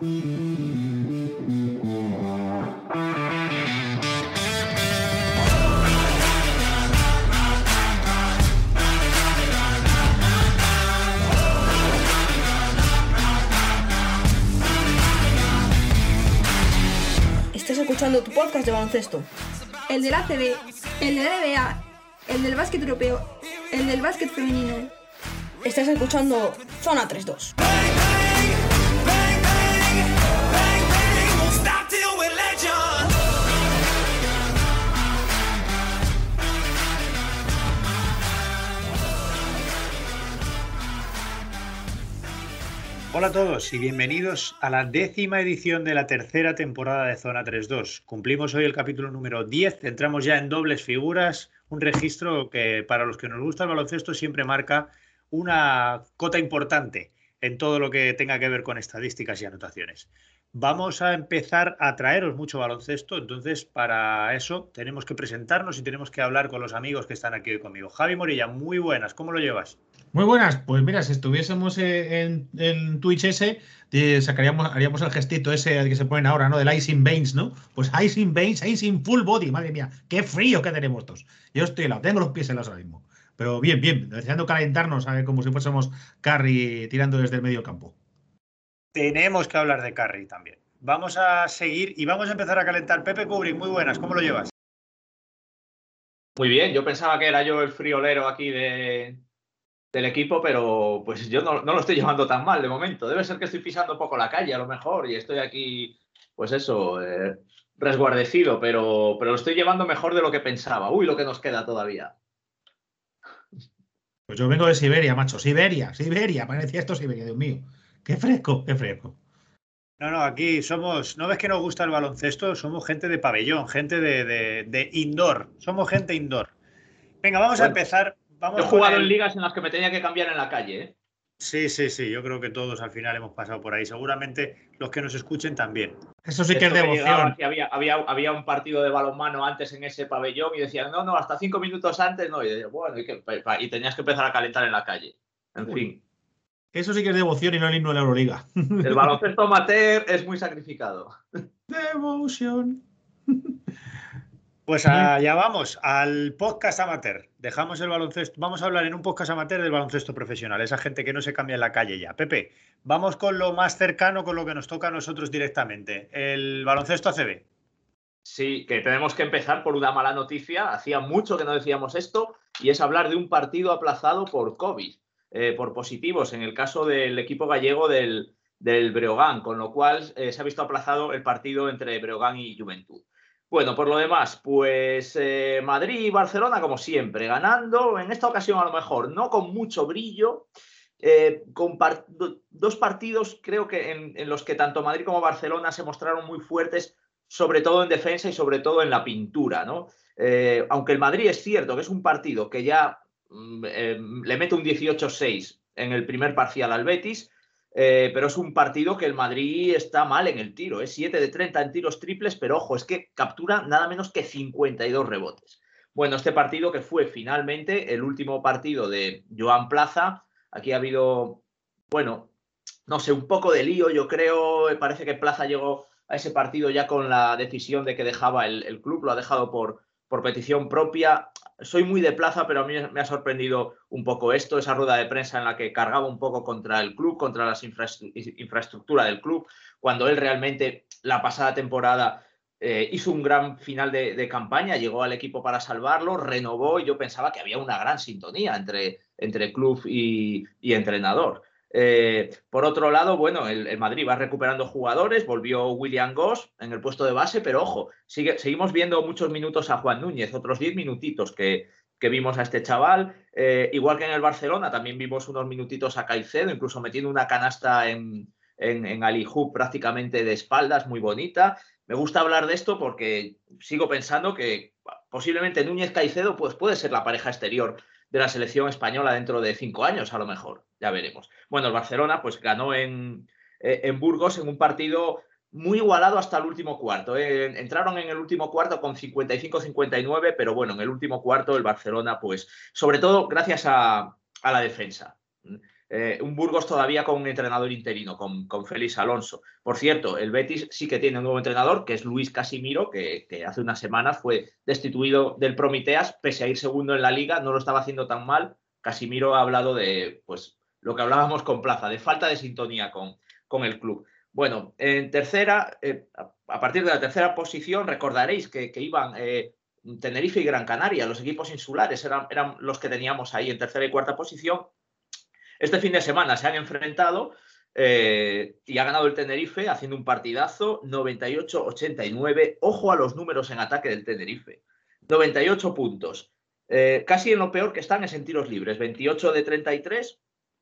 Estás escuchando tu podcast de baloncesto. El del ACB, el de la NBA, el del básquet europeo, el del básquet femenino. Estás escuchando Zona 3-2. Hola a todos y bienvenidos a la décima edición de la tercera temporada de Zona 3-2. Cumplimos hoy el capítulo número 10, entramos ya en dobles figuras, un registro que para los que nos gusta el baloncesto siempre marca una cota importante en todo lo que tenga que ver con estadísticas y anotaciones. Vamos a empezar a traeros mucho baloncesto, entonces para eso tenemos que presentarnos y tenemos que hablar con los amigos que están aquí hoy conmigo. Javi Morilla, muy buenas, ¿cómo lo llevas? Muy buenas, pues mira, si estuviésemos en, en Twitch ese, sacaríamos, haríamos el gestito ese que se ponen ahora, ¿no? Del Icing Veins, ¿no? Pues Icing Veins, Icing Full Body, madre mía, qué frío que tenemos todos. Yo estoy helado, tengo los pies helados ahora mismo. Pero bien, bien, deseando calentarnos, ¿sabes? como si fuésemos Carry tirando desde el medio campo. Tenemos que hablar de Carry también. Vamos a seguir y vamos a empezar a calentar. Pepe Kubrick, muy buenas, ¿cómo lo llevas? Muy bien, yo pensaba que era yo el friolero aquí de, del equipo, pero pues yo no, lo estoy llevando tan mal de momento. Debe ser que estoy pisando un poco la calle a lo mejor y estoy aquí, pues eso, eh, resguardecido, pero, pero lo estoy llevando mejor de lo que pensaba. Uy, lo que nos queda todavía. Pues yo vengo de Siberia, macho. Siberia, Siberia. Parecía esto Siberia, Dios mío. Qué fresco, qué fresco. No, no, aquí somos, ¿no ves que nos gusta el baloncesto? Somos gente de pabellón, gente de, indoor. Somos gente indoor. Venga, vamos a empezar he jugado en ligas en las que me tenía que cambiar en la calle. ¿eh? Sí, sí, sí. Yo creo que todos al final hemos pasado por ahí. Seguramente los que nos escuchen también. Eso sí que es devoción. Había, había, había, un partido de balonmano antes en ese pabellón y decían, no, no, hasta cinco minutos antes no. Y, bueno, y, tenías que empezar a calentar en la calle. En fin. Eso sí que es devoción y no el himno de la Euroliga. El baloncesto amateur es muy sacrificado. Devoción. Pues allá vamos, al podcast amateur. Dejamos el baloncesto. Vamos a hablar en un podcast amateur del baloncesto profesional, esa gente que no se cambia en la calle ya. Pepe, vamos con lo más cercano, con lo que nos toca a nosotros directamente, el baloncesto ACB. Sí, que tenemos que empezar por una mala noticia. Hacía mucho que no decíamos esto y es hablar de un partido aplazado por COVID, eh, por positivos, en el caso del equipo gallego del, del Breogán, con lo cual eh, se ha visto aplazado el partido entre Breogán y Juventud. Bueno, por lo demás, pues eh, Madrid y Barcelona, como siempre, ganando. En esta ocasión, a lo mejor, no con mucho brillo. Con dos partidos, creo que en, los que tanto Madrid como Barcelona se mostraron muy fuertes, sobre todo en defensa y sobre todo en la pintura, ¿no? Aunque el Madrid es cierto que es un partido que ya mm, le mete un 18-6 en el primer parcial al Betis, eh, pero es un partido que el Madrid está mal en el tiro. Es 7 de 30 en tiros triples, pero ojo, es que captura nada menos que 52 rebotes. Bueno, este partido que fue finalmente el último partido de Joan Plaza, aquí ha habido, bueno, no sé, un poco de lío, yo creo, parece que Plaza llegó a ese partido ya con la decisión de que dejaba el club, lo ha dejado por petición propia. Soy muy de plaza, pero a mí me ha sorprendido un poco esto, esa rueda de prensa en la que cargaba un poco contra el club, contra la infraestructura del club, cuando él realmente la pasada temporada eh, hizo un gran final de, campaña, llegó al equipo para salvarlo, renovó y yo pensaba que había una gran sintonía entre, entre club y entrenador. Eh, por otro lado, bueno, el, Madrid va recuperando jugadores, volvió William Goss en el puesto de base, pero ojo, seguimos viendo muchos minutos a Juan Núñez, otros 10 minutitos que, vimos a este chaval. Eh, igual que en el Barcelona, también vimos unos minutitos a Caicedo, incluso metiendo una canasta en, en, en prácticamente de espaldas, muy bonita. Me gusta hablar de esto porque sigo pensando que posiblemente Núñez Caicedo pues, puede ser la pareja exterior de la selección española dentro de cinco años, a lo mejor. Ya veremos. Bueno, el Barcelona pues ganó en, eh, en Burgos en un partido muy igualado hasta el último cuarto. ¿eh? Entraron en el último cuarto con 55-59, pero bueno, en el último cuarto el Barcelona, pues, sobre todo gracias a, la defensa. eh, un Burgos todavía con un entrenador interino, con, con, Félix Alonso. Por cierto, el Betis sí que tiene un nuevo entrenador, que es Luis Casimiro, que, hace unas semanas fue destituido del Prometeas, pese a ir segundo en la liga, no lo estaba haciendo tan mal. Casimiro ha hablado de pues, lo que hablábamos con Plaza, de falta de sintonía con, con el club. Bueno, en tercera, eh, a partir de la tercera posición, recordaréis que, que iban eh, Tenerife y Gran Canaria, los equipos insulares eran, eran los que teníamos ahí en tercera y cuarta posición este fin de semana se han enfrentado eh, y ha ganado el Tenerife haciendo un partidazo 98-89. Ojo a los números en ataque del Tenerife. 98 puntos. Casi en lo peor que están es en tiros libres. 28 de 33,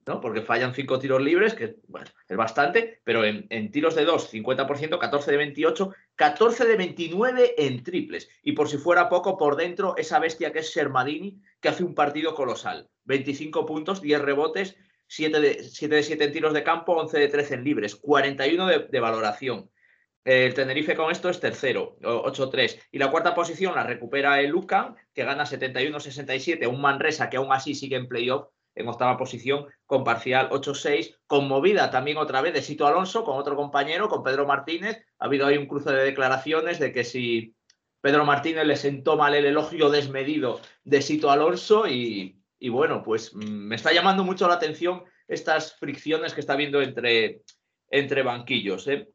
¿no? porque fallan 5 tiros libres, que bueno, es bastante, pero en, en tiros de 2, 50%, 14 de 28, 14 de 29 en triples. Y por si fuera poco, por dentro, esa bestia que es Sermadini, que hace un partido colosal. 25 puntos, 10 rebotes 7 de, 7 de 7 en tiros de campo, 11 de 13 en libres, 41 de, de valoración. El Tenerife con esto es tercero, 8-3. Y la cuarta posición la recupera el Lucan, que gana 71-67, un Manresa que aún así sigue en playoff en octava posición con parcial 8-6, conmovida también otra vez de Sito Alonso con otro compañero, con Pedro Martínez. Ha habido ahí un cruce de declaraciones de que si Pedro Martínez le sentó mal el elogio desmedido de Sito Alonso y, y bueno, pues mm, me está llamando mucho la atención estas fricciones que está habiendo entre, entre banquillos. ¿eh?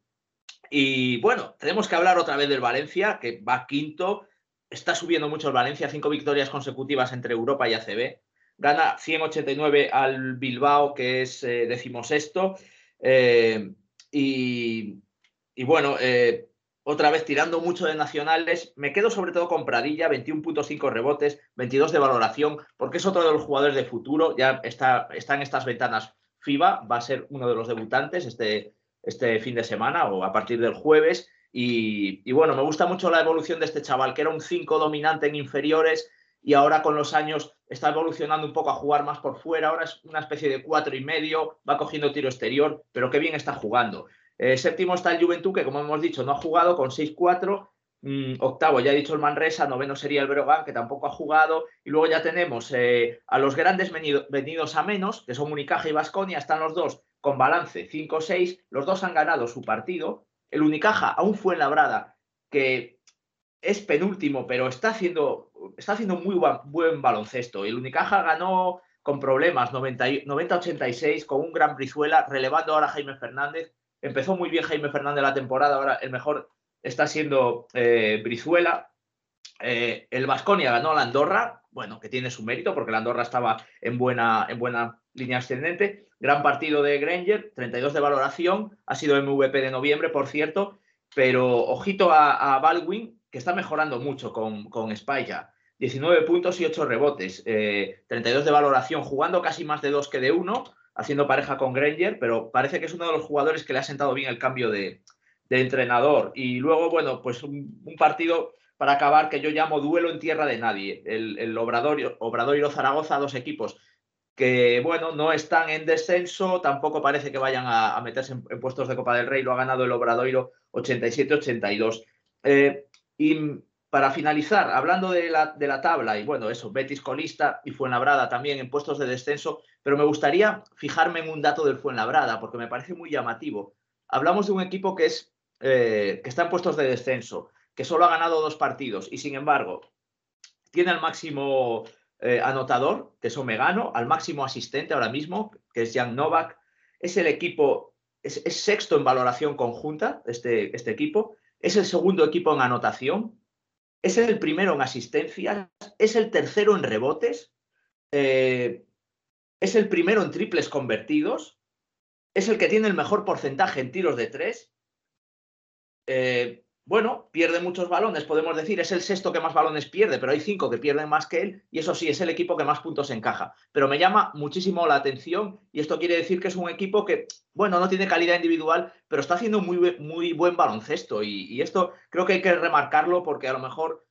Y bueno, tenemos que hablar otra vez del Valencia, que va quinto. Está subiendo mucho el Valencia, cinco victorias consecutivas entre Europa y ACB. Gana 189 al Bilbao, que es eh, decimosexto. Eh, y, y, bueno, eh, otra vez tirando mucho de nacionales. Me quedo sobre todo con Pradilla, 21.5 rebotes, 22 de valoración, porque es otro de los jugadores de futuro. Ya está, está en estas ventanas FIBA, va a ser uno de los debutantes este, este fin de semana o a partir del jueves. Y, y, bueno, me gusta mucho la evolución de este chaval, que era un 5 dominante en inferiores y ahora con los años está evolucionando un poco a jugar más por fuera. Ahora es una especie de cuatro y medio, va cogiendo tiro exterior, pero qué bien está jugando. Eh, séptimo está el Juventud, que como hemos dicho, no ha jugado con 6-4. Mm, octavo, ya he dicho el Manresa. Noveno sería el Breogán, que tampoco ha jugado. Y luego ya tenemos eh, a los grandes venido, venidos a menos, que son Unicaja y Vasconia. Están los dos con balance 5-6. Los dos han ganado su partido. El Unicaja aún fue en Labrada, que es penúltimo, pero está haciendo, está haciendo muy buen, baloncesto. El Unicaja ganó con problemas 90-86 con un gran Brizuela, relevando ahora a Jaime Fernández Empezó muy bien Jaime Fernández la temporada, ahora el mejor está siendo eh, Brizuela. Eh, el Vasconia ganó a la Andorra, bueno, que tiene su mérito porque la Andorra estaba en buena, en buena línea ascendente. Gran partido de Granger, 32 de valoración, ha sido MVP de noviembre, por cierto, pero ojito a, a Baldwin, que está mejorando mucho con, con Spaya. 19 puntos y 8 rebotes, eh, 32 de valoración, jugando casi más de dos que de uno haciendo pareja con Granger, pero parece que es uno de los jugadores que le ha sentado bien el cambio de, de entrenador. Y luego, bueno, pues un, partido para acabar que yo llamo duelo en tierra de nadie. El, el Obrador, Obradoiro Zaragoza, dos equipos que, bueno, no están en descenso, tampoco parece que vayan a, meterse en, puestos de Copa del Rey, lo ha ganado el Obradoiro 87-82. Eh, y para finalizar, hablando de la, tabla, y bueno, eso, Betis colista y Fuenlabrada también en puestos de descenso, pero me gustaría fijarme en un dato del Fuenlabrada, porque me parece muy llamativo. Hablamos de un equipo que, es, eh, que está en puestos de descenso, que solo ha ganado dos partidos, y sin embargo, tiene al máximo eh, anotador, que es Omegano, al máximo asistente ahora mismo, que es Jan Novak. Es el equipo, es, es sexto en valoración conjunta, este, este equipo. Es el segundo equipo en anotación, es el primero en asistencias, es el tercero en rebotes, eh, es el primero en triples convertidos, es el que tiene el mejor porcentaje en tiros de tres. Eh, bueno, pierde muchos balones, podemos decir, es el sexto que más balones pierde, pero hay cinco que pierden más que él, y eso sí, es el equipo que más puntos encaja. Pero me llama muchísimo la atención, y esto quiere decir que es un equipo que, bueno, no tiene calidad individual, pero está haciendo muy, muy buen baloncesto, y, esto creo que hay que remarcarlo porque a lo mejor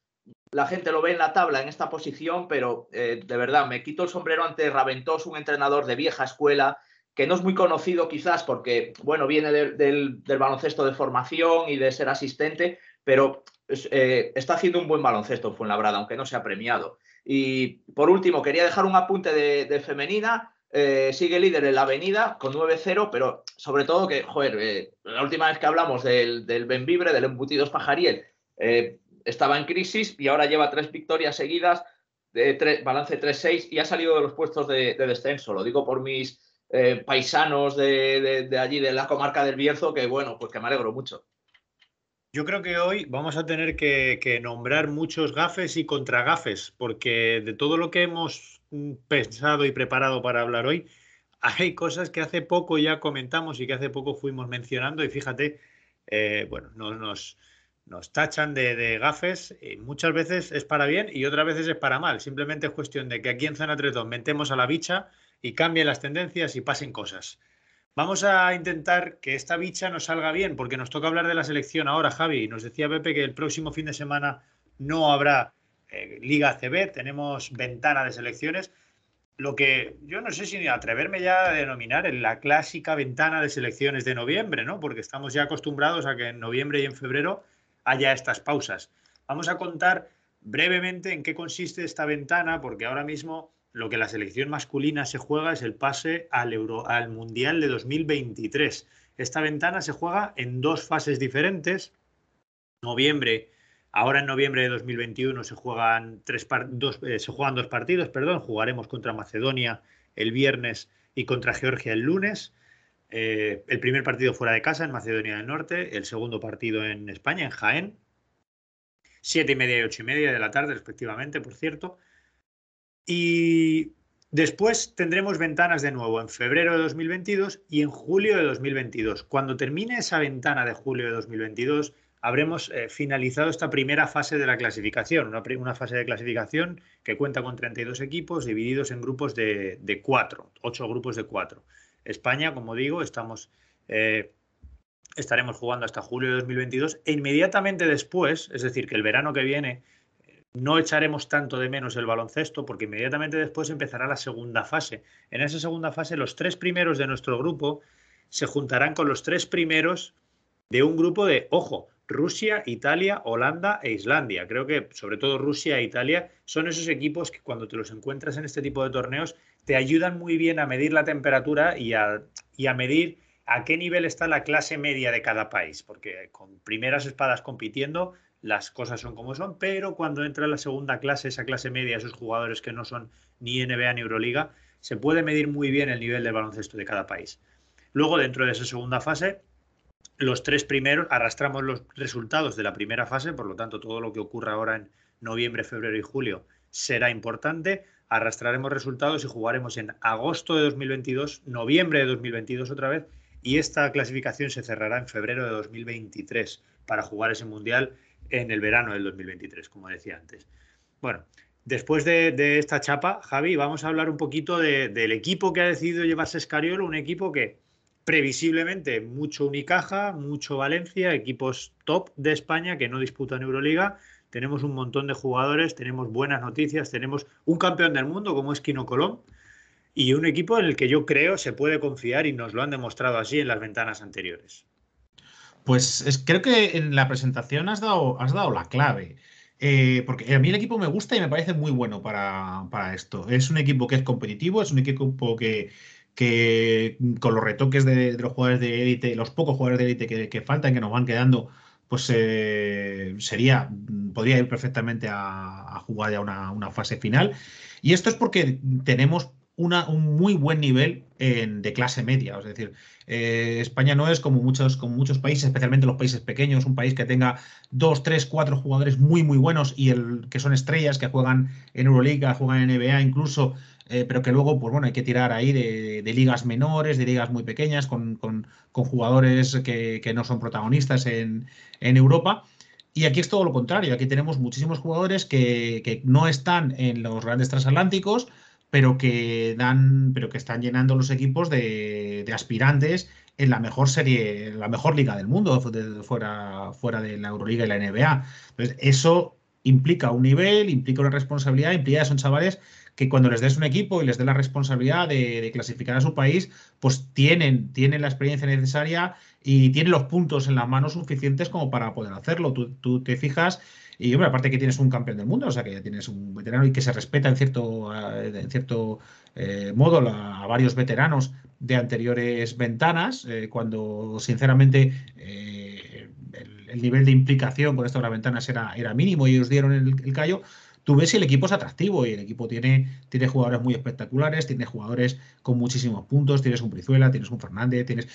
la gente lo ve en la tabla en esta posición, pero eh, de verdad, me quito el sombrero ante Raventós, un entrenador de vieja escuela, que no es muy conocido quizás porque, bueno, viene de, del, baloncesto de formación y de ser asistente, pero eh, está haciendo un buen baloncesto en Fuenlabrada, aunque no se ha premiado. Y por último, quería dejar un apunte de, femenina. eh, sigue líder en la avenida con 9-0, pero sobre todo que, joder, eh, la última vez que hablamos del, del Benvibre, del Embutidos Pajariel, estaba en crisis y ahora lleva tres victorias seguidas, de balance 3-6 y ha salido de los puestos de, descenso. Lo digo por mis paisanos de, de, allí, de la comarca del Bierzo, que bueno, pues que me alegro mucho. Yo creo que hoy vamos a tener que, que nombrar muchos gafes y contragafes, porque de todo lo que hemos pensado y preparado para hablar hoy, hay cosas que hace poco ya comentamos y que hace poco fuimos mencionando y fíjate, eh, bueno, nos, nos, tachan de, gafes y muchas veces es para bien y otras veces es para mal. Simplemente es cuestión de que aquí en Zona 3.2 metemos a la bicha y cambien las tendencias y pasen cosas. Vamos a intentar que esta bicha nos salga bien porque nos toca hablar de la selección ahora, Javi. Nos decía Pepe que el próximo fin de semana no habrá eh, Liga CB, tenemos ventana de selecciones, lo que yo no sé si atreverme ya a denominar en la clásica ventana de selecciones de noviembre, ¿no? Porque estamos ya acostumbrados a que en noviembre y en febrero haya estas pausas. Vamos a contar brevemente en qué consiste esta ventana, porque ahora mismo lo que la selección masculina se juega es el pase al, Mundial de 2023. Esta ventana se juega en dos fases diferentes, noviembre Ahora en noviembre de 2021 se juegan, tres dos, eh, se juegan dos partidos, perdón. Jugaremos contra Macedonia el viernes y contra Georgia el lunes. Eh, el primer partido fuera de casa en Macedonia del Norte, el segundo partido en España, en Jaén. Siete y media y ocho y media de la tarde, respectivamente, por cierto. Y después tendremos ventanas de nuevo en febrero de 2022 y en julio de 2022. Cuando termine esa ventana de julio de 2022, habremos eh, finalizado esta primera fase de la clasificación, una, fase de clasificación que cuenta con 32 equipos divididos en grupos de, cuatro, ocho grupos de cuatro. España, como digo, estamos, eh, estaremos jugando hasta julio de 2022 e inmediatamente después, es decir, que el verano que viene no echaremos tanto de menos el baloncesto porque inmediatamente después empezará la segunda fase. En esa segunda fase los tres primeros de nuestro grupo se juntarán con los tres primeros de un grupo de, ojo, Rusia, Italia, Holanda e Islandia. Creo que sobre todo Rusia e Italia son esos equipos que cuando te los encuentras en este tipo de torneos te ayudan muy bien a medir la temperatura y a, y a medir a qué nivel está la clase media de cada país, porque con primeras espadas compitiendo las cosas son como son, pero cuando entra la segunda clase, esa clase media, esos jugadores que no son ni NBA ni Euroliga, se puede medir muy bien el nivel de baloncesto de cada país. Luego, dentro de esa segunda fase, los tres primeros, arrastramos los resultados de la primera fase, por lo tanto todo lo que ocurra ahora en noviembre, febrero y julio será importante. Arrastraremos resultados y jugaremos en agosto de 2022, noviembre de 2022 otra vez, y esta clasificación se cerrará en febrero de 2023 para jugar ese mundial en el verano del 2023, como decía antes. Bueno, después de, esta chapa, Javi, vamos a hablar un poquito del equipo que ha decidido llevarse Escariolo, un equipo que previsiblemente mucho Unicaja, mucho Valencia, equipos top de España que no disputan Euroliga. Tenemos un montón de jugadores, tenemos buenas noticias, tenemos un campeón del mundo como es Kino Colón y un equipo en el que yo creo se puede confiar y nos lo han demostrado así en las ventanas anteriores. Pues creo que en la presentación has dado, has dado la clave. Eh, porque a mí el equipo me gusta y me parece muy bueno para, para, esto. Es un equipo que es competitivo, es un equipo que, que con los retoques de, los jugadores de élite, los pocos jugadores de élite que, faltan, que nos van quedando, pues eh, sería, podría ir perfectamente a, jugar ya una, fase final. Y esto es porque tenemos una, un muy buen nivel de clase media. Es decir, eh, España no es como muchos, como muchos países, especialmente los países pequeños, un país que tenga dos, tres, cuatro jugadores muy, muy buenos y el, que son estrellas, que juegan en Euroliga, juegan en NBA incluso, eh, pero que luego, pues bueno, hay que tirar ahí de, ligas menores, de ligas muy pequeñas, con, jugadores que, no son protagonistas en, Europa. Y aquí es todo lo contrario, aquí tenemos muchísimos jugadores que, no están en los grandes transatlánticos, pero que dan, pero que están llenando los equipos de, aspirantes en la mejor serie, la mejor liga del mundo, fuera, fuera de la Euroliga y la NBA. Entonces, eso implica un nivel, implica una responsabilidad, implica que son chavales que cuando les des un equipo y les des la responsabilidad de, clasificar a su país, pues tienen, tienen la experiencia necesaria y tienen los puntos en las manos suficientes como para poder hacerlo. Tú, tú te fijas y hombre, aparte que tienes un campeón del mundo, o sea que ya tienes un veterano y que se respeta en cierto, eh, en cierto eh, modo a varios veteranos de anteriores ventanas, eh, cuando sinceramente el, nivel de implicación con estas ventanas era, era mínimo y ellos dieron el, callo tú ves si el equipo es atractivo y el equipo tiene, tiene jugadores muy espectaculares, tiene jugadores con muchísimos puntos, tienes un Brizuela, tienes un Fernández, tienes.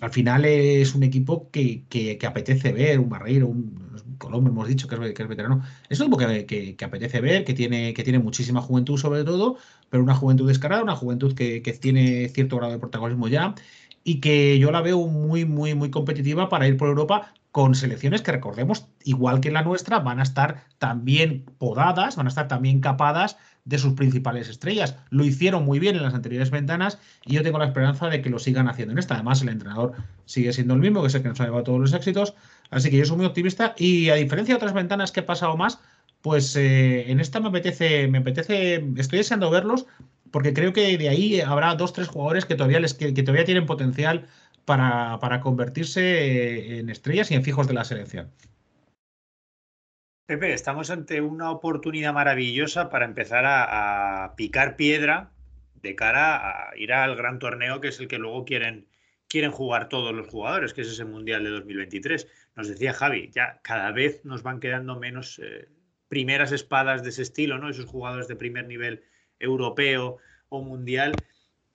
Al final es un equipo que, apetece ver, un Barreiro, un, Colombo, hemos dicho que es, veterano. Es un equipo que, apetece ver, que tiene, que tiene muchísima juventud sobre todo, pero una juventud descarada, una juventud que, tiene cierto grado de protagonismo ya y que yo la veo muy, muy, muy competitiva para ir por Europa con selecciones que recordemos, igual que la nuestra, van a estar también podadas, van a estar también capadas de sus principales estrellas. Lo hicieron muy bien en las anteriores ventanas y yo tengo la esperanza de que lo sigan haciendo en esta. Además, el entrenador sigue siendo el mismo, que es el que nos ha llevado todos los éxitos. Así que yo soy muy optimista y a diferencia de otras ventanas que he pasado más, pues eh, en esta me apetece, me apetece, estoy deseando verlos porque creo que de ahí habrá dos, tres jugadores que todavía, les, que todavía tienen potencial para, convertirse en estrellas y en fijos de la selección. Pepe, estamos ante una oportunidad maravillosa para empezar a, picar piedra de cara a ir al gran torneo que es el que luego quieren, quieren jugar todos los jugadores, que es ese Mundial de 2023. Nos decía Javi, ya cada vez nos van quedando menos eh, primeras espadas de ese estilo, ¿no? Esos jugadores de primer nivel europeo o mundial.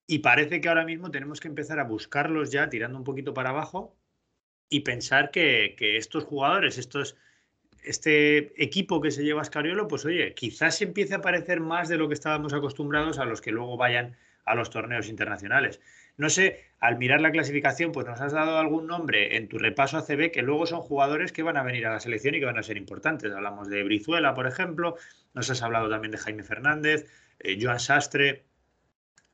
Y parece que ahora mismo tenemos que empezar a buscarlos ya tirando un poquito para abajo y pensar que, estos jugadores, estos, este equipo que se lleva Scariolo, pues oye, quizás empiece a parecer más de lo que estábamos acostumbrados a los que luego vayan a los torneos internacionales. No sé, al mirar la clasificación, pues nos has dado algún nombre en tu repaso ACB que luego son jugadores que van a venir a la selección y que van a ser importantes. Hablamos de Brizuela, por ejemplo, nos has hablado también de Jaime Fernández, eh, Joan Sastre.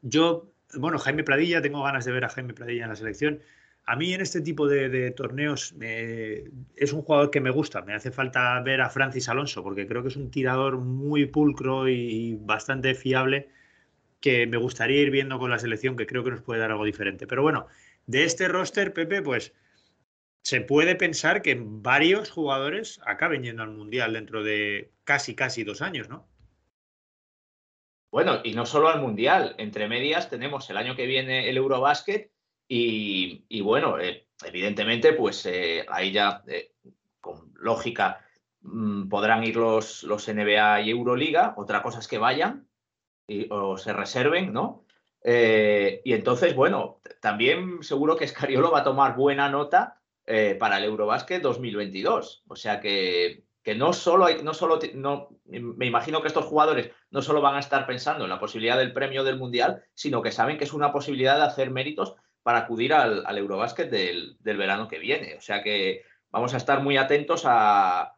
Yo bueno, Jaime Pradilla, tengo ganas de ver a Jaime Pradilla en la selección. A mí en este tipo de, torneos es un jugador que me gusta. Me hace falta ver a Francis Alonso porque creo que es un tirador muy pulcro y, bastante fiable que me gustaría ir viendo con la selección que creo que nos puede dar algo diferente. Pero bueno, de este roster, Pepe, pues se puede pensar que varios jugadores acaben yendo al Mundial dentro de casi, casi dos años, ¿no? Bueno, y no solo al Mundial, entre medias tenemos el año que viene el Eurobásquet y, bueno, eh, evidentemente, pues eh, ahí ya eh, con lógica mm, podrán ir los, los NBA y Euroliga, otra cosa es que vayan o se reserven, ¿no? y entonces, bueno, también seguro que Escariolo va a tomar buena nota para el Eurobásquet 2022. O sea que que no solo hay, no solo, no, me imagino que estos jugadores no solo van a estar pensando en la posibilidad del premio del Mundial, sino que saben que es una posibilidad de hacer méritos para acudir al, al Eurobásquet del, verano que viene. O sea que vamos a estar muy atentos a,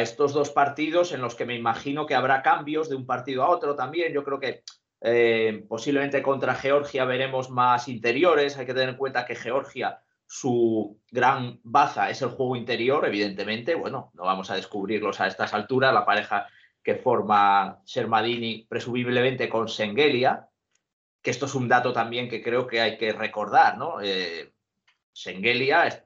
estos dos partidos en los que me imagino que habrá cambios de un partido a otro también. Yo creo que eh, posiblemente contra Georgia veremos más interiores. Hay que tener en cuenta que Georgia su gran baza es el juego interior, evidentemente. Bueno, no vamos a descubrirlos a estas alturas. La pareja que forma Shermadini, presumiblemente con Sengelia, que esto es un dato también que creo que hay que recordar, ¿no? Eh, Sengelia,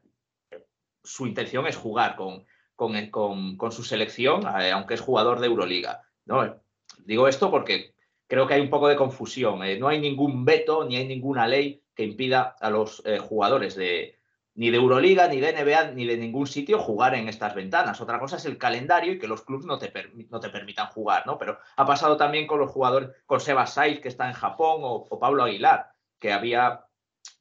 su intención es jugar con, con, su selección, eh, aunque es jugador de Euroliga. ¿no? Digo esto porque creo que hay un poco de confusión. Eh, no hay ningún veto ni hay ninguna ley que impida a los jugadores de, ni de Euroliga, ni de NBA, ni de ningún sitio jugar en estas ventanas. Otra cosa es el calendario y que los clubes no no te permitan jugar, ¿no? Pero ha pasado también con los jugadores, con Seba Saiz, que está en Japón, o, Pablo Aguilar, que había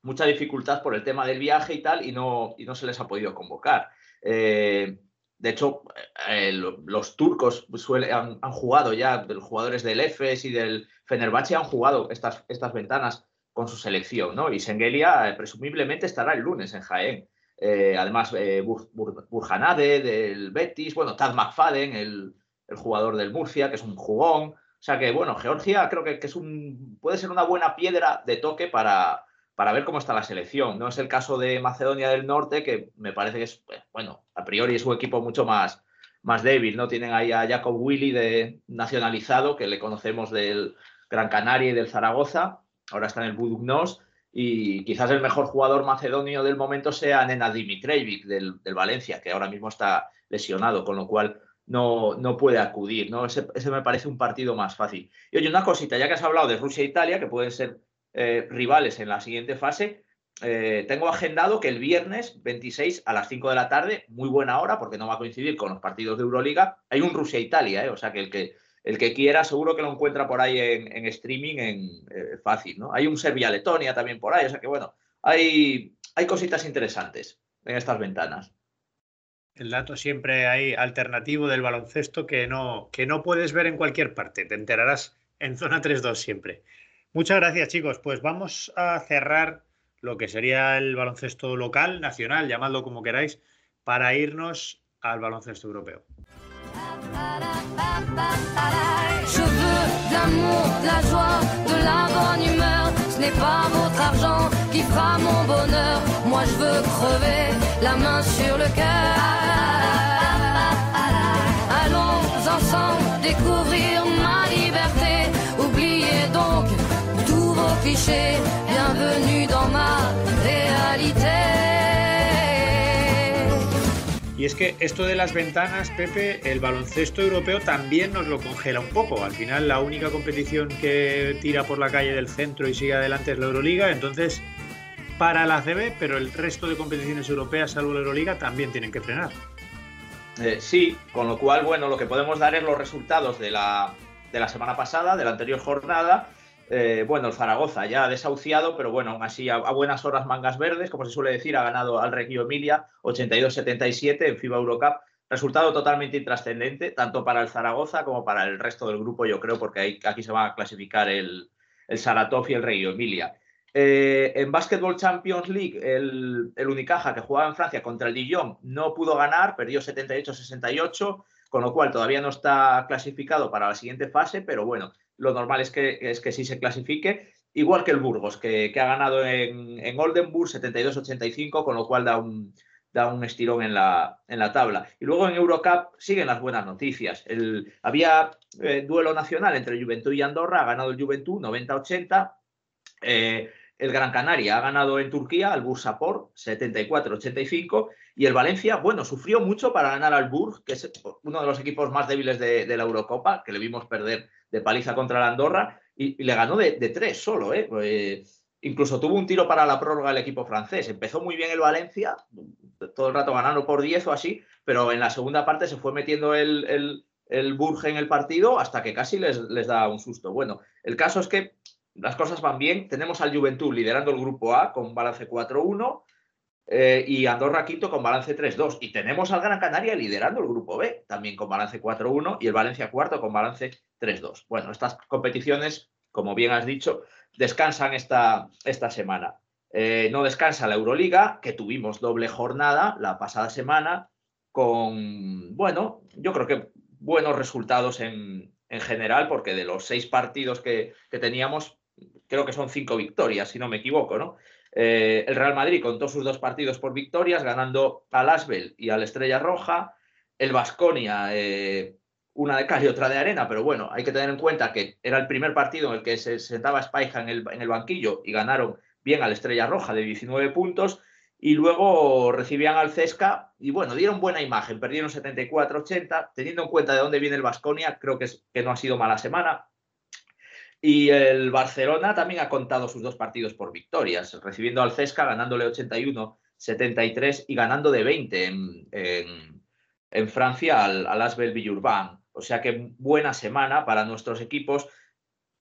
mucha dificultad por el tema del viaje y tal, y no, y no se les ha podido convocar. Eh, de hecho, eh, los turcos han, jugado ya, los jugadores del EFES y del Fenerbahce han jugado estas, estas ventanas con su selección, ¿no? Y Sengelia eh, presumiblemente estará el lunes en Jaén. Eh, además, eh, Burjanade del Betis, bueno, Tad McFadden, el, jugador del Murcia, que es un jugón. O sea que, bueno, Georgia creo que, es un, puede ser una buena piedra de toque para, para ver cómo está la selección. No es el caso de Macedonia del Norte, que me parece que es, bueno, a priori es un equipo mucho más, más débil, ¿no? Tienen ahí a Jacob Willy de nacionalizado, que le conocemos del Gran Canaria y del Zaragoza, ahora está en el Budugnos, y quizás el mejor jugador macedonio del momento sea Nena Dimitrevic del, Valencia, que ahora mismo está lesionado, con lo cual no, no puede acudir, ¿no? Ese, me parece un partido más fácil. Y oye, una cosita, ya que has hablado de Rusia e Italia, que pueden ser eh, rivales en la siguiente fase, eh, tengo agendado que el viernes 26 a las 5 de la tarde, muy buena hora, porque no va a coincidir con los partidos de Euroliga, hay un Rusia-Italia, ¿eh? o sea que el que el que quiera seguro que lo encuentra por ahí en, streaming en fácil, ¿no? Hay un Serbia-Letonia también por ahí, o sea que bueno, hay, hay cositas interesantes en estas ventanas. El dato siempre hay alternativo del baloncesto que no, que no puedes ver en cualquier parte. Te enterarás en zona 3-2 siempre. Muchas gracias, chicos. Pues vamos a cerrar lo que sería el baloncesto local, nacional, llamadlo como queráis, para irnos al baloncesto europeo. Découvrir clichés. Bienvenue dans ma réalité. Y es que esto de las ventanas, Pepe, el baloncesto europeo también nos lo congela un poco. Al final la única competición que tira por la calle del centro y sigue adelante es la Euroliga, entonces para la CB, pero el resto de competiciones europeas, salvo la Euroliga, también tienen que frenar. Eh, sí, con lo cual, bueno, lo que podemos dar es los resultados de la, de la semana pasada, de la anterior jornada, eh, bueno, el Zaragoza ya desahuciado, pero bueno, aún así a, buenas horas mangas verdes, como se suele decir, ha ganado al Reggio Emilia 82-77 en FIBA Eurocup. Resultado totalmente intrascendente, tanto para el Zaragoza como para el resto del grupo, yo creo, porque aquí se va a clasificar el, el Saratov y el Reggio Emilia. Eh, en Basketball Champions League, el, el, Unicaja, que jugaba en Francia contra el Dijon, no pudo ganar, perdió 78-68, con lo cual todavía no está clasificado para la siguiente fase, pero bueno, lo normal es que, es que sí se clasifique, igual que el Burgos, que, ha ganado en, en Oldenburg 72-85, con lo cual da un, da un estirón en la, en la tabla. Y luego en Eurocup siguen las buenas noticias. El, había eh, duelo nacional entre Juventud y Andorra, ha ganado el Juventud 90-80. Eh, el Gran Canaria ha ganado en Turquía al Bursapor 74-85 y el Valencia, bueno, sufrió mucho para ganar al Burg, que es uno de los equipos más débiles de la Eurocopa, que le vimos perder de paliza contra la Andorra y, le ganó de, tres solo. ¿eh? Pues, incluso tuvo un tiro para la prórroga el equipo francés. Empezó muy bien el Valencia, todo el rato ganando por 10 o así, pero en la segunda parte se fue metiendo el, el, Burge en el partido hasta que casi les, les da un susto. Bueno, el caso es que las cosas van bien. Tenemos al Juventud liderando el grupo A con balance 4-1. Eh, y Andorra quinto con balance 3-2. Y tenemos al Gran Canaria liderando el grupo B, también con balance 4-1, y el Valencia cuarto con balance 3-2. Bueno, estas competiciones, como bien has dicho, descansan esta, esta semana. Eh, no descansa la Euroliga, que tuvimos doble jornada la pasada semana, con, bueno, yo creo que buenos resultados en, en general, porque de los seis partidos que, que teníamos, creo que son cinco victorias, si no me equivoco, ¿no? Eh, el Real Madrid contó sus dos partidos por victorias, ganando al Asbel y al Estrella Roja. El Vasconia, eh, una de cal y otra de arena, pero bueno, hay que tener en cuenta que era el primer partido en el que se sentaba Spaija en el, en el banquillo y ganaron bien al Estrella Roja de 19 puntos. Y luego recibían al Cesca y bueno, dieron buena imagen, perdieron 74-80. Teniendo en cuenta de dónde viene el Vasconia, creo que, es, que no ha sido mala semana. Y el Barcelona también ha contado sus dos partidos por victorias, recibiendo al Cesca, ganándole 81-73 y ganando de 20 en, Francia al, al Asbel Villurban. O sea que buena semana para nuestros equipos.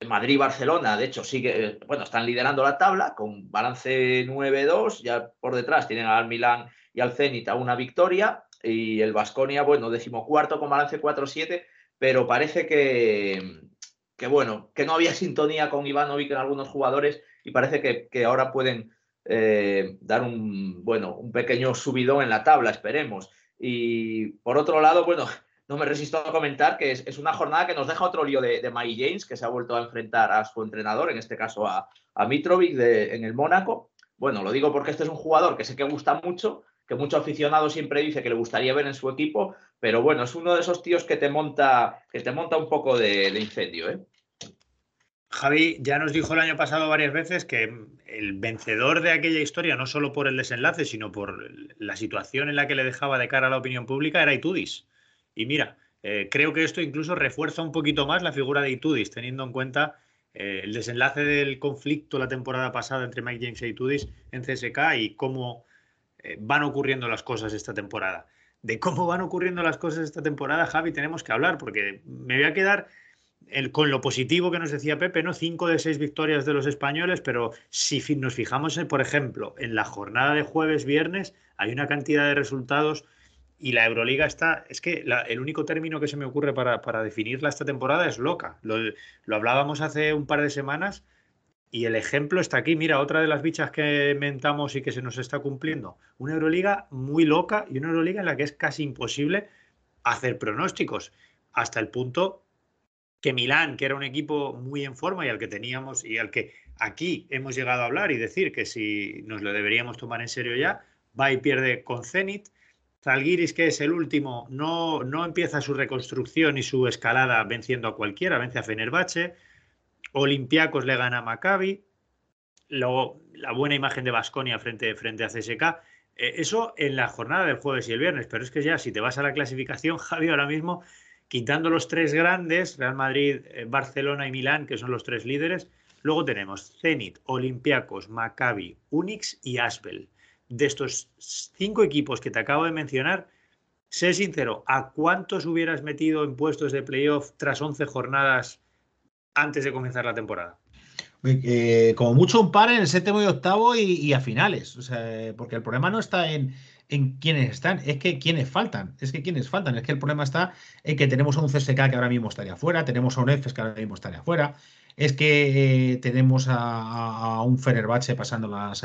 Madrid Barcelona, de hecho, sigue, bueno, están liderando la tabla con balance 9-2. Ya por detrás tienen al Milán y al Zenit una victoria. Y el Vasconia, bueno, decimocuarto con balance 4-7, pero parece que, que bueno, que no había sintonía con Ivanovic en algunos jugadores y parece que, ahora pueden eh, dar un, bueno, un pequeño subidón en la tabla, esperemos. Y por otro lado, bueno, no me resisto a comentar que es, una jornada que nos deja otro lío de, de James, que se ha vuelto a enfrentar a su entrenador, en este caso a Mitrovic en el Mónaco. Bueno, lo digo porque este es un jugador que sé que gusta mucho que mucho aficionado siempre dice que le gustaría ver en su equipo, pero bueno, es uno de esos tíos que te monta, que te monta un poco de, incendio, ¿eh? Javi ya nos dijo el año pasado varias veces que el vencedor de aquella historia, no solo por el desenlace, sino por la situación en la que le dejaba de cara a la opinión pública, era Itudis. Y mira, eh, creo que esto incluso refuerza un poquito más la figura de Itudis, teniendo en cuenta eh, el desenlace del conflicto la temporada pasada entre Mike James e Itudis en CSK y cómo eh, van ocurriendo las cosas esta temporada. De cómo van ocurriendo las cosas esta temporada, Javi, tenemos que hablar, porque me voy a quedar con lo positivo que nos decía Pepe, ¿no? Cinco de seis victorias de los españoles, pero si nos fijamos, por ejemplo, en la jornada de jueves-viernes, hay una cantidad de resultados y la Euroliga está, es que el único término que se me ocurre para, definirla esta temporada es loca. Lo, lo, hablábamos hace un par de semanas y el ejemplo está aquí. Mira, otra de las bichas que mentamos y que se nos está cumpliendo. Una Euroliga muy loca y una Euroliga en la que es casi imposible hacer pronósticos. Hasta el punto que Milán, que era un equipo muy en forma y al que teníamos y al que aquí hemos llegado a hablar y decir que si nos lo deberíamos tomar en serio ya, va y pierde con Zenit. Zalgiris, que es el último, no, no empieza su reconstrucción y su escalada venciendo a cualquiera, vence a Fenerbahce. Olympiacos le gana a Maccabi, luego la buena imagen de Basconia frente, frente a CSK. Eh, eso en la jornada del jueves y el viernes, pero es que ya si te vas a la clasificación, Javi, ahora mismo, quitando los tres grandes, Real Madrid, eh, Barcelona y Milán, que son los tres líderes, luego tenemos Zenit, Olympiacos, Maccabi, Unix y Asbel. De estos cinco equipos que te acabo de mencionar, sé sincero, ¿a cuántos hubieras metido en puestos de playoff tras 11 jornadas antes de comenzar la temporada? Eh, como mucho un par en el séptimo y octavo y, a finales. porque el problema no está en, en quiénes están, es que quiénes faltan. Es que quiénes faltan. Es que el problema está en que tenemos a un CSK que ahora mismo estaría fuera, tenemos a un EFES que ahora mismo estaría fuera, es que eh, tenemos a, un Fenerbahce pasando las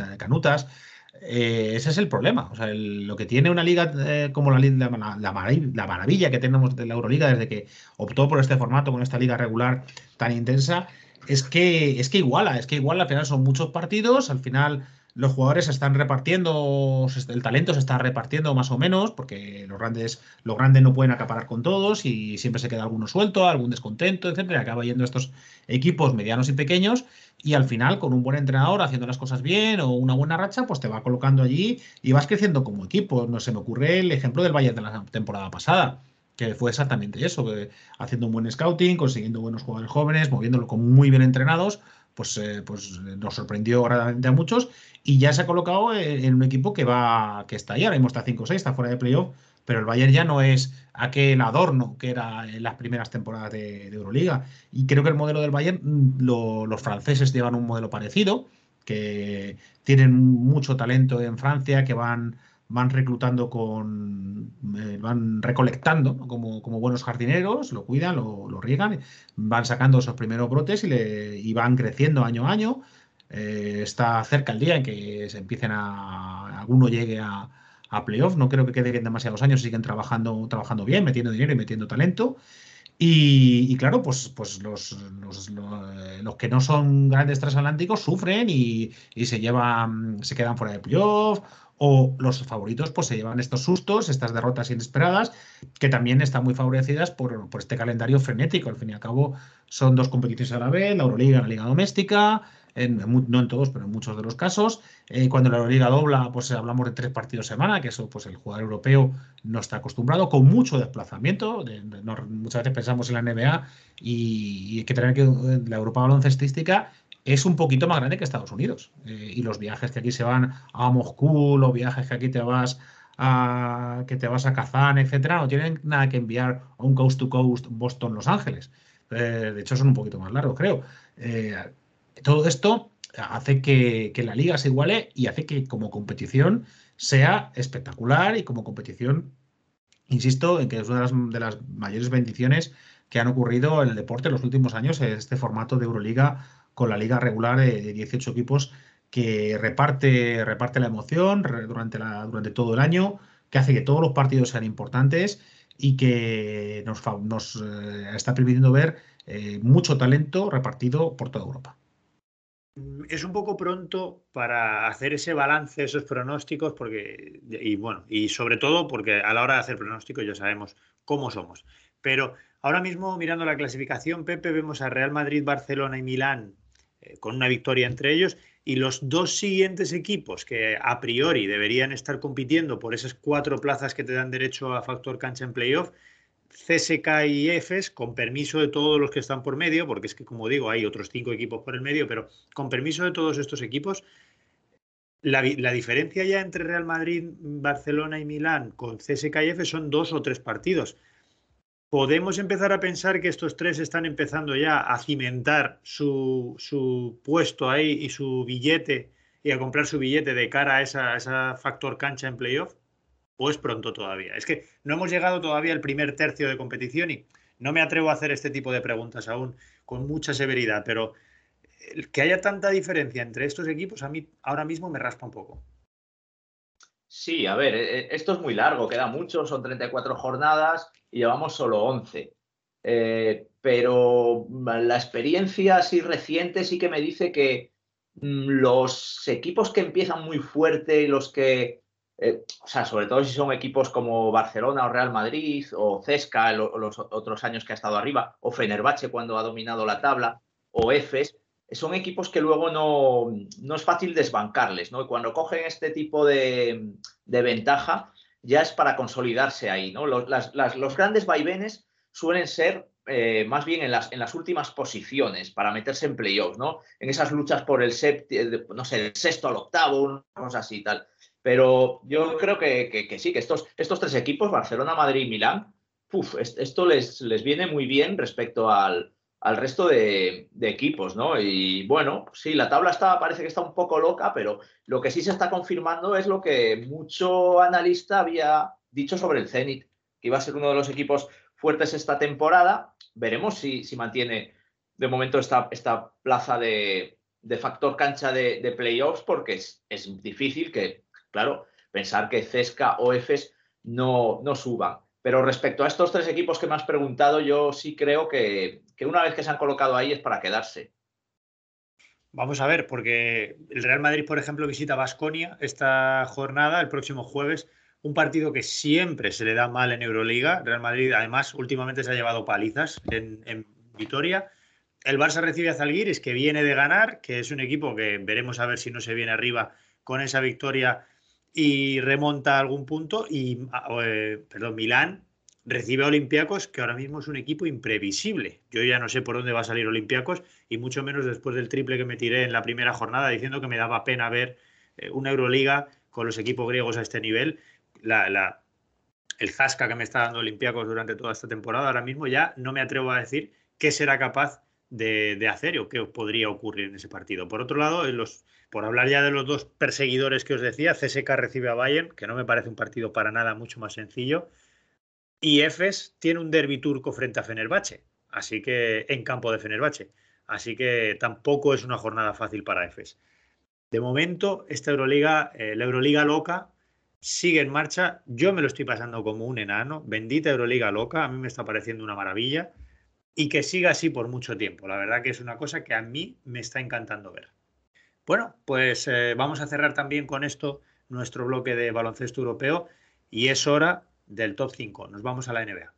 eh, ese es el problema. O sea, lo que tiene una liga como la, la, la, maravilla que tenemos de la Euroliga desde que optó por este formato con esta liga regular tan intensa es que, es que iguala, es que igual al final son muchos partidos, al final los jugadores se están repartiendo, el talento se está repartiendo más o menos, porque los grandes, los grandes no pueden acaparar con todos y siempre se queda alguno suelto, algún descontento, etcétera. Acaba yendo estos equipos medianos y pequeños y al final, con un buen entrenador haciendo las cosas bien o una buena racha, pues te va colocando allí y vas creciendo como equipo. No se me ocurre el ejemplo del Bayern de la temporada pasada que fue exactamente eso, haciendo un buen scouting, consiguiendo buenos jugadores jóvenes, moviéndolo con muy bien entrenados, pues, eh, pues nos sorprendió grandemente a muchos y ya se ha colocado en un equipo que va que está ahí, ahora mismo está 5-6, está fuera de playoff, pero el Bayern ya no es aquel adorno que era en las primeras temporadas de, Euroliga. Y creo que el modelo del Bayern, mm, los franceses llevan un modelo parecido, que tienen mucho talento en Francia, que van van reclutando con, eh, van recolectando como, como, buenos jardineros, lo cuidan, lo, riegan, van sacando esos primeros brotes y, le, van creciendo año a año. Eh, está cerca el día en que se empiecen a, alguno llegue a, a playoff, no creo que queden demasiados años, siguen trabajando, trabajando bien, metiendo dinero y metiendo talento. Y, claro, pues, pues los, los, eh, los, que no son grandes transatlánticos sufren y, y, se llevan, se quedan fuera de playoff o los favoritos pues se llevan estos sustos, estas derrotas inesperadas, que también están muy favorecidas por, este calendario frenético. Al fin y al cabo son dos competiciones a la vez, la Euroliga y la Liga Doméstica, no en todos, pero en muchos de los casos. Eh, cuando la Euroliga dobla, pues hablamos de tres partidos semana, que eso pues el jugador europeo no está acostumbrado, con mucho desplazamiento. muchas veces pensamos en la NBA y, y que tener que la Europa baloncestística es un poquito más grande que Estados Unidos. Eh, y los viajes que aquí se van a Moscú, los viajes que aquí te vas a que te vas a Kazán, etcétera, no tienen nada que enviar a un coast to coast Boston Los Ángeles. Eh, de hecho, son un poquito más largos, creo. Eh, todo esto hace que, la liga se iguale y hace que como competición sea espectacular y como competición, insisto, en que es una de las, de las mayores bendiciones que han ocurrido en el deporte en los últimos años, este formato de Euroliga con la liga regular de 18 equipos que reparte, reparte la emoción durante, la, durante todo el año, que hace que todos los partidos sean importantes y que nos, nos eh, está permitiendo ver eh, mucho talento repartido por toda Europa. es un poco pronto para hacer ese balance, esos pronósticos, porque, y bueno, y sobre todo porque a la hora de hacer pronósticos ya sabemos cómo somos. Pero ahora mismo, mirando la clasificación, Pepe, vemos a Real Madrid, Barcelona y Milán con una victoria entre ellos, y los dos siguientes equipos que a priori deberían estar compitiendo por esas cuatro plazas que te dan derecho a factor cancha en playoff, CSK y EFES, con permiso de todos los que están por medio, porque es que, como digo, hay otros cinco equipos por el medio, pero con permiso de todos estos equipos, la, diferencia ya entre Real Madrid, Barcelona y Milán con CSK y EFES son dos o tres partidos. Podemos empezar a pensar que estos tres están empezando ya a cimentar su, su puesto ahí y su billete y a comprar su billete de cara a esa, esa factor cancha en playoff o es pronto todavía? Es que no hemos llegado todavía al primer tercio de competición y no me atrevo a hacer este tipo de preguntas aún con mucha severidad, pero que haya tanta diferencia entre estos equipos a mí ahora mismo me raspa un poco. Sí, a ver, e, e, esto es muy largo, queda mucho, son 34 jornadas y llevamos solo 11. Eh, pero la experiencia así reciente sí que me dice que mm, los equipos que empiezan muy fuerte y los que eh, o sea, sobre todo si son equipos como Barcelona o Real Madrid o Cesca los otros años que ha estado arriba, o Fenerbahce cuando ha dominado la tabla, o Efes, son equipos que luego no, no es fácil desbancarles, ¿no? Cuando cogen este tipo de, ventaja, ya es para consolidarse ahí, ¿no? Los, los grandes vaivenes suelen ser eh, más bien en las, en las últimas posiciones para meterse en playoffs, ¿no? En esas luchas por el, no sé, el sexto al octavo, una cosa así y tal. Pero yo creo que, sí, que estos, estos tres equipos, Barcelona, Madrid y Milán, esto les, les viene muy bien respecto al, al resto de, equipos, ¿no? Y bueno, sí, la tabla está, parece que está un poco loca, pero lo que sí se está confirmando es lo que mucho analista había dicho sobre el Zenit, que iba a ser uno de los equipos fuertes esta temporada. Veremos si, si mantiene de momento esta, esta plaza de, factor cancha de, de playoffs, porque es, es difícil que Claro, pensar que Cesca o EFES no, no suban. Pero respecto a estos tres equipos que me has preguntado, yo sí creo que, una vez que se han colocado ahí es para quedarse. Vamos a ver, porque el Real Madrid, por ejemplo, visita Basconia esta jornada, el próximo jueves, un partido que siempre se le da mal en Euroliga. Real Madrid, además, últimamente se ha llevado palizas en, Vitoria. El Barça recibe a Zalgiris, que viene de ganar, que es un equipo que veremos a ver si no se viene arriba con esa victoria y remonta algún punto. Y, ah, eh, perdón, Milán recibe a Olympiacos, que ahora mismo es un equipo imprevisible. Yo ya no sé por dónde va a salir Olympiacos y mucho menos después del triple que me tiré en la primera jornada diciendo que me daba pena ver eh, una Euroliga con los equipos griegos a este nivel. La, el zasca que me está dando Olympiacos durante toda esta temporada, ahora mismo ya no me atrevo a decir qué será capaz de, hacer o qué podría ocurrir en ese partido. Por otro lado, los, por hablar ya de los dos perseguidores que os decía, CSK recibe a Bayern, que no me parece un partido para nada mucho más sencillo, y Efes tiene un derby turco frente a Fenerbahce, así que en campo de Fenerbahce. Así que tampoco es una jornada fácil para Efes. De momento, esta Euroliga, eh, la Euroliga loca, sigue en marcha. Yo me lo estoy pasando como un enano. Bendita Euroliga loca, a mí me está pareciendo una maravilla y que siga así por mucho tiempo. La verdad que es una cosa que a mí me está encantando ver. Bueno, pues eh, vamos a cerrar también con esto nuestro bloque de baloncesto europeo y es hora del top 5. Nos vamos a la NBA.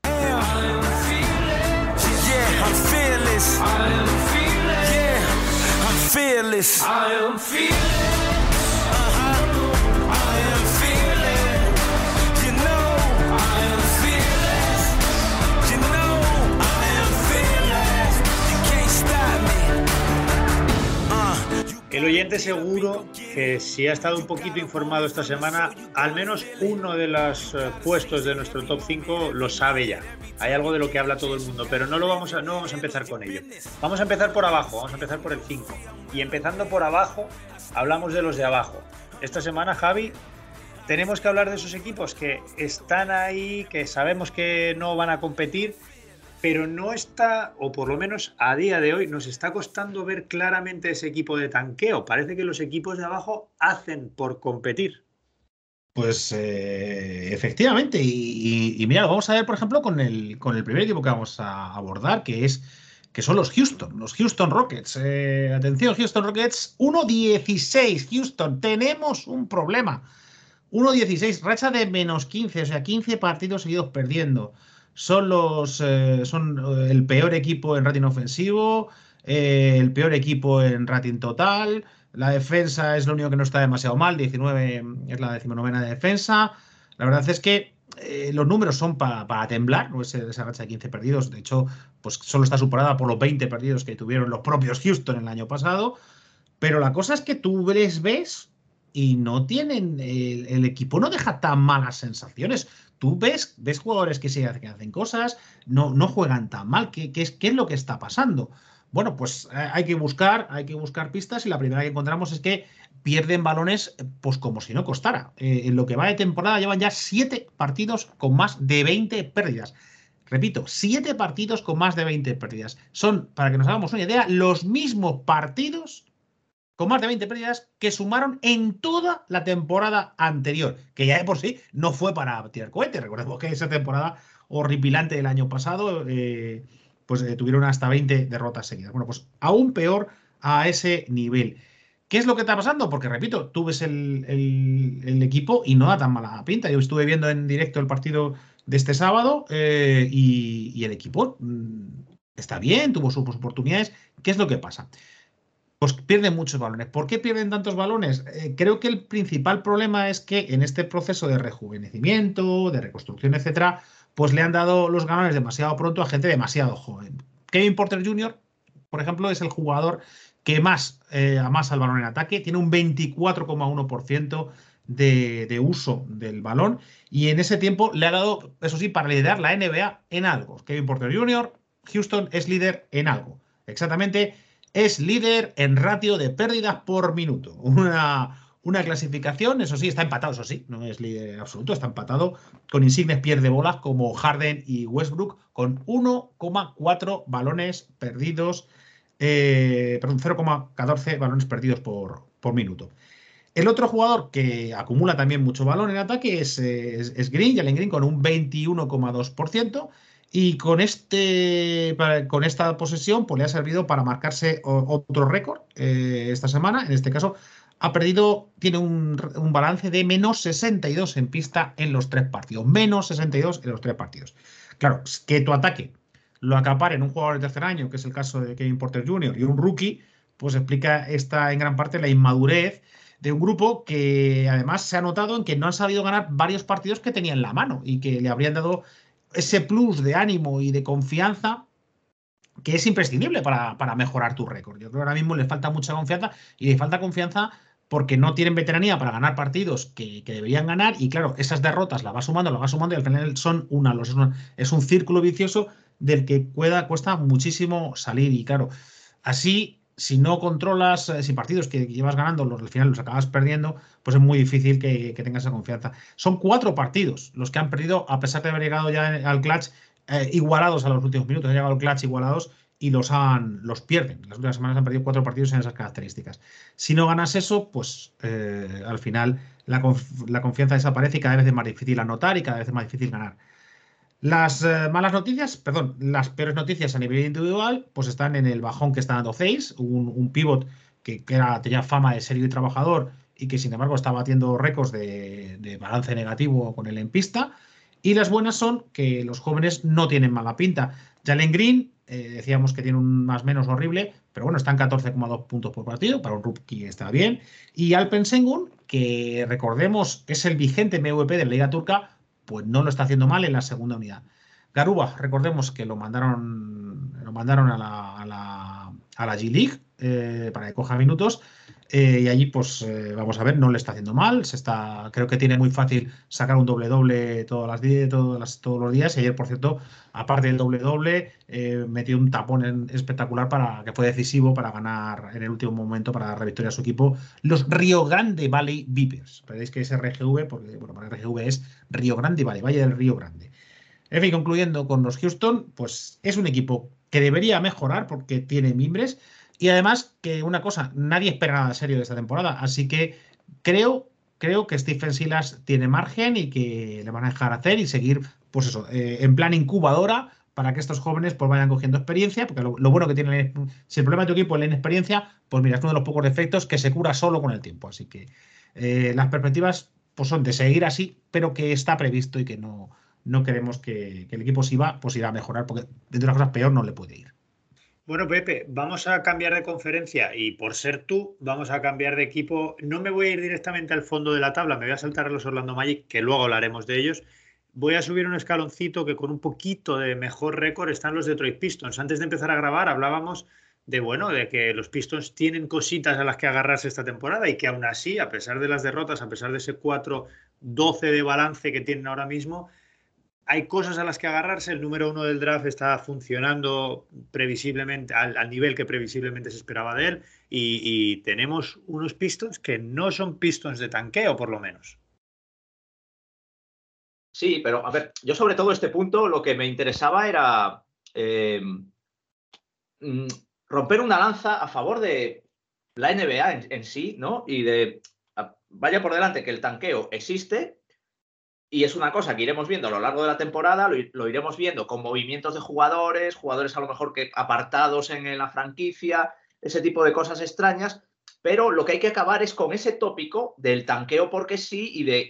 El oyente seguro que si ha estado un poquito informado esta semana, al menos uno de los eh, puestos de nuestro top 5 lo sabe ya. Hay algo de lo que habla todo el mundo, pero no, lo vamos a, no vamos a empezar con ello. Vamos a empezar por abajo, vamos a empezar por el 5. Y empezando por abajo, hablamos de los de abajo. Esta semana, Javi, tenemos que hablar de esos equipos que están ahí, que sabemos que no van a competir, pero no está, o por lo menos a día de hoy, nos está costando ver claramente ese equipo de tanqueo. Parece que los equipos de abajo hacen por competir. Pues eh, efectivamente, y, mira, vamos a ver, por ejemplo, con el, con el primer equipo que vamos a abordar, que es que son los Houston, los Houston Rockets. Eh, atención, Houston Rockets, 1-16. Houston, tenemos un problema. 1-16, racha de menos 15, o sea, 15 partidos seguidos perdiendo. Son los eh, son eh, el peor equipo en rating ofensivo, el peor equipo en rating total. La defensa es lo único que no está demasiado mal, 19 es la decimonovena de defensa. La verdad es que eh, los números son para temblar, ¿no? esa racha de 15 perdidos. De hecho, pues solo está superada por los 20 perdidos que tuvieron los propios Houston el año pasado. Pero la cosa es que tú les ves y no tienen. El, equipo no deja tan malas sensaciones. Tú ves, ves jugadores que, se, que hacen cosas, no, no juegan tan mal. ¿Qué, qué, es, ¿Qué es lo que está pasando? Bueno, pues eh, hay que buscar, hay que buscar pistas y la primera que encontramos es que pierden balones pues como si no costara. Eh, en lo que va de temporada llevan ya siete partidos con más de 20 pérdidas. Repito, siete partidos con más de 20 pérdidas. Son, para que nos hagamos una idea, los mismos partidos con más de 20 pérdidas que sumaron en toda la temporada anterior, que ya de por sí no fue para tirar cohete. Recordemos que esa temporada horripilante del año pasado, eh, pues eh, tuvieron hasta 20 derrotas seguidas. Bueno, pues aún peor a ese nivel. ¿Qué es lo que está pasando? Porque, repito, tú ves el, equipo y no da tan mala pinta. Yo estuve viendo en directo el partido de este sábado eh, y, el equipo mm, está bien, tuvo sus oportunidades. ¿Qué es lo que pasa? Pues pierden muchos balones. ¿Por qué pierden tantos balones? Eh, creo que el principal problema es que en este proceso de rejuvenecimiento, de reconstrucción, etcétera, pues le han dado los galones demasiado pronto a gente demasiado joven. Kevin Porter Jr., por ejemplo, es el jugador que más eh, amasa el balón en ataque, tiene un 24,1% de, de, uso del balón y en ese tiempo le ha dado, eso sí, para liderar la NBA en algo. Kevin Porter Jr., Houston es líder en algo. Exactamente, es líder en ratio de pérdidas por minuto. Una, una clasificación, eso sí, está empatado, eso sí, no es líder absoluto, está empatado con insignes pierde bolas como Harden y Westbrook con 1,4 balones perdidos, eh, perdón, 0,14 balones perdidos por, por, minuto. El otro jugador que acumula también mucho balón en ataque es, es, Green, Jalen Green, con un 21,2%. Y con, este, con esta posesión pues, le ha servido para marcarse otro récord eh, esta semana. En este caso, ha perdido, tiene un, balance de menos 62 en pista en los tres partidos. Menos 62 en los tres partidos. Claro, que tu ataque lo acapare en un jugador de tercer año, que es el caso de Kevin Porter Jr., y un rookie, pues explica esta en gran parte la inmadurez de un grupo que además se ha notado en que no han sabido ganar varios partidos que tenían en la mano y que le habrían dado ese plus de ánimo y de confianza que es imprescindible para, para mejorar tu récord. Yo creo que ahora mismo le falta mucha confianza y le falta confianza porque no tienen veteranía para ganar partidos que, deberían ganar y claro, esas derrotas las va sumando, las va sumando y al final son una, los, es un círculo vicioso del que cuesta muchísimo salir y claro, así si no controlas, eh, si partidos que llevas ganando, los, al final los acabas perdiendo, pues es muy difícil que, tengas esa confianza. Son cuatro partidos los que han perdido, a pesar de haber llegado ya al clutch, eh, igualados a los últimos minutos, han llegado al clutch igualados y los, han, los pierden. Las últimas semanas han perdido cuatro partidos en esas características. Si no ganas eso, pues eh, al final la, confianza desaparece y cada vez es más difícil anotar y cada vez es más difícil ganar. Las eh, malas noticias, perdón, las peores noticias a nivel individual, pues están en el bajón que está dando Face, un, un pivot que, era, tenía fama de serio y trabajador y que sin embargo está batiendo récords de, de balance negativo con él en pista. Y las buenas son que los jóvenes no tienen mala pinta. Jalen Green eh, decíamos que tiene un más menos horrible, pero bueno, están 14,2 puntos por partido, para un rookie está bien. Y Alpen Sengun, que recordemos es el vigente MVP de la Liga Turca, pues no lo está haciendo mal en la segunda unidad. Garuba, recordemos que lo mandaron, lo mandaron a la, a la, G League eh, para que coja minutos eh, y allí, pues eh, vamos a ver, no le está haciendo mal. Se está, creo que tiene muy fácil sacar un doble doble todas las, todos los días. Y ayer, por cierto, aparte del doble doble, eh, metió un tapón espectacular para que fue decisivo para ganar en el último momento para dar victoria a su equipo. Los Río Grande Valley Vipers. Veréis que es RGV, porque bueno, para RGV es Río Grande Valley, Valle del Río Grande. En fin, concluyendo con los Houston, pues es un equipo que debería mejorar porque tiene mimbres y además, que una cosa, nadie espera nada serio de esta temporada. Así que creo, creo que Stephen Silas tiene margen y que le van a dejar hacer y seguir, pues eso, eh, en plan incubadora para que estos jóvenes pues vayan cogiendo experiencia, porque lo, bueno que tiene, si el problema de tu equipo es la inexperiencia, pues mira, es uno de los pocos defectos que se cura solo con el tiempo. Así que eh, las perspectivas pues son de seguir así, pero que está previsto y que no, no queremos que, el equipo si va, pues irá a mejorar, porque de las cosas peor no le puede ir. Bueno, Pepe, vamos a cambiar de conferencia y por ser tú, vamos a cambiar de equipo. No me voy a ir directamente al fondo de la tabla, me voy a saltar a los Orlando Magic, que luego hablaremos de ellos. Voy a subir un escaloncito que con un poquito de mejor récord están los Detroit Pistons. Antes de empezar a grabar hablábamos de bueno, de que los Pistons tienen cositas a las que agarrarse esta temporada y que aún así, a pesar de las derrotas, a pesar de ese 4-12 de balance que tienen ahora mismo, hay cosas a las que agarrarse. El número uno del draft está funcionando previsiblemente al, nivel que previsiblemente se esperaba de él y, tenemos unos Pistons que no son Pistons de tanqueo, por lo menos. Sí, pero a ver, yo sobre todo este punto lo que me interesaba era eh, mm, romper una lanza a favor de la NBA en, sí, ¿no? Y de, vaya por delante que el tanqueo existe y es una cosa que iremos viendo a lo largo de la temporada, lo, iremos viendo con movimientos de jugadores, jugadores a lo mejor que apartados en, la franquicia, ese tipo de cosas extrañas, pero lo que hay que acabar es con ese tópico del tanqueo porque sí y de,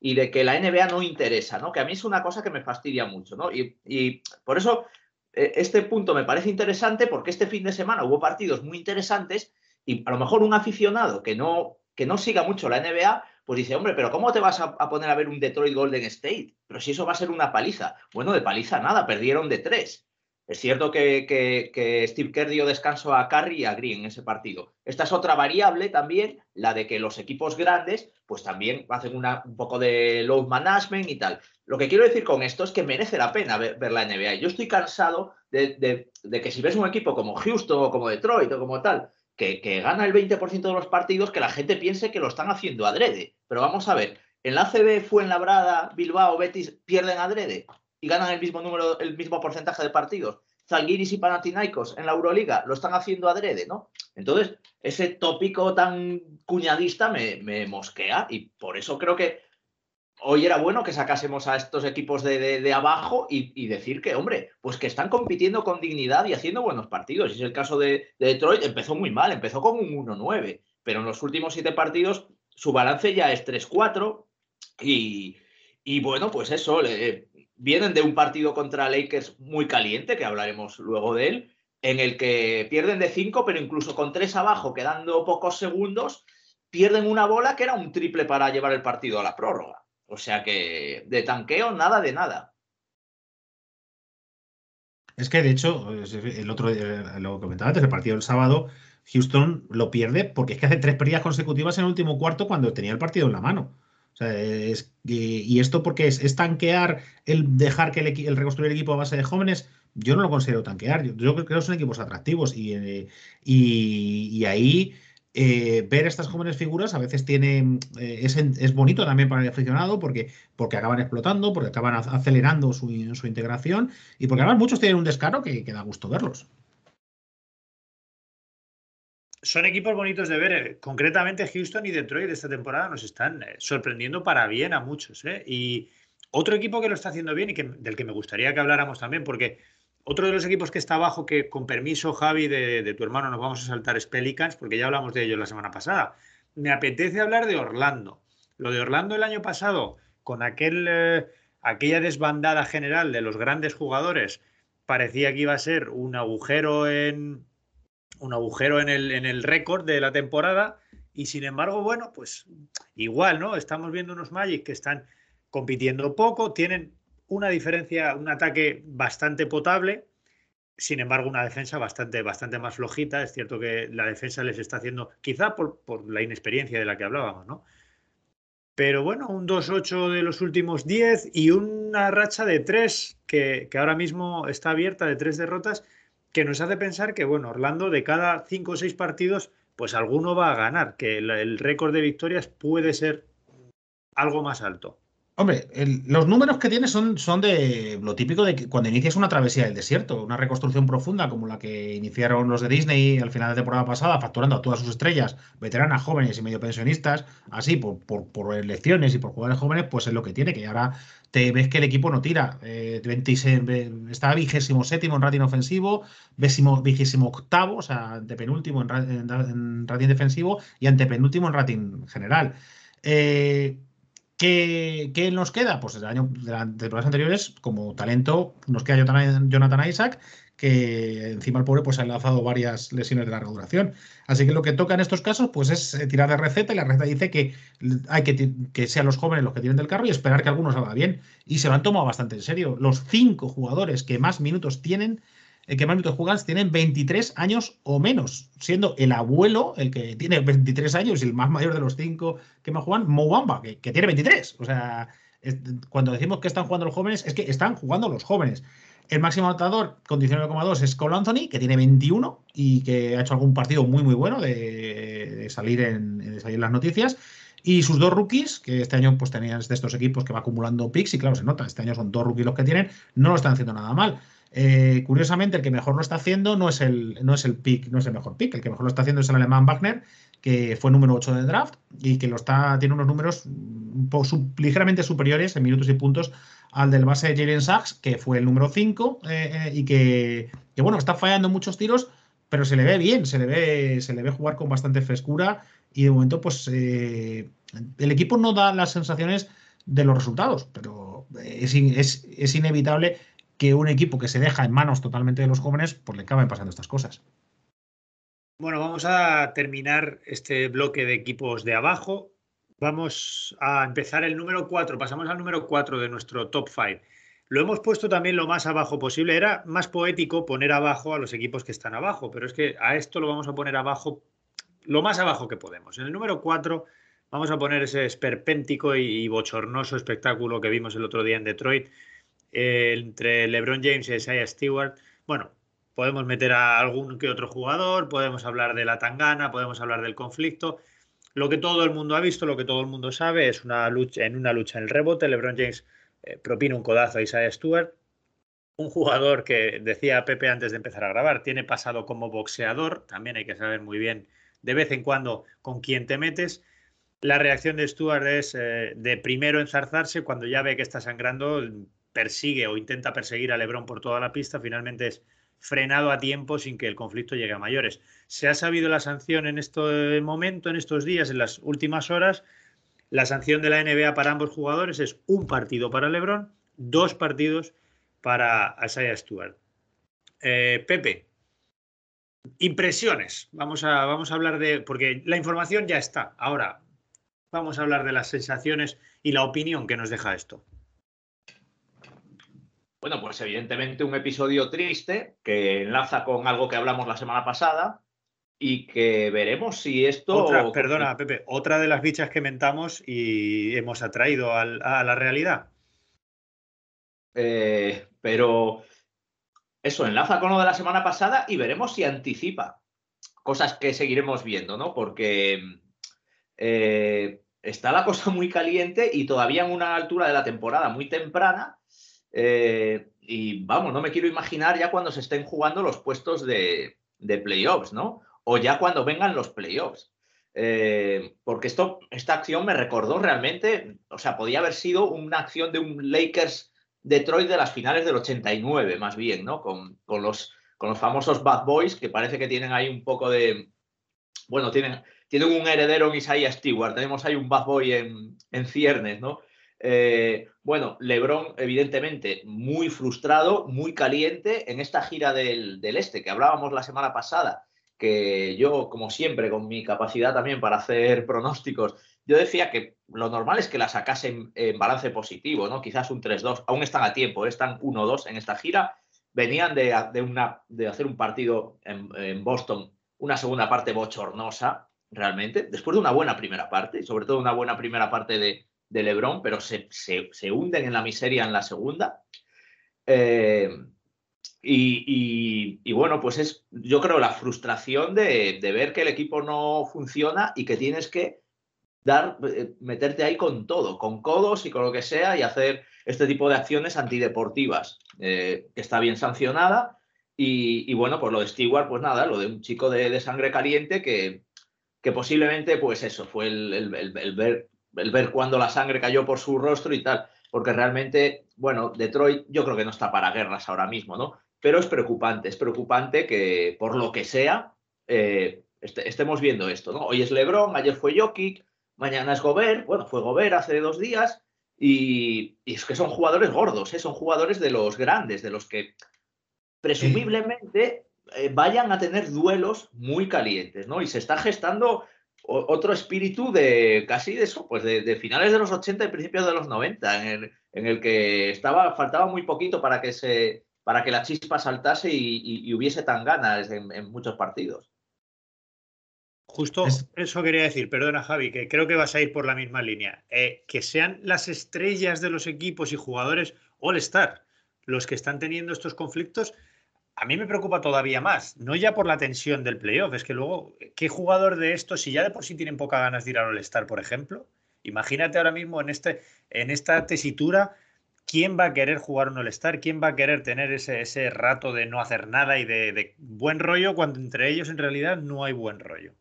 y, de que la NBA no interesa, ¿no? Que a mí es una cosa que me fastidia mucho, ¿no? Y, por eso e, este punto me parece interesante porque este fin de semana hubo partidos muy interesantes y a lo mejor un aficionado que no, que no siga mucho la NBA, pues dice, hombre, pero ¿cómo te vas a, poner a ver un Detroit Golden State? Pero si eso va a ser una paliza. Bueno, de paliza nada, perdieron de tres. Es cierto que, que, Steve Kerr dio descanso a Curry y a Green en ese partido. Esta es otra variable también, la de que los equipos grandes, pues también hacen un poco de load management y tal. Lo que quiero decir con esto es que merece la pena ver, la NBA. Yo estoy cansado de, que si ves un equipo como Houston o como Detroit o como tal, que, gana el 20% de los partidos, que la gente piense que lo están haciendo adrede. Pero vamos a ver, en la ACB, Fuenlabrada, Bilbao, Betis pierden adrede y ganan el mismo número, el mismo porcentaje de partidos. Zalgiris y Panathinaikos en la Euroliga lo están haciendo adrede, ¿no? Entonces, ese tópico tan cuñadista me, me mosquea y por eso creo que hoy era bueno que sacásemos a estos equipos de, abajo y, decir que, hombre, pues que están compitiendo con dignidad y haciendo buenos partidos. Y es el caso de, Detroit, empezó muy mal, empezó con un 1-9, pero en los últimos siete partidos su balance ya es 3-4 y, bueno, pues eso, vienen de un partido contra Lakers muy caliente, que hablaremos luego de él, en el que pierden de 5, pero incluso con 3 abajo, quedando pocos segundos, pierden una bola que era un triple para llevar el partido a la prórroga. O sea que de tanqueo, nada de nada. Es que de hecho, el otro, lo comentaba antes, el partido del sábado, Houston lo pierde porque es que hace tres pérdidas consecutivas en el último cuarto cuando tenía el partido en la mano. O sea, es, y, esto porque es, tanquear el dejar que el, reconstruir el equipo a base de jóvenes, yo no lo considero tanquear. Yo, creo que son equipos atractivos y, eh, y ahí eh, ver estas jóvenes figuras a veces tiene, eh, es, bonito también para el aficionado porque, porque acaban explotando, porque acaban acelerando su, integración y porque además muchos tienen un descaro que, da gusto verlos. Son equipos bonitos de ver. Eh, concretamente Houston y Detroit esta temporada nos están sorprendiendo para bien a muchos. Y otro equipo que lo está haciendo bien y que, del que me gustaría que habláramos también, porque otro de los equipos que está abajo, que con permiso, Javi, de, tu hermano, nos vamos a saltar es Pelicans, porque ya hablamos de ellos la semana pasada. Me apetece hablar de Orlando. Lo de Orlando el año pasado, con aquel, eh, aquella desbandada general de los grandes jugadores, parecía que iba a ser un agujero en un agujero en el, en el récord de la temporada. Y sin embargo, bueno, pues igual, ¿no? Estamos viendo unos Magic que están compitiendo poco, tienen una diferencia, un ataque bastante potable, sin embargo, una defensa bastante, bastante más flojita. Es cierto que la defensa les está haciendo, quizá por, por la inexperiencia de la que hablábamos, ¿no? Pero bueno, un 2-8 de los últimos 10 y una racha de 3 que, que, ahora mismo está abierta de 3 derrotas, que nos hace pensar que, bueno, Orlando de cada 5 o 6 partidos, pues alguno va a ganar, que el récord de victorias puede ser algo más alto. Hombre, los números que tiene son, son de lo típico de que cuando inicias una travesía del desierto, una reconstrucción profunda como la que iniciaron los de Disney al final de temporada pasada, facturando a todas sus estrellas, veteranas, jóvenes y medio pensionistas, así por, por, elecciones y por jugadores jóvenes, pues es lo que tiene, que ahora te ves que el equipo no tira. Eh, 26, está vigésimo séptimo en rating ofensivo, vigésimo octavo, o sea, antepenúltimo en, en, rating defensivo y antepenúltimo en rating general. Eh, ¿Qué, nos queda? Pues el año de las anteriores, como talento, nos queda Jonathan Isaac, que encima el pobre pues ha enlazado varias lesiones de larga duración. Así que lo que toca en estos casos pues es eh, tirar de receta y la receta dice que hay que que sean los jóvenes los que tienen del carro y esperar que algunos salga bien. Y se lo han tomado bastante en serio. Los cinco jugadores que más minutos tienen el que más minutos juegan tienen 23 años o menos, siendo el abuelo el que tiene 23 años y el más mayor de los cinco que más juegan, Mowamba, que, que tiene 23. O sea, cuando decimos que están jugando los jóvenes, es que están jugando los jóvenes. El máximo anotador con 19,2 es Cole Anthony, que tiene 21 y que ha hecho algún partido muy, muy bueno de, salir, en, salir las noticias. Y sus dos rookies, que este año pues tenían de estos equipos que va acumulando picks, y claro, se nota, este año son dos rookies los que tienen, no lo están haciendo nada mal. Eh, curiosamente, el que mejor lo está haciendo no es el, no el pick, no es el mejor pick. El que mejor lo está haciendo es el alemán Wagner, que fue número 8 de draft y que lo está, tiene unos números ligeramente superiores en minutos y puntos al del base Jalen Sachs, que fue el número 5 eh, eh, y que, bueno, está fallando muchos tiros, pero se le ve bien, se le ve, se le ve jugar con bastante frescura y de momento, pues el equipo no da las sensaciones de los resultados, pero es, es, es inevitable que un equipo que se deja en manos totalmente de los jóvenes, pues le acaben pasando estas cosas. Bueno, vamos a terminar este bloque de equipos de abajo. Vamos a empezar el número 4. Pasamos al número 4 de nuestro top 5. Lo hemos puesto también lo más abajo posible. Era más poético poner abajo a los equipos que están abajo, pero es que a esto lo vamos a poner abajo lo más abajo que podemos. En el número 4 vamos a poner ese esperpéntico y bochornoso espectáculo que vimos el otro día en Detroit entre LeBron James y Isaiah Stewart. Bueno, podemos meter a algún que otro jugador, podemos hablar de la tangana, podemos hablar del conflicto. Lo que todo el mundo ha visto, lo que todo el mundo sabe, es una lucha en una lucha en el rebote. LeBron James eh, propina un codazo a Isaiah Stewart, un jugador que decía Pepe antes de empezar a grabar, tiene pasado como boxeador, también hay que saber muy bien de vez en cuando con quién te metes. La reacción de Stewart es eh, de primero enzarzarse, cuando ya ve que está sangrando, persigue o intenta perseguir a Lebron por toda la pista, finalmente es frenado a tiempo sin que el conflicto llegue a mayores. Se ha sabido la sanción en este momento, en estos días, en las últimas horas. La sanción de la NBA para ambos jugadores es un partido para Lebron, dos partidos para Isaiah Stewart. Eh, Pepe, impresiones. Vamos a, vamos a hablar de, porque la información ya está. Ahora, vamos a hablar de las sensaciones y la opinión que nos deja esto. Bueno, pues evidentemente un episodio triste que enlaza con algo que hablamos la semana pasada y que veremos si esto... perdona, Pepe, otra de las bichas que mentamos y hemos atraído a la realidad. Eh, pero eso enlaza con lo de la semana pasada y veremos si anticipa cosas que seguiremos viendo, ¿no? Porque eh, está la cosa muy caliente y todavía en una altura de la temporada muy temprana eh, y vamos, no me quiero imaginar ya cuando se estén jugando los puestos de, playoffs, ¿no? O ya cuando vengan los playoffs. Eh, porque esto, esta acción me recordó realmente, o sea, podía haber sido una acción de un Lakers Detroit de las finales del 89, más bien, ¿no? Con, los, con los famosos Bad Boys, que parece que tienen ahí un poco de. Bueno, tienen, tienen un heredero en Isaiah Stewart, tenemos ahí un Bad Boy en, en ciernes, ¿no? Eh, bueno, Lebron, evidentemente, muy frustrado, muy caliente en esta gira del, Este que hablábamos la semana pasada, que yo, como siempre, con mi capacidad también para hacer pronósticos, yo decía que lo normal es que la sacasen en balance positivo, ¿no? Quizás un 3-2, aún están a tiempo, ¿eh? están 1-2 en esta gira, venían de, hacer un partido en, en Boston, una segunda parte bochornosa, realmente, después de una buena primera parte, sobre todo una buena primera parte de, de Lebron, pero se, hunden en la miseria en la segunda. Eh, y, bueno, pues es, yo creo, la frustración de, ver que el equipo no funciona y que tienes que dar, eh, meterte ahí con todo, con codos y con lo que sea y hacer este tipo de acciones antideportivas, eh, que está bien sancionada. Y, bueno, pues lo de Stewart, pues nada, lo de un chico de, sangre caliente que, que, posiblemente, pues eso, fue el, ver, el ver cuando la sangre cayó por su rostro y tal, porque realmente, bueno, Detroit yo creo que no está para guerras ahora mismo, ¿no? Pero es preocupante, es preocupante que por lo que sea eh, estemos viendo esto, ¿no? Hoy es LeBron, ayer fue Jokic, mañana es Gobert, bueno, fue Gobert hace dos días, y, es que son jugadores gordos, ¿eh? son jugadores de los grandes, de los que presumiblemente eh, vayan a tener duelos muy calientes, ¿no? Y se está gestando otro espíritu de casi de eso, pues de, finales de los 80 y principios de los 90, en el, que estaba, faltaba muy poquito para que, se, para que la chispa saltase y, hubiese tan ganas en muchos partidos. Justo eso quería decir, perdona Javi, que creo que vas a ir por la misma línea. Eh, que sean las estrellas de los equipos y jugadores All-Star los que están teniendo estos conflictos, a mí me preocupa todavía más. No ya por la tensión del playoff, es que luego, ¿qué jugador de estos, si ya de por sí tienen poca ganas de ir al All-Star, por ejemplo? Imagínate ahora mismo en, este, en esta tesitura, ¿quién va a querer jugar un All-Star? ¿Quién va a querer tener ese, ese rato de no hacer nada y de buen rollo cuando entre ellos en realidad no hay buen rollo?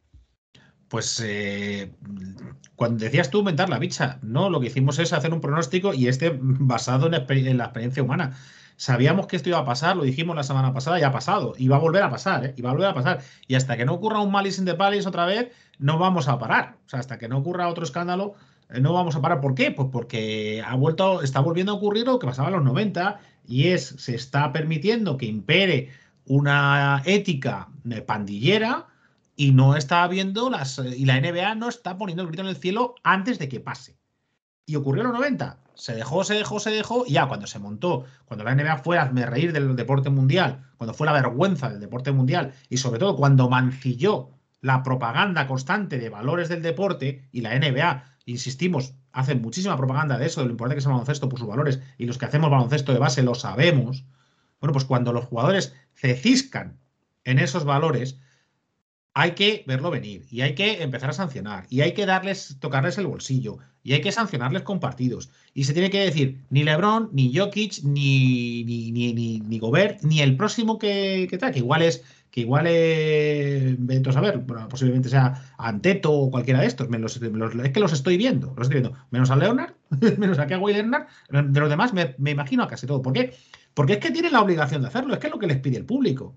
Pues eh, cuando decías tú aumentar la bicha, no, lo que hicimos es hacer un pronóstico y este basado en la, experiencia humana. Sabíamos que esto iba a pasar, lo dijimos la semana pasada, ya ha pasado, y va a volver a pasar, ¿eh? y va a volver a pasar. Y hasta que no ocurra un Malice in the Palace otra vez, no vamos a parar. O sea, hasta que no ocurra otro escándalo, eh, no vamos a parar. ¿Por qué? Pues porque ha vuelto, está volviendo a ocurrir lo que pasaba en los 90, y es, se está permitiendo que impere una ética pandillera y no está habiendo las. Y la NBA no está poniendo el grito en el cielo antes de que pase. Y ocurrió en los 90. Se dejó, se dejó, se dejó. Y ya cuando se montó, cuando la NBA fue a reír del deporte mundial, cuando fue la vergüenza del deporte mundial, y sobre todo cuando mancilló la propaganda constante de valores del deporte, y la NBA, insistimos, hace muchísima propaganda de eso, de lo importante que es el baloncesto por sus valores, y los que hacemos baloncesto de base lo sabemos. Bueno, pues cuando los jugadores se ciscan en esos valores, hay que verlo venir y hay que empezar a sancionar y hay que darles, tocarles el bolsillo y hay que sancionarles con partidos. Y se tiene que decir, ni Lebron, ni Jokic, ni, ni, ni, ni, Gobert, ni el próximo que, que, que igual es, que igual es, a ver, posiblemente sea Anteto o cualquiera de estos, es que los estoy viendo, los estoy viendo, menos a Leonard, menos a Kawhi Leonard, de los demás me, me imagino a casi todo. ¿Por qué? Porque es que tienen la obligación de hacerlo, es que es lo que les pide el público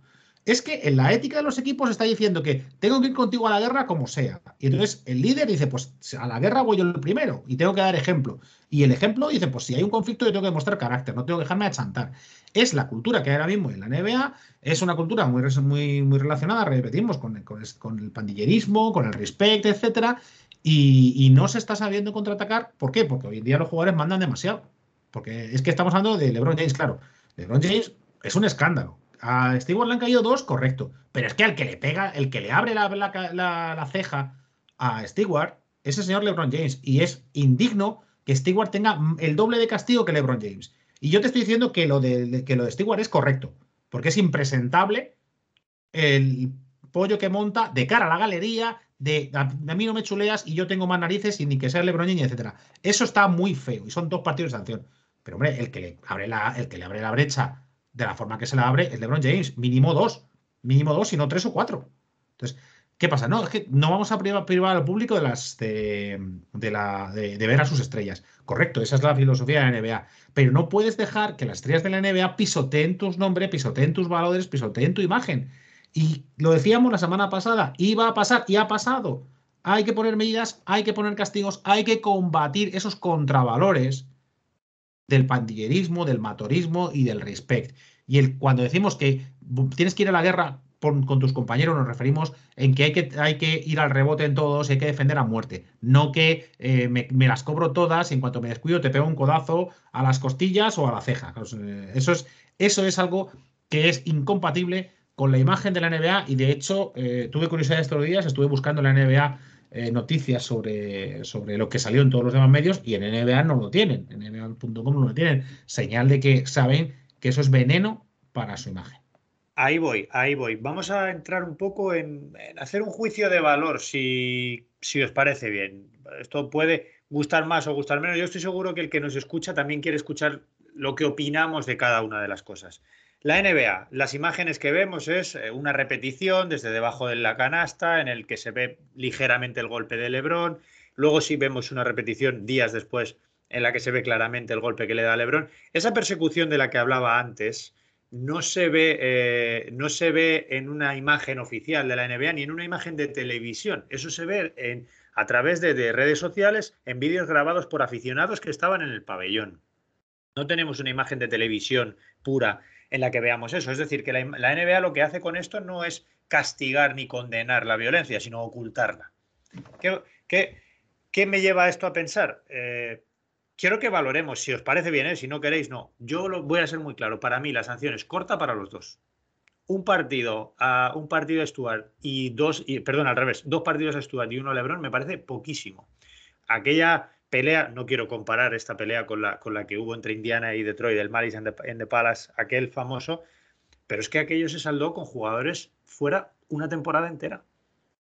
es que en la ética de los equipos está diciendo que tengo que ir contigo a la guerra como sea. Y entonces el líder dice, pues a la guerra voy yo el primero y tengo que dar ejemplo. Y el ejemplo dice, pues si hay un conflicto yo tengo que mostrar carácter, no tengo que dejarme achantar. Es la cultura que hay ahora mismo en la NBA, es una cultura muy, muy, muy relacionada, repetimos, con, con, el pandillerismo, con el respeto, etcétera, y, y no se está sabiendo contraatacar. ¿Por qué? Porque hoy en día los jugadores mandan demasiado. Porque es que estamos hablando de LeBron James, claro. LeBron James es un escándalo a Stewart le han caído dos, correcto. Pero es que al que le pega, el que le abre la, ceja a Stewart es el señor LeBron James. Y es indigno que Stewart tenga el doble de castigo que LeBron James. Y yo te estoy diciendo que lo de, que lo de Stewart es correcto. Porque es impresentable el pollo que monta de cara a la galería, de a, mí no me chuleas y yo tengo más narices y ni que sea LeBron James, etc. Eso está muy feo y son dos partidos de sanción. Pero hombre, el que le abre la, el que le abre la brecha de la forma que se la abre es LeBron James, mínimo dos, mínimo dos, y no tres o cuatro. Entonces, ¿qué pasa? No, es que no vamos a privar, al público de las de, la, de, ver a sus estrellas. Correcto, esa es la filosofía de la NBA. Pero no puedes dejar que las estrellas de la NBA pisoteen tus nombres, pisoteen tus valores, pisoteen tu imagen. Y lo decíamos la semana pasada, iba a pasar y ha pasado. Hay que poner medidas, hay que poner castigos, hay que combatir esos contravalores del pandillerismo, del matorismo y del respect. Y el, cuando decimos que tienes que ir a la guerra con, tus compañeros, nos referimos en que hay, que hay que ir al rebote en todos hay que defender a muerte. No que eh, me, las cobro todas y en cuanto me descuido te pego un codazo a las costillas o a la ceja. Eso es, eso es algo que es incompatible con la imagen de la NBA y de hecho eh, tuve curiosidad estos días, estuve buscando la NBA eh, noticias sobre, sobre lo que salió en todos los demás medios y en NBA no lo tienen, en NBA.com no lo tienen. Señal de que saben que eso es veneno para su imagen. Ahí voy, ahí voy. Vamos a entrar un poco en, hacer un juicio de valor, si, si, os parece bien. Esto puede gustar más o gustar menos. Yo estoy seguro que el que nos escucha también quiere escuchar lo que opinamos de cada una de las cosas. La NBA, las imágenes que vemos es eh, una repetición desde debajo de la canasta en el que se ve ligeramente el golpe de Lebron. Luego sí vemos una repetición días después en la que se ve claramente el golpe que le da Lebron. Esa persecución de la que hablaba antes no se ve, eh, no se ve en una imagen oficial de la NBA ni en una imagen de televisión. Eso se ve en, a través de redes sociales, en vídeos grabados por aficionados que estaban en el pabellón. No tenemos una imagen de televisión pura en la que veamos eso. Es decir, que la, NBA lo que hace con esto no es castigar ni condenar la violencia, sino ocultarla. ¿Qué, qué, me lleva esto a pensar? Eh, quiero que valoremos, si os parece bien, ¿eh? si no queréis, no. Yo lo voy a ser muy claro. Para mí la sanción es corta para los dos. Un partido a un partido a Stuart y dos, y, perdón, al revés, dos partidos a Stuart y uno a Lebron me parece poquísimo. Aquella pelea, no quiero comparar esta pelea con la, con la que hubo entre Indiana y Detroit, el Malice en the, Palace, aquel famoso, pero es que aquello se saldó con jugadores fuera una temporada entera.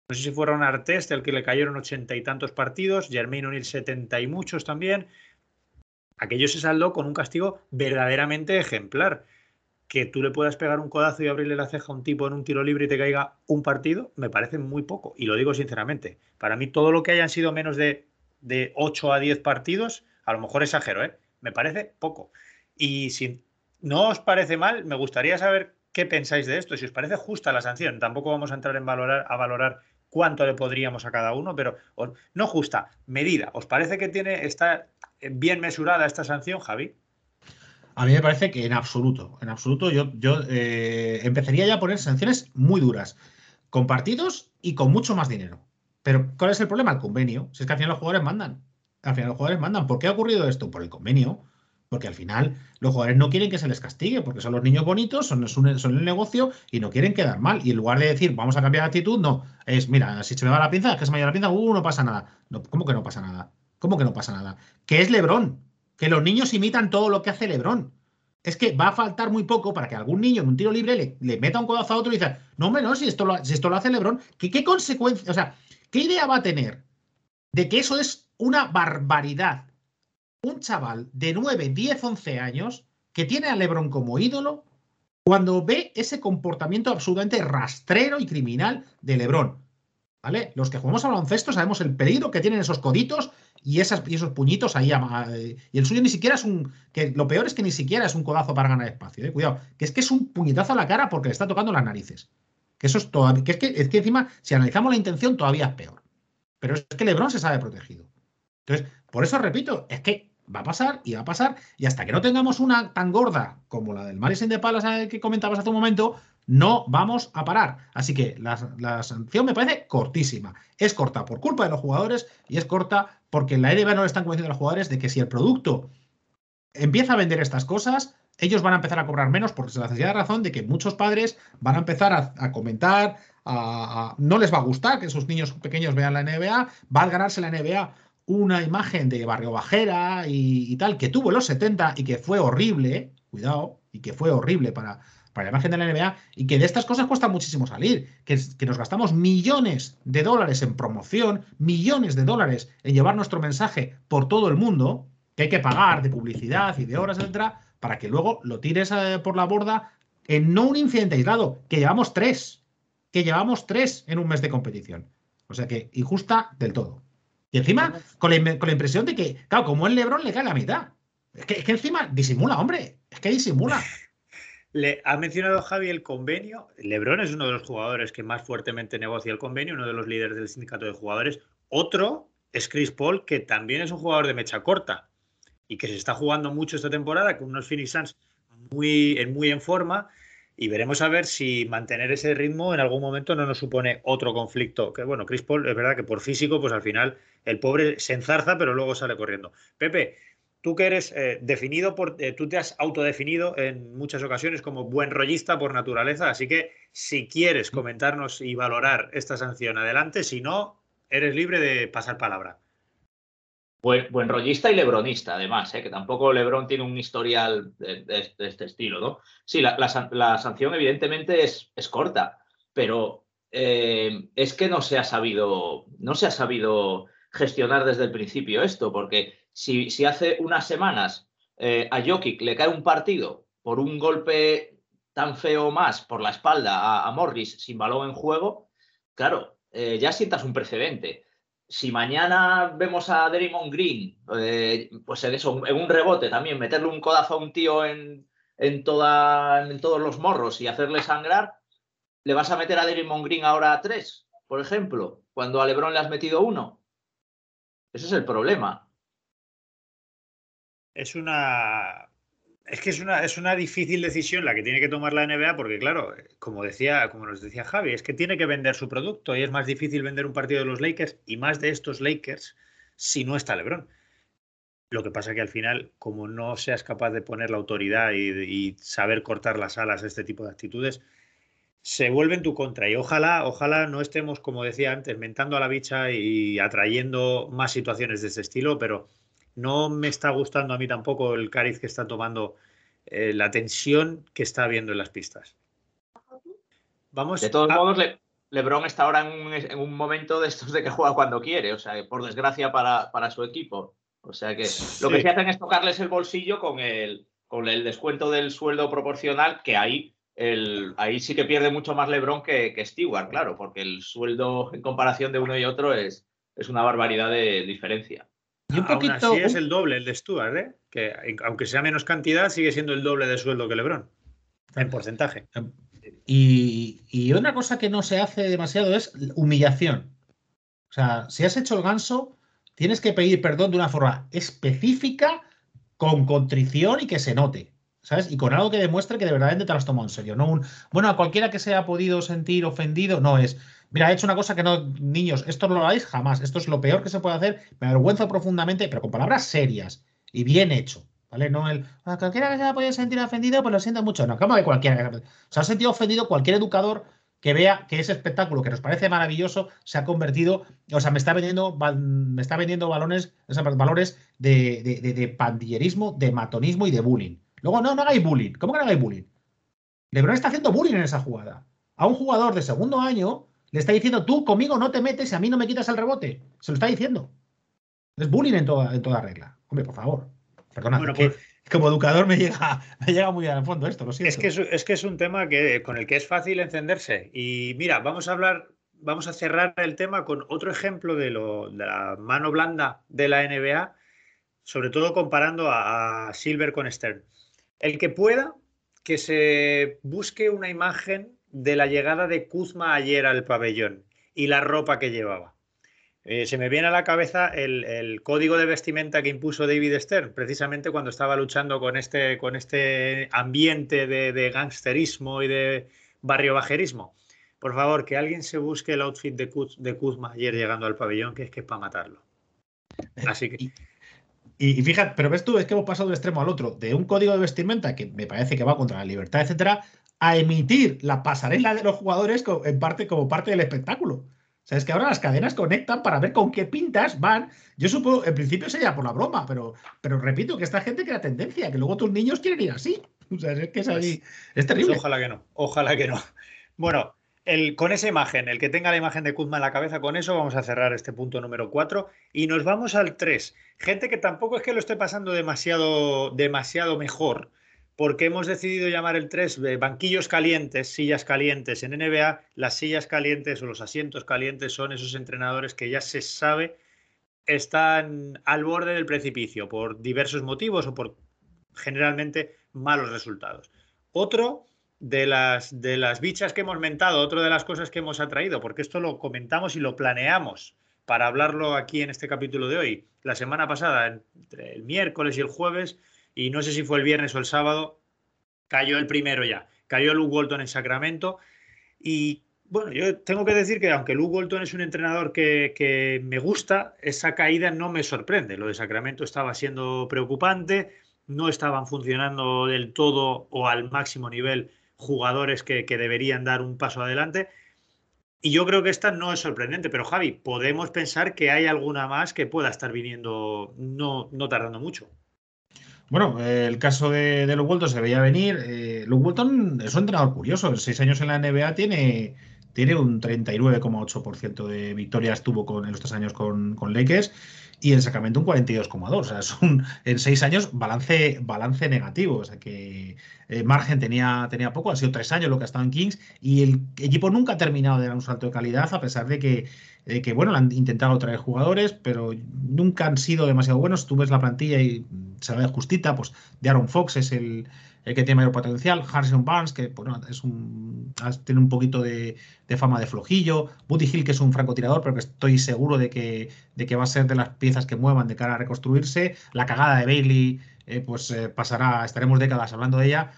No sé si fueron Artest, el que le cayeron ochenta y tantos partidos, Jermaine O'Neill setenta y muchos también. Aquello se saldó con un castigo verdaderamente ejemplar. Que tú le puedas pegar un codazo y abrirle la ceja a un tipo en un tiro libre y te caiga un partido, me parece muy poco. Y lo digo sinceramente. Para mí, todo lo que hayan sido menos de de 8 a 10 partidos, a lo mejor exagero, ¿eh? me parece poco. Y si no os parece mal, me gustaría saber qué pensáis de esto, si os parece justa la sanción. Tampoco vamos a entrar en valorar, a valorar cuánto le podríamos a cada uno, pero no justa, medida. ¿Os parece que tiene, está bien mesurada esta sanción, Javi? A mí me parece que en absoluto, en absoluto yo, yo eh, empezaría ya a poner sanciones muy duras, con partidos y con mucho más dinero. Pero, ¿cuál es el problema? El convenio. Si es que al final los jugadores mandan. Al final los jugadores mandan. ¿Por qué ha ocurrido esto? Por el convenio. Porque al final los jugadores no quieren que se les castigue, porque son los niños bonitos, son, el negocio y no quieren quedar mal. Y en lugar de decir, vamos a cambiar de actitud, no. Es, mira, si se me va la pinza, es que se me va la pinza, uh, no pasa nada. ¿Cómo que no pasa nada? ¿Cómo que no pasa nada? Que es Lebrón. Que los niños imitan todo lo que hace Lebrón. Es que va a faltar muy poco para que algún niño en un tiro libre le, meta un codazo a otro y diga, no, hombre, no, si esto lo, hace Lebrón, ¿qué, qué consecuencias? O sea, ¿Qué idea va a tener de que eso es una barbaridad? Un chaval de 9, 10, 11 años que tiene a Lebron como ídolo cuando ve ese comportamiento absolutamente rastrero y criminal de Lebron. ¿Vale? Los que jugamos a baloncesto sabemos el peligro que tienen esos coditos y, esos puñitos ahí. Y el suyo ni siquiera es un. que Lo peor es que ni siquiera es un codazo para ganar espacio. ¿eh? Cuidado, que es que es un puñetazo a la cara porque le está tocando las narices. Que eso es todavía. Que es que, es que encima, si analizamos la intención, todavía es peor. Pero es que Lebron se sabe protegido. Entonces, por eso repito, es que va a pasar y va a pasar. Y hasta que no tengamos una tan gorda como la del Madison de Palas eh, que comentabas hace un momento, no vamos a parar. Así que la, la, sanción me parece cortísima. Es corta por culpa de los jugadores y es corta porque en la NBA no le están convenciendo a los jugadores de que si el producto empieza a vender estas cosas, ellos van a empezar a cobrar menos porque se la sencilla razón de que muchos padres van a empezar a, comentar, a, no les va a gustar que sus niños pequeños vean la NBA, va a ganarse la NBA una imagen de barrio bajera y, tal, que tuvo en los 70 y que fue horrible, cuidado, y que fue horrible para, para la imagen de la NBA, y que de estas cosas cuesta muchísimo salir, que, que nos gastamos millones de dólares en promoción, millones de dólares en llevar nuestro mensaje por todo el mundo, que hay que pagar de publicidad y de horas, etcétera, para que luego lo tires eh, por la borda en no un incidente aislado, que llevamos tres, que llevamos tres en un mes de competición. O sea que injusta del todo. Y encima, con la, impresión de que, claro, como el Lebron le cae la mitad. Es que, es que encima disimula, hombre. Es que disimula. Le ha mencionado Javi el convenio. Lebron es uno de los jugadores que más fuertemente negocia el convenio, uno de los líderes del sindicato de jugadores. Otro es Chris Paul, que también es un jugador de mecha corta y que se está jugando mucho esta temporada con unos Phoenix Suns muy en, muy en forma y veremos a ver si mantener ese ritmo en algún momento no nos supone otro conflicto. Que bueno, Chris Paul es verdad que por físico, pues al final el pobre se enzarza, pero luego sale corriendo. Pepe, tú que eres eh, definido por, eh, tú te has autodefinido en muchas ocasiones como buen rollista por naturaleza, así que si quieres comentarnos y valorar esta sanción, adelante, si no, eres libre de pasar palabra. Buen, rollista y lebronista, además, ¿eh? que tampoco Lebron tiene un historial de, este estilo, ¿no? Sí, la, sanción evidentemente es, corta, pero eh, es que no se ha sabido, no se ha sabido gestionar desde el principio esto, porque si, hace unas semanas eh, a Jokic le cae un partido por un golpe tan feo más por la espalda a, Morris sin balón en juego, claro, ya sientas un precedente. Si mañana vemos a Draymond Green, eh, pues en eso, en un rebote también, meterle un codazo a un tío en, en, toda, en todos los morros y hacerle sangrar, ¿le vas a meter a Draymond Green ahora a tres, por ejemplo, cuando a LeBron le has metido uno? Ese es el problema. Es una es que es una, es una difícil decisión la que tiene que tomar la NBA porque, claro, como decía, como nos decía Javi, es que tiene que vender su producto y es más difícil vender un partido de los Lakers y más de estos Lakers si no está LeBron. Lo que pasa que al final, como no seas capaz de poner la autoridad y, saber cortar las alas a este tipo de actitudes, se vuelve en tu contra. Y ojalá, ojalá no estemos, como decía antes, mentando a la bicha y atrayendo más situaciones de ese estilo, pero no me está gustando a mí tampoco el cariz que está tomando eh, la tensión que está habiendo en las pistas. Vamos de todos modos, LeBron está ahora en un, momento de estos de que juega cuando quiere, o sea, por desgracia para, su equipo. O sea que lo que se hacen es tocarles el bolsillo con el, con el descuento del sueldo proporcional, que ahí, el, ahí sí que pierde mucho más LeBron que, que Stewart, claro, porque el sueldo en comparación de uno y otro es, es una barbaridad de diferencia. Y un poquito. Aún es el doble el de Stuart, ¿eh? que aunque sea menos cantidad, sigue siendo el doble de sueldo que LeBron, en porcentaje. Em, y, y, una cosa que no se hace demasiado es humillación. O sea, si has hecho el ganso, tienes que pedir perdón de una forma específica, con contrición y que se note. ¿Sabes? Y con algo que demuestre que de verdad te lo has tomado en serio. No un, bueno, a cualquiera que se haya podido sentir ofendido, no es. Mira, he hecho una cosa que no, niños, esto no lo hagáis jamás. Esto es lo peor que se puede hacer. Me avergüenza profundamente, pero con palabras serias y bien hecho. ¿Vale? No el. A cualquiera que se haya podido sentir ofendido, pues lo siento mucho. No, como de cualquiera. Se ha sentido ofendido cualquier educador que vea que ese espectáculo que nos parece maravilloso se ha convertido, o sea, me está vendiendo, me está vendiendo balones, valores de, pandillerismo, de matonismo y de bullying. Luego, no, no hagáis bullying. ¿Cómo que no hagáis bullying? LeBron está haciendo bullying en esa jugada. A un jugador de segundo año le está diciendo, tú conmigo no te metes y a mí no me quitas el rebote. Se lo está diciendo. Es bullying en toda, en toda regla. Hombre, por favor. Perdona, pues como educador me llega, me llega muy al fondo esto, lo siento. Es que es, es que es un tema que, con el que es fácil encenderse. Y mira, vamos a hablar, vamos a cerrar el tema con otro ejemplo de, lo, de la mano blanda de la NBA, sobre todo comparando a Silver con Stern. El que pueda, que se busque una imagen de la llegada de Kuzma ayer al pabellón y la ropa que llevaba. Eh, se me viene a la cabeza el, código de vestimenta que impuso David Stern, precisamente cuando estaba luchando con este, con este ambiente de, de gangsterismo y de barrio bajerismo. Por favor, que alguien se busque el outfit de, Kuzma ayer llegando al pabellón, que es que es para matarlo. Así que. Y, fíjate, pero ves tú, es que hemos pasado de un extremo al otro, de un código de vestimenta que me parece que va contra la libertad, etcétera, a emitir la pasarela de los jugadores en parte como parte del espectáculo. O sea, es que ahora las cadenas conectan para ver con qué pintas van. Yo supongo, en principio sería por la broma, pero, pero repito que esta gente crea tendencia, que luego tus niños quieren ir así. O sea, es que es ahí. Pues, es terrible. Pues ojalá que no, ojalá que no. Bueno, con esa imagen, el que tenga la imagen de Kuzma en la cabeza, con eso vamos a cerrar este punto número 4 y nos vamos al 3. Gente que tampoco es que lo esté pasando demasiado, demasiado mejor, porque hemos decidido llamar el 3 banquillos calientes, sillas calientes. En NBA, las sillas calientes o los asientos calientes son esos entrenadores que ya se sabe están al borde del precipicio por diversos motivos o por generalmente malos resultados. Otro de las, de las bichas que hemos mentado, otra de las cosas que hemos atraído, porque esto lo comentamos y lo planeamos para hablarlo aquí en este capítulo de hoy. La semana pasada, entre el miércoles y el jueves, y no sé si fue el viernes o el sábado, cayó el primero ya. Cayó Luke Walton en Sacramento. Y bueno, yo tengo que decir que aunque Luke Walton es un entrenador que, me gusta, esa caída no me sorprende. Lo de Sacramento estaba siendo preocupante, no estaban funcionando del todo o al máximo nivel jugadores que, que deberían dar un paso adelante. Y yo creo que esta no es sorprendente, pero Javi, podemos pensar que hay alguna más que pueda estar viniendo no, no tardando mucho. Bueno, el caso de, de Luke Walton se veía venir. Eh, Luke Walton es un entrenador curioso. En seis años en la NBA tiene, tiene un 39,8% de victorias tuvo con, en los tres años con, con Lakers y en Sacramento un 42,2. O sea, es un, en seis años balance, balance negativo. O sea que eh, margen tenía, tenía poco, ha sido tres años lo que ha estado en Kings y el equipo nunca ha terminado de dar un salto de calidad a pesar de que, de que bueno, han intentado traer jugadores, pero nunca han sido demasiado buenos. Tú ves la plantilla y se ve justita, pues de Aaron Fox es el, el que tiene mayor potencial, Harrison Barnes, que bueno, es un, tiene un poquito de, fama de flojillo, Buddy Hill, que es un francotirador, pero que estoy seguro de que, de que va a ser de las piezas que muevan de cara a reconstruirse, la cagada de Bailey, eh, pues eh, pasará, estaremos décadas hablando de ella.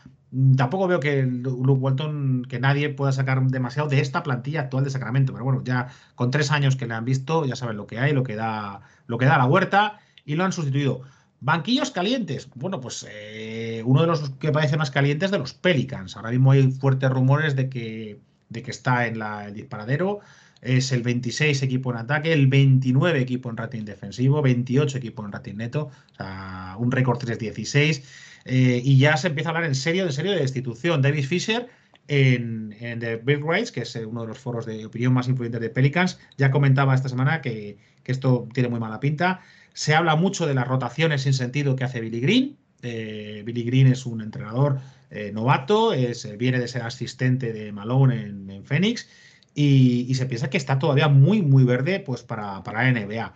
Tampoco veo que Luke Walton, que nadie pueda sacar demasiado de esta plantilla actual de Sacramento, pero bueno, ya con tres años que le han visto, ya saben lo que hay, lo que da, lo que da la huerta, y lo han sustituido. Banquillos calientes. Bueno, pues eh, uno de los que parece más calientes de los Pelicans. Ahora mismo hay fuertes rumores de que, de que está en la, el disparadero. Es el 26 equipo en ataque, el 29 equipo en rating defensivo, 28 equipo en rating neto, o sea, un récord 3-16. Eh, y ya se empieza a hablar en serio, en serio de destitución. David Fisher en, en The Bill Rights, que es eh, uno de los foros de opinión más influyentes de Pelicans, ya comentaba esta semana que, que esto tiene muy mala pinta. Se habla mucho de las rotaciones sin sentido que hace Billy Green. Eh, Billy Green es un entrenador eh, novato, es, eh, viene de ser asistente de Malone en, en Phoenix y, se piensa que está todavía muy, muy verde pues, para, para la NBA.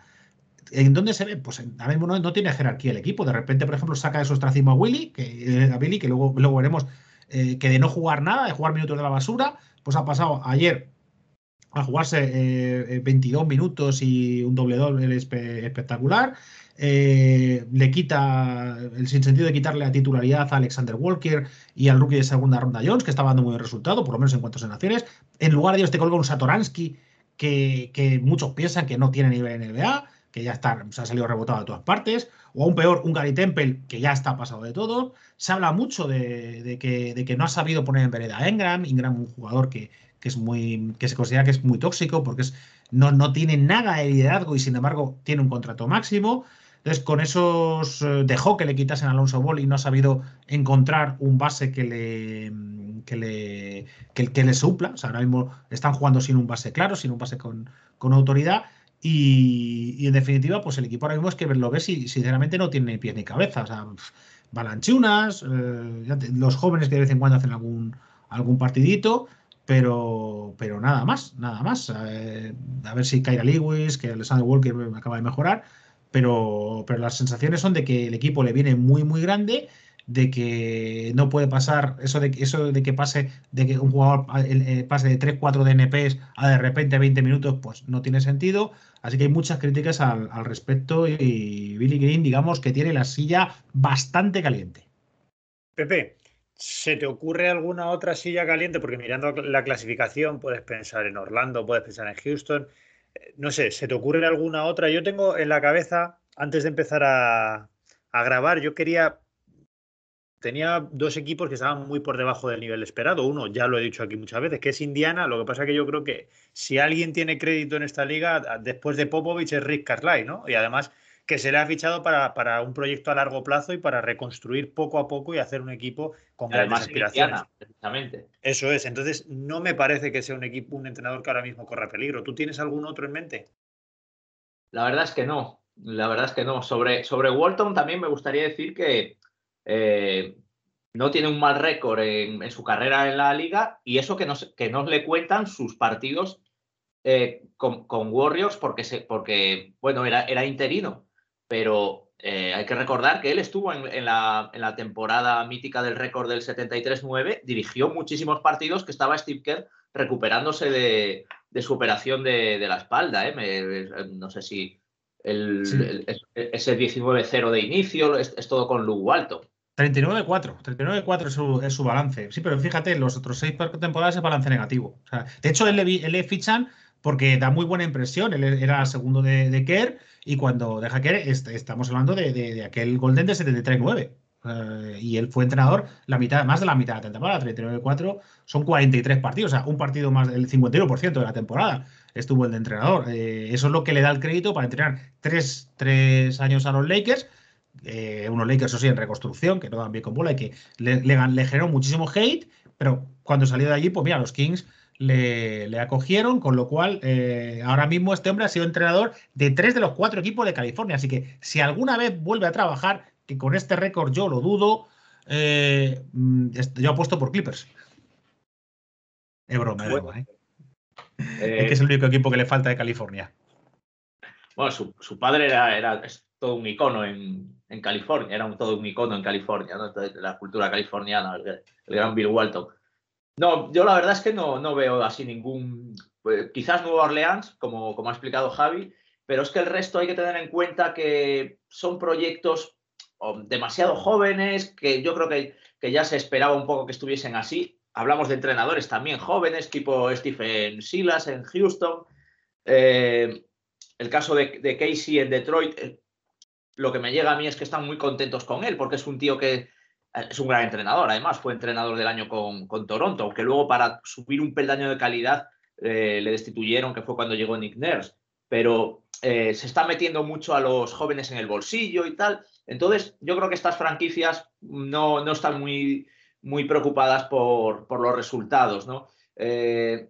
¿En dónde se ve? Pues ahora mismo no, no, tiene jerarquía el equipo. De repente, por ejemplo, saca de su ostracismo a Willy, que, a Billy, que luego, luego veremos que de no jugar nada, de jugar minutos de la basura, pues ha pasado ayer a jugarse eh, 22 minutos y un doble doble espectacular. Eh, le quita el sinsentido de quitarle la titularidad a Alexander Walker y al rookie de segunda ronda Jones, que estaba dando muy buen resultado, por lo menos en cuanto a naciones. En lugar de ellos te colga un Satoransky que, que, muchos piensan que no tiene nivel en NBA, que ya está, se ha salido rebotado de todas partes, o aún peor, un Gary Temple que ya está pasado de todo. Se habla mucho de, que, de que, no ha sabido poner en vereda a Engram, Ingram un jugador que, que es muy que se considera que es muy tóxico porque es, no, no tiene nada de liderazgo y sin embargo tiene un contrato máximo. Entonces, con esos dejó que le quitasen a Alonso Ball y no ha sabido encontrar un base que le que le, que, le supla. Ahora mismo están jugando sin un base claro, sin un base con, con autoridad. Y, y, en definitiva, pues el equipo ahora mismo es que lo ves y sinceramente no tiene ni pies ni cabeza. O sea, balanchunas, eh, los jóvenes que de vez en cuando hacen algún, algún partidito pero, pero nada más, nada más. Eh, a ver si Kyra Lewis, que Alexander Walker acaba de mejorar, pero, pero las sensaciones son de que el equipo le viene muy, muy grande, de que no puede pasar eso de, eso de que pase, de que un jugador eh, pase de 3-4 DNPs a de repente 20 minutos, pues no tiene sentido. Así que hay muchas críticas al, al respecto y Billy Green, digamos que tiene la silla bastante caliente. Pepe, ¿Se te ocurre alguna otra silla caliente? Porque mirando la clasificación puedes pensar en Orlando, puedes pensar en Houston. No sé, ¿se te ocurre alguna otra? Yo tengo en la cabeza, antes de empezar a, a grabar, yo quería... Tenía dos equipos que estaban muy por debajo del nivel esperado. Uno, ya lo he dicho aquí muchas veces, que es Indiana. Lo que pasa es que yo creo que si alguien tiene crédito en esta liga, después de Popovich es Rick Carlisle, ¿no? Y además que se le ha fichado para, para, un proyecto a largo plazo y para reconstruir poco a poco y hacer un equipo con grandes aspiraciones. Precisamente. Eso es. Entonces, no me parece que sea un equipo, un entrenador que ahora mismo corra peligro. ¿Tú tienes algún otro en mente? La verdad es que no. La verdad es que no. Sobre, sobre Walton también me gustaría decir que eh, no tiene un mal récord en, en, su carrera en la liga y eso que nos, que nos le cuentan sus partidos eh, con, con, Warriors porque, se, porque bueno, era, era interino pero eh, hay que recordar que él estuvo en, en, la, en la, temporada mítica del récord del 73-9, dirigió muchísimos partidos que estaba Steve Kerr recuperándose de, de su operación de, de la espalda. ¿eh? Me, no sé si el, sí. el, ese 19-0 de inicio es, es, todo con Luke Walton. 39-4, 39-4 es su, es su balance. Sí, pero fíjate, los otros seis temporadas es balance negativo. O sea, de hecho, él le, él le fichan porque da muy buena impresión. Él era segundo de, Kerr y cuando deja Kerr est estamos hablando de, aquel Golden de 73-9. Eh, y él fue entrenador la mitad, más de la mitad de la temporada, 39-4, son 43 partidos, o sea, un partido más del 51% de la temporada estuvo el de entrenador. Eh, eso es lo que le da el crédito para entrenar tres, tres años a los Lakers. Eh, unos Lakers, eso sí, en reconstrucción, que no dan bien con bola y que le, le, generó muchísimo hate, pero cuando salió de allí, pues mira, los Kings le, le acogieron, con lo cual eh, ahora mismo este hombre ha sido entrenador de tres de los cuatro equipos de California. Así que si alguna vez vuelve a trabajar, que con este récord yo lo dudo, mm, yo apuesto por Clippers. Es broma, es broma, ¿eh? es que es el único equipo que le falta de California. Bueno, su, padre era, era todo un icono en, California, era un, todo un icono en California, ¿no? la cultura californiana, el, gran Bill Walton. No, yo la verdad es que no, no veo así ningún. Pues, quizás Nueva Orleans, como, como ha explicado Javi, pero es que el resto hay que tener en cuenta que son proyectos demasiado jóvenes, que yo creo que, que ya se esperaba un poco que estuviesen así hablamos de entrenadores también jóvenes, tipo Stephen Silas en Houston. Eh, el caso de, Casey en Detroit, eh, lo que me llega a mí es que están muy contentos con él, porque es un tío que es un gran entrenador. Además, fue entrenador del año con, Toronto, aunque luego para subir un peldaño de calidad le destituyeron, que fue cuando llegó Nick Nurse. Pero se está metiendo mucho a los jóvenes en el bolsillo y tal. Entonces, yo creo que estas franquicias no, no están muy muy preocupadas por, los resultados, ¿no? Eh,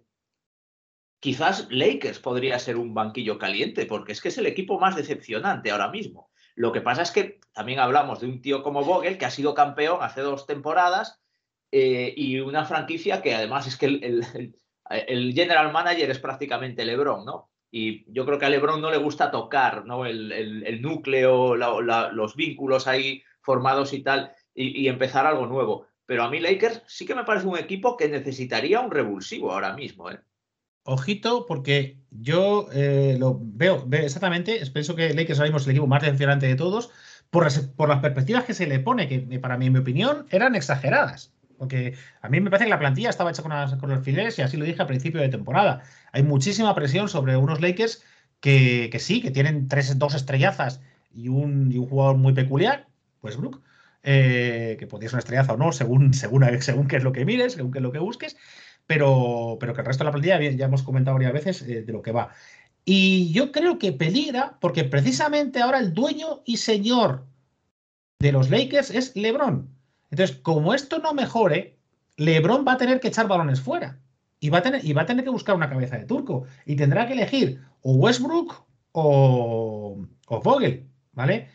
quizás Lakers podría ser un banquillo caliente, porque es que es el equipo más decepcionante ahora mismo. Lo que pasa es que también hablamos de un tío como Vogel, que ha sido campeón hace dos temporadas, eh, y una franquicia que además es que el, general manager es prácticamente LeBron, ¿no? Y yo creo que a LeBron no le gusta tocar, ¿no? El, núcleo, los vínculos ahí formados y tal, y empezar algo nuevo. Pero a mí Lakers sí que me parece un equipo que necesitaría un revulsivo ahora mismo. ¿eh? Ojito, porque yo eh, lo veo, exactamente, pienso que Lakers ahora mismo es el equipo más decepcionante de todos, por las, las perspectivas que se le pone, que para mí, en mi opinión, eran exageradas. Porque a mí me parece que la plantilla estaba hecha con, con los fileres y así lo dije a principio de temporada. Hay muchísima presión sobre unos Lakers que, sí, que tienen tres, dos estrellazas y un, y un jugador muy peculiar, pues Brook, eh, que podría ser una estrellaza o no, según, según, según qué es lo que mires, según qué es lo que busques, pero, pero que el resto de la plantilla ya hemos comentado varias veces eh, de lo que va. Y yo creo que peligra porque precisamente ahora el dueño y señor de los Lakers es LeBron. Entonces, como esto no mejore, LeBron va a tener que echar balones fuera y va a tener, y va a tener que buscar una cabeza de turco y tendrá que elegir o Westbrook o, o Vogel, ¿vale?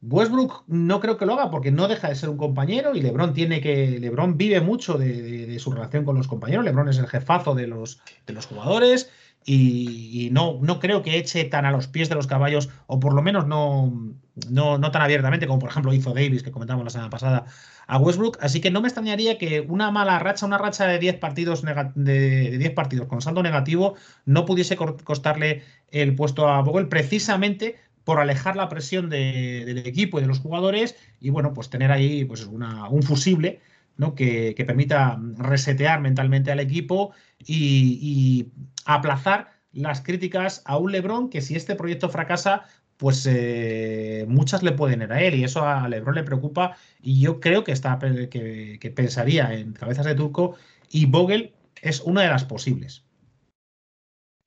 Westbrook no creo que lo haga porque no deja de ser un compañero y LeBron tiene que. LeBron vive mucho de, su relación con los compañeros. LeBron es el jefazo de los, de los jugadores y, no, no creo que eche tan a los pies de los caballos, o por lo menos no, no, no tan abiertamente como por ejemplo hizo Davis, que comentamos la semana pasada, a Westbrook. Así que no me extrañaría que una mala racha, una racha de 10 partidos, de 10 partidos con saldo negativo, no pudiese costarle el puesto a Vogel precisamente por alejar la presión del equipo y de los jugadores y bueno, pues tener ahí pues un fusible ¿no? que, permita resetear mentalmente al equipo y, aplazar las críticas a un Lebron que si este proyecto fracasa, pues eh, muchas le pueden ir a él y eso a Lebron le preocupa y yo creo que, está, que, que pensaría en cabezas de turco y Vogel es una de las posibles.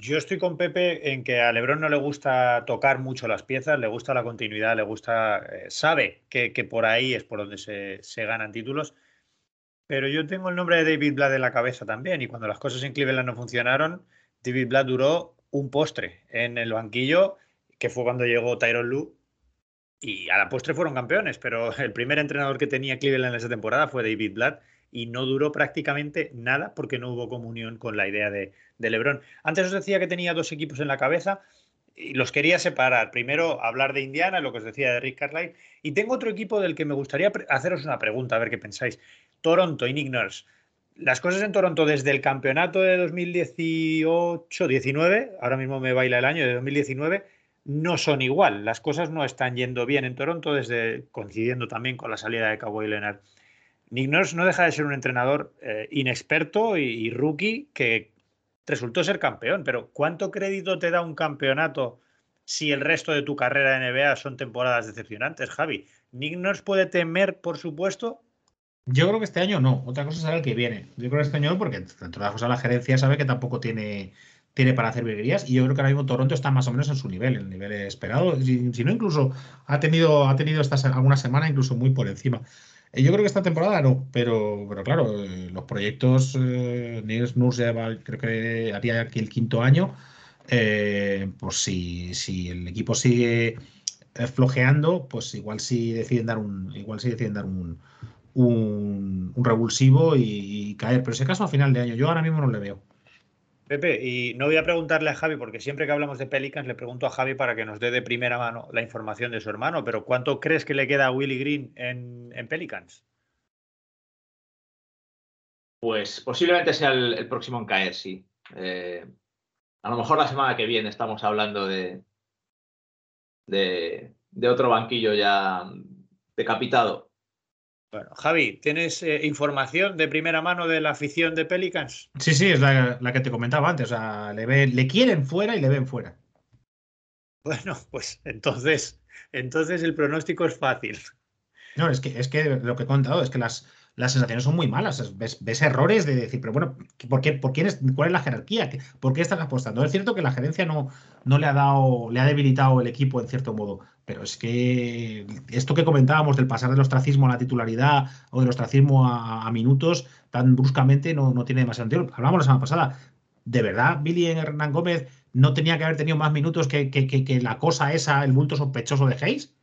Yo estoy con Pepe en que a Lebron no le gusta tocar mucho las piezas, le gusta la continuidad, le gusta, eh, sabe que, por ahí es por donde se, ganan títulos. Pero yo tengo el nombre de David Blatt en la cabeza también y cuando las cosas en Cleveland no funcionaron, David Blatt duró un postre en el banquillo, que fue cuando llegó Tyron Lue y a la postre fueron campeones, pero el primer entrenador que tenía Cleveland en esa temporada fue David Blatt y no duró prácticamente nada porque no hubo comunión con la idea de, de LeBron. Antes os decía que tenía dos equipos en la cabeza y los quería separar. Primero hablar de Indiana, lo que os decía de Rick Carlisle, y tengo otro equipo del que me gustaría haceros una pregunta, a ver qué pensáis. Toronto Nurse. Las cosas en Toronto desde el campeonato de 2018-19, ahora mismo me baila el año de 2019, no son igual. Las cosas no están yendo bien en Toronto, desde coincidiendo también con la salida de Kawhi Leonard. Nick Nurse no deja de ser un entrenador eh, inexperto y, rookie que resultó ser campeón, pero ¿cuánto crédito te da un campeonato si el resto de tu carrera de NBA son temporadas decepcionantes, Javi. ¿Nick nos puede temer, por supuesto? Yo creo que este año no. Otra cosa será el que viene. Yo creo que este año no, porque dentro de las cosas la gerencia sabe que tampoco tiene, tiene para hacer virguerías. Y yo creo que ahora mismo Toronto está más o menos en su nivel, el nivel esperado. Si, no, incluso ha tenido, ha tenido esta, alguna semana incluso muy por encima. Eh, yo creo que esta temporada no, pero, pero claro, eh, los proyectos, eh, Nils Nurse creo que haría aquí el quinto año. Eh, pues si, si el equipo sigue flojeando, pues igual sí deciden dar un, igual sí deciden dar un, un, revulsivo y, caer. Pero ese caso a final de año, yo ahora mismo no le veo. Pepe, y no voy a preguntarle a Javi, porque siempre que hablamos de Pelicans le pregunto a Javi para que nos dé de primera mano la información de su hermano, pero ¿cuánto crees que le queda a Willy Green en, Pelicans? Pues posiblemente sea el, próximo en caer, sí. Eh, a lo mejor la semana que viene estamos hablando de, de, de otro banquillo ya decapitado. Bueno, Javi, ¿tienes eh, información de primera mano de la afición de Pelicans? Sí, sí, es la, que te comentaba antes. O sea, le, le quieren fuera y le ven fuera. Bueno, pues entonces, entonces el pronóstico es fácil. No, es que, es que lo que he contado es que las, las sensaciones son muy malas. Ves, errores de decir, pero bueno, ¿por qué, por quién es, ¿cuál es la jerarquía? ¿Por qué estás apostando? Es cierto que la gerencia no, no le ha dado, le ha debilitado el equipo en cierto modo, pero es que esto que comentábamos del pasar del ostracismo a la titularidad o del ostracismo a, minutos tan bruscamente no, no tiene demasiado sentido. Hablamos la semana pasada. ¿De verdad Billy Hernán Gómez no tenía que haber tenido más minutos que, que, la cosa esa, el bulto sospechoso de Hayes?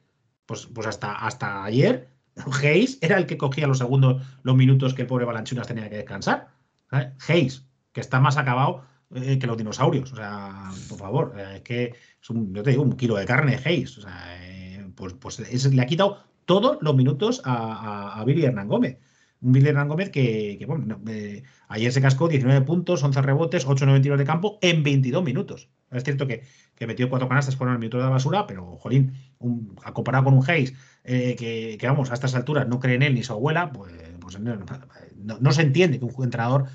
Pues, pues hasta, hasta ayer Hayes era el que cogía los segundos, los minutos que el pobre Balanchunas tenía que descansar. Hayes, que está más acabado eh, que los dinosaurios. O sea, por favor, eh, es que es un, yo te digo, un kilo de carne Hayes. O sea, eh, pues, pues le ha quitado todos los minutos a, Billy Hernán Gómez. Un Billy Hernán Gómez que, bueno, ayer se cascó 19 puntos, 11 rebotes, 8 tiros de campo en 22 minutos. Es cierto que, que metió cuatro canastas con el minuto de la basura, pero, jolín, un, comparado con un Hayes eh, que, vamos, a estas alturas no cree en él ni su abuela, pues, pues no, se entiende que un entrenador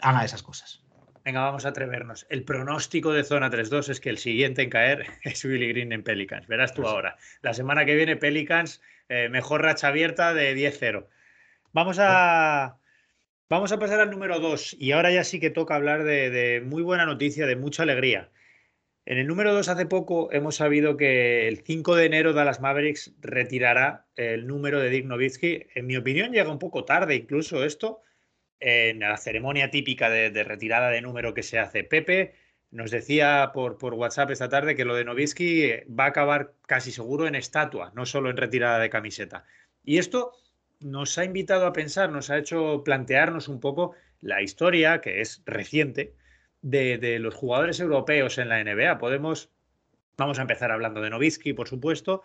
haga esas cosas. Venga, vamos a atrevernos. El pronóstico de zona 3-2 es que el siguiente en caer es Willy Green en Pelicans. Verás tú pues ahora. La semana que viene, Pelicans, eh, mejor racha abierta de 10-0. Vamos a. Vamos a pasar al número 2 y ahora ya sí que toca hablar de muy buena noticia, de mucha alegría. En el número 2 hace poco hemos sabido que el 5 de enero Dallas Mavericks retirará el número de Dick Nowitzki. En mi opinión llega un poco tarde incluso esto en la ceremonia típica de, retirada de número que se hace. Pepe nos decía por, WhatsApp esta tarde que lo de Nowitzki va a acabar casi seguro en estatua, no solo en retirada de camiseta. Y esto nos ha invitado a pensar, nos ha hecho plantearnos un poco la historia, que es reciente, de, los jugadores europeos en la NBA. Podemos, vamos a empezar hablando de Novitsky, por supuesto,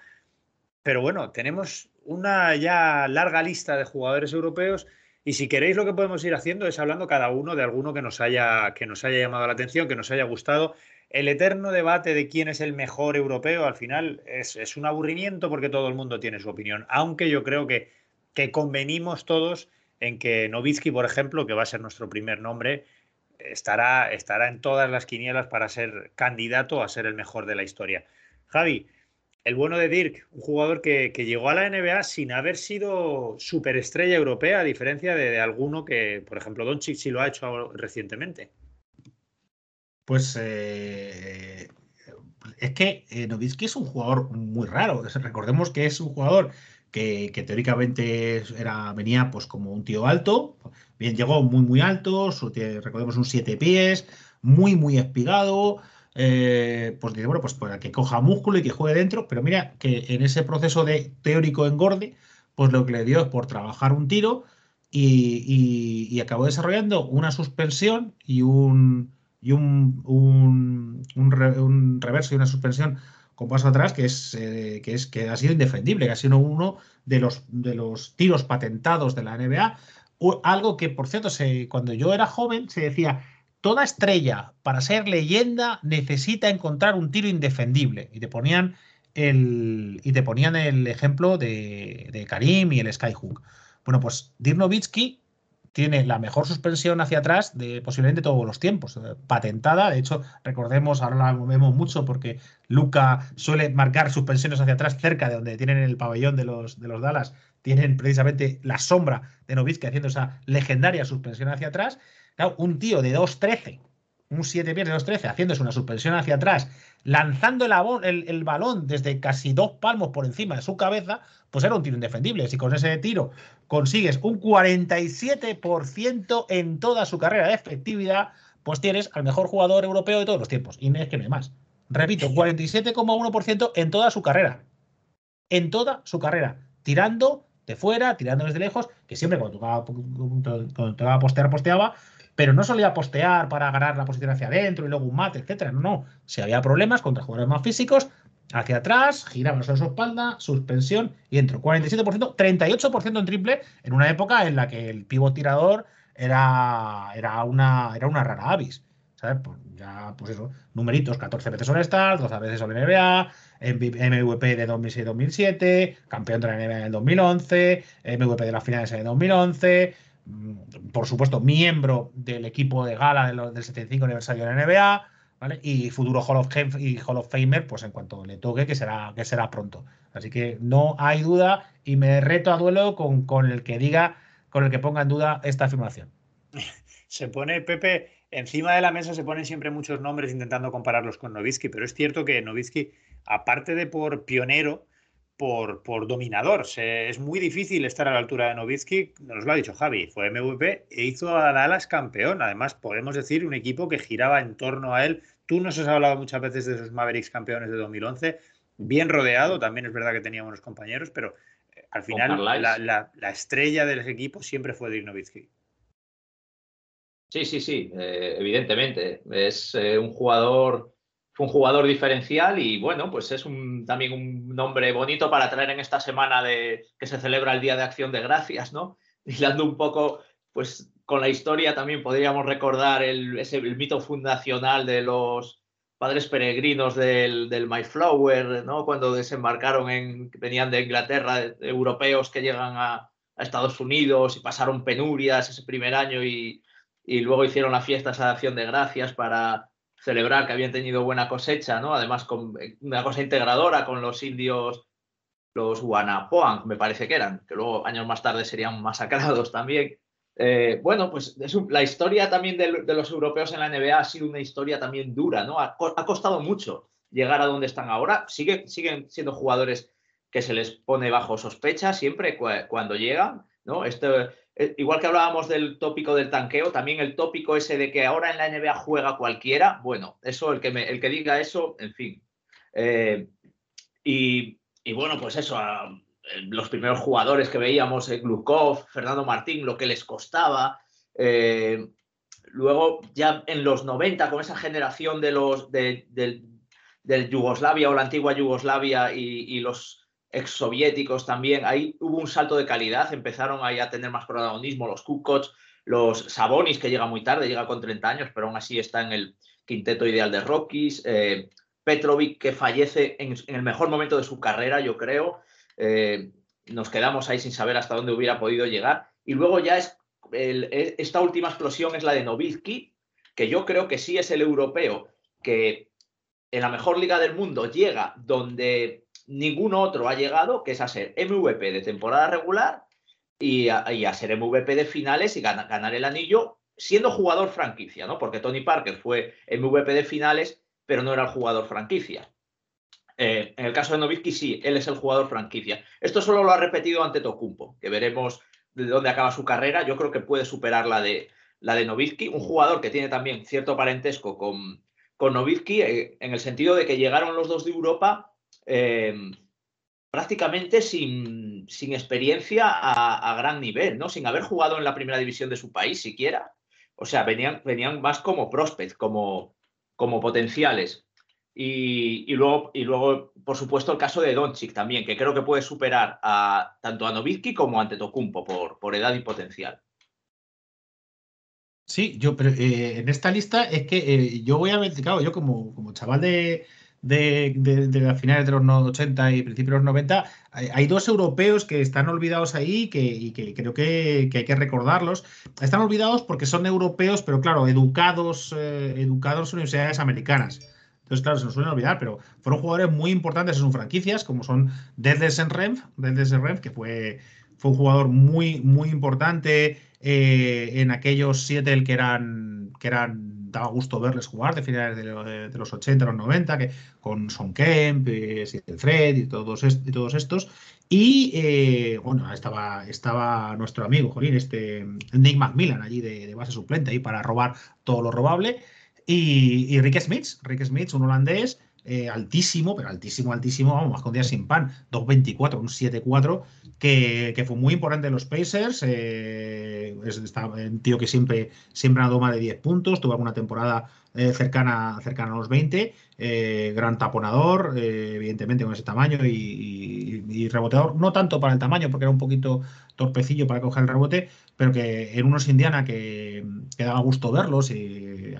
pero bueno, tenemos una ya larga lista de jugadores europeos y si queréis lo que podemos ir haciendo es hablando cada uno de alguno que nos haya, que nos haya llamado la atención, que nos haya gustado. El eterno debate de quién es el mejor europeo al final es, es un aburrimiento porque todo el mundo tiene su opinión, aunque yo creo que, que convenimos todos en que Novitsky, por ejemplo, que va a ser nuestro primer nombre, estará, estará en todas las quinielas para ser candidato a ser el mejor de la historia. Javi, el bueno de Dirk, un jugador que, llegó a la NBA sin haber sido superestrella europea, a diferencia de, alguno que, por ejemplo, Doncic sí lo ha hecho recientemente. Pues eh, es que eh, Novitsky es un jugador muy raro. Recordemos que es un jugador que, teóricamente era, venía pues como un tío alto, bien llegó muy muy alto, recordemos un siete pies, muy muy espigado, eh, pues dice, bueno, pues para que coja músculo y que juegue dentro, pero mira que en ese proceso de teórico engorde, pues lo que le dio es por trabajar un tiro y, acabó desarrollando una suspensión y un, reverso y una suspensión con paso atrás, que es, eh, que es que ha sido indefendible, que ha sido uno de los, de los tiros patentados de la NBA. algo que, por cierto, se, cuando yo era joven se decía, toda estrella para ser leyenda necesita encontrar un tiro indefendible. Y te ponían el, y te ponían el ejemplo de, de Karim y el Skyhook. Bueno, pues Dirk tiene la mejor suspensión hacia atrás de posiblemente todos los tiempos, eh, patentada. De hecho, recordemos, ahora la vemos mucho porque Luca suele marcar suspensiones hacia atrás cerca de donde tienen el pabellón de los, de los Dallas. Tienen precisamente la sombra de Novitsky haciendo esa legendaria suspensión hacia atrás. Un tío de 2'13 un 7 pies de 2-13, haciéndose una suspensión hacia atrás, lanzando el, balón desde casi dos palmos por encima de su cabeza, pues era un tiro indefendible. Si con ese tiro consigues un 47% en toda su carrera de efectividad, pues tienes al mejor jugador europeo de todos los tiempos. Y es que no hay más. Repito, 47,1% en toda su carrera. En toda su carrera. Tirando de fuera, tirando desde lejos, que siempre cuando tocaba, cuando tocaba postear, posteaba, pero no solía postear para ganar la posición hacia adentro y luego un mate, etcétera. No, no. Si había problemas contra jugadores más físicos, hacia atrás, giraba sobre su espalda, suspensión y entró. 47%, 38% en triple en una época en la que el pivot tirador era, era, una, era una rara avis. ¿Sabes? Pues ya, pues eso, numeritos, 14 veces All Star, 12 veces All NBA, MVP de 2006-2007, campeón de la NBA en el 2011, MVP de las finales en el 2011, Mm, por supuesto, miembro del equipo de gala del 75 aniversario de la NBA. Y futuro Hall of, y Hall of Famer, pues en cuanto le toque, que será, que será pronto. Así que no hay duda y me reto a duelo con, con el que diga, con el que ponga en duda esta afirmación. Se pone, Pepe, encima de la mesa se ponen siempre muchos nombres intentando compararlos con Novitsky, pero es cierto que Novitsky, aparte de por pionero, por, por dominador. es muy difícil estar a la altura de Novitsky, nos lo ha dicho Javi, fue MVP e hizo a Dallas campeón. Además, podemos decir un equipo que giraba en torno a él. Tú nos has hablado muchas veces de esos Mavericks campeones de 2011, bien rodeado, también es verdad que tenía buenos compañeros, pero eh, al final la, estrella del equipo siempre fue Dirk Nowitzki. Sí, sí, sí, eh, evidentemente. Es eh, un jugador un jugador diferencial y bueno, pues es un, también un nombre bonito para traer en esta semana de que se celebra el Día de Acción de Gracias, ¿no? Hilando un poco, pues con la historia también podríamos recordar el, ese, mito fundacional de los padres peregrinos del, del Mayflower, ¿no? Cuando desembarcaron en, venían de Inglaterra, europeos que llegan a, Estados Unidos y pasaron penurias ese primer año y, y luego hicieron la fiesta de acción de gracias para celebrar que habían tenido buena cosecha, ¿no? Además, con eh, una cosa integradora con los indios, los Wanapoang, me parece que eran, que luego años más tarde serían masacrados también. Eh, bueno, pues la historia también de, los europeos en la NBA ha sido una historia también dura, ¿no? Ha, costado mucho llegar a donde están ahora. siguen siendo jugadores que se les pone bajo sospecha siempre cuando llegan, ¿no? Este, igual que hablábamos del tópico del tanqueo, también el tópico ese de que ahora en la NBA juega cualquiera, bueno, eso, el que, el que diga eso, en fin. Eh, y, bueno, pues eso, los primeros jugadores que veíamos, eh, Glukov, Fernando Martín, lo que les costaba. luego, ya en los 90, con esa generación de los del, Yugoslavia o la antigua Yugoslavia y los exsoviéticos también, ahí hubo un salto de calidad, empezaron ahí a tener más protagonismo los Kukoc, los Sabonis, que llega muy tarde, llega con 30 años, pero aún así está en el quinteto ideal de Rockies, eh, Petrovic, que fallece en, el mejor momento de su carrera, yo creo, eh, nos quedamos ahí sin saber hasta dónde hubiera podido llegar, y luego ya es, e, esta última explosión es la de Novitsky, que yo creo que sí es el europeo que en la mejor liga del mundo llega donde ningún otro ha llegado, que es a ser MVP de temporada regular y a, ser MVP de finales y ganar el anillo siendo jugador franquicia, ¿no? Porque Tony Parker fue MVP de finales, pero no era el jugador franquicia. Eh, en el caso de Novitsky, sí, él es el jugador franquicia. Esto solo lo ha repetido ante Tocumpo, que veremos de dónde acaba su carrera. Yo creo que puede superar la de, la de Novitsky, un jugador que tiene también cierto parentesco con, con Novitsky, eh, en el sentido de que llegaron los dos de Europa Em, prácticamente sin, experiencia a, gran nivel, ¿no? Sin haber jugado en la primera división de su país siquiera. O sea, venían, venían más como prospects, como, como potenciales. Y, luego, y luego, por supuesto, el caso de Doncic también, que creo que puede superar a, tanto a Novitsky como a Antetokounmpo por, por edad y potencial. Sí, yo, pero eh, en esta lista es que eh, yo voy a ver, claro, yo como, como chaval de, de, finales de los 80 y principios de los 90, hay, dos europeos que están olvidados ahí que, y que creo que, hay que recordarlos. Están olvidados porque son europeos, pero claro, educados, eh, educados en universidades americanas. Entonces, claro, se nos suelen olvidar, pero fueron jugadores muy importantes en sus franquicias, como son Deadless Renf, Renf, que fue, fue un jugador muy, muy importante eh, en aquellos Seattle que eran, que eran, daba gusto verles jugar de finales de, los 80, los 90, que, con Son Kemp, eh, Fred y todos, y todos estos. Y eh, bueno, estaba, estaba nuestro amigo, Jolín, este Nick McMillan allí de, de base suplente ahí para robar todo lo robable. Y, y Rick Smith, Rick Smith, un holandés eh, altísimo, pero altísimo, altísimo, vamos, más con días sin pan, 2.24, un 7.4, que, que, fue muy importante en los Pacers. Eh, es un tío que siempre, siempre ha dado más de 10 puntos, tuvo alguna temporada eh, cercana, cercana a los 20, gran taponador, evidentemente con ese tamaño y, reboteador, no tanto para el tamaño, porque era un poquito torpecillo para coger el rebote, pero que en unos Indiana que, daba gusto verlos y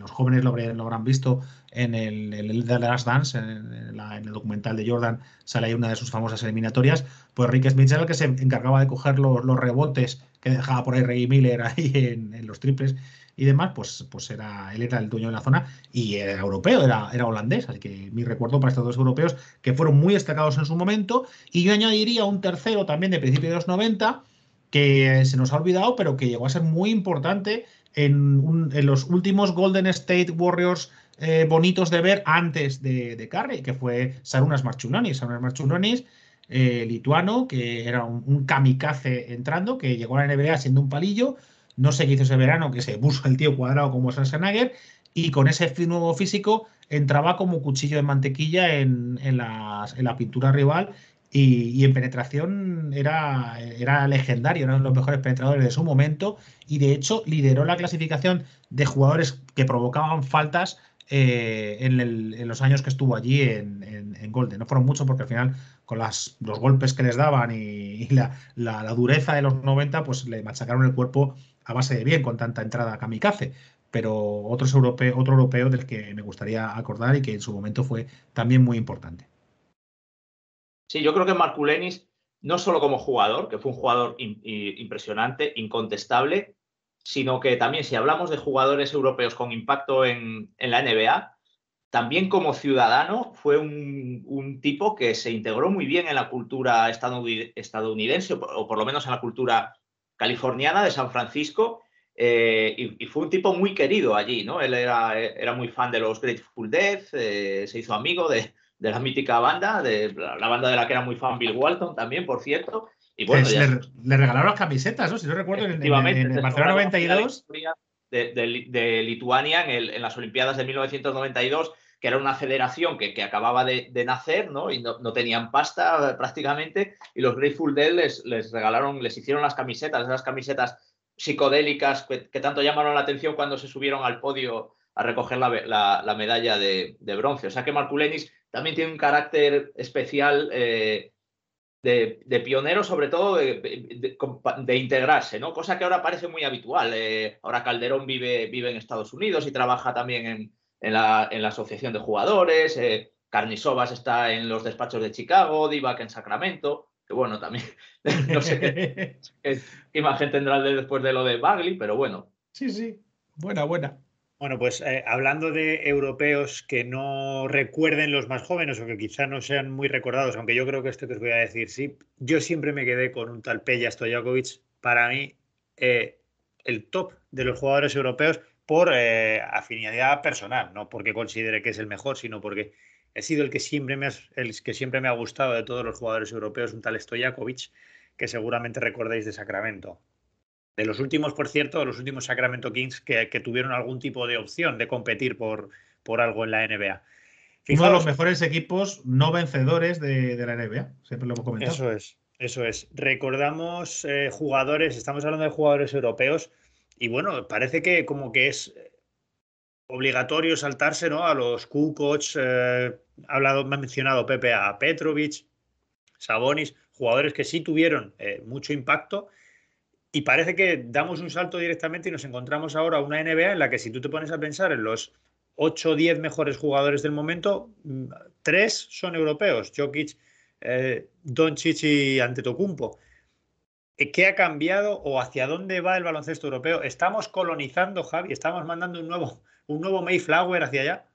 los jóvenes lo, habrán visto en el, el The Last Dance, en, el documental de Jordan, sale ahí una de sus famosas eliminatorias. Pues Rick Smith era el que se encargaba de coger los, rebotes que dejaba por ahí Ray Miller ahí en, los triples y demás, pues, pues era, él era el dueño de la zona y era europeo, era, era holandés. Así que mi recuerdo para estos dos europeos que fueron muy destacados en su momento. Y yo añadiría un tercero también de principios de los 90 que se nos ha olvidado, pero que llegó a ser muy importante en, los últimos Golden State Warriors eh, bonitos de ver antes de, de Curry, que fue Sarunas Marchulonis. Sarunas Marchulonis, eh, lituano, que era un, kamikaze entrando, que llegó a la NBA siendo un palillo. No sé qué hizo ese verano, que se puso el tío cuadrado como Schwarzenegger, y con ese nuevo físico entraba como cuchillo de mantequilla en, en, en la pintura rival y, en penetración era, era legendario, eran los mejores penetradores de su momento y de hecho lideró la clasificación de jugadores que provocaban faltas eh, en, los años que estuvo allí en, Golden. No fueron muchos porque al final con las, los golpes que les daban y, la, dureza de los 90 pues le machacaron el cuerpo a base de bien con tanta entrada kamikaze. Pero otros europeo, otro europeo del que me gustaría acordar y que en su momento fue también muy importante. Sí, yo creo que Marculenis, no solo como jugador, que fue un jugador impresionante, incontestable, sino que también si hablamos de jugadores europeos con impacto en, la NBA, también como ciudadano fue un, tipo que se integró muy bien en la cultura estadounidense, o por lo menos en la cultura californiana de San Francisco, eh, y, fue un tipo muy querido allí, ¿no? Él era, era muy fan de los Grateful Dead, eh, se hizo amigo de, de la mítica banda, de la banda de la que era muy fan Bill Walton también, por cierto. Y bueno, le, regalaron las camisetas, ¿no? Si no recuerdo, en, en, Barcelona 92. De, de, Lituania en, las Olimpiadas de 1992, que era una federación que, que acababa de, nacer, ¿no? Y no, no, tenían pasta prácticamente, y los Grateful Dead les, les regalaron, les hicieron las camisetas, esas camisetas psicodélicas que, que tanto llamaron la atención cuando se subieron al podio a recoger la, la, medalla de, bronce. O sea que Marculenis también tiene un carácter especial eh, de, pionero, sobre todo de, integrarse, ¿no? Cosa que ahora parece muy habitual. Eh, ahora Calderón vive, vive en Estados Unidos y trabaja también en, en, la, en la, Asociación de Jugadores. Eh, Carnisovas está en los despachos de Chicago, Divac en Sacramento. Que bueno, también no sé qué, qué imagen tendrá después de lo de Bagley, pero bueno. Sí, sí. Buena, buena. Bueno, pues eh, hablando de europeos que no recuerden los más jóvenes o que quizá no sean muy recordados, aunque yo creo que esto que os voy a decir sí, yo siempre me quedé con un tal Peja Stojakovic, para mí eh, el top de los jugadores europeos por eh, afinidad personal, no porque considere que es el mejor, sino porque he sido el que siempre me ha, el que siempre me ha gustado de todos los jugadores europeos, un tal Stojakovic, que seguramente recordáis de Sacramento. De los últimos, por cierto, de los últimos Sacramento Kings que, tuvieron algún tipo de opción de competir por, por algo en la NBA. Uno de los mejores equipos no vencedores de, la NBA, siempre lo hemos comentado. Eso es, eso es. Recordamos eh, jugadores, estamos hablando de jugadores europeos, y bueno, parece que como que es obligatorio saltarse ¿no? a los Kukoc, eh, hablado, me ha mencionado Pepe a Petrovic, Sabonis, jugadores que sí tuvieron eh, mucho impacto y parece que damos un salto directamente y nos encontramos ahora una NBA en la que si tú te pones a pensar en los 8 o 10 mejores jugadores del momento, mm, tres son europeos, Jokic, eh, Doncic y Antetokounmpo. Eh, ¿Qué ha cambiado o hacia dónde va el baloncesto europeo? ¿Estamos colonizando, Javi? ¿Estamos mandando un nuevo, un nuevo Mayflower hacia allá?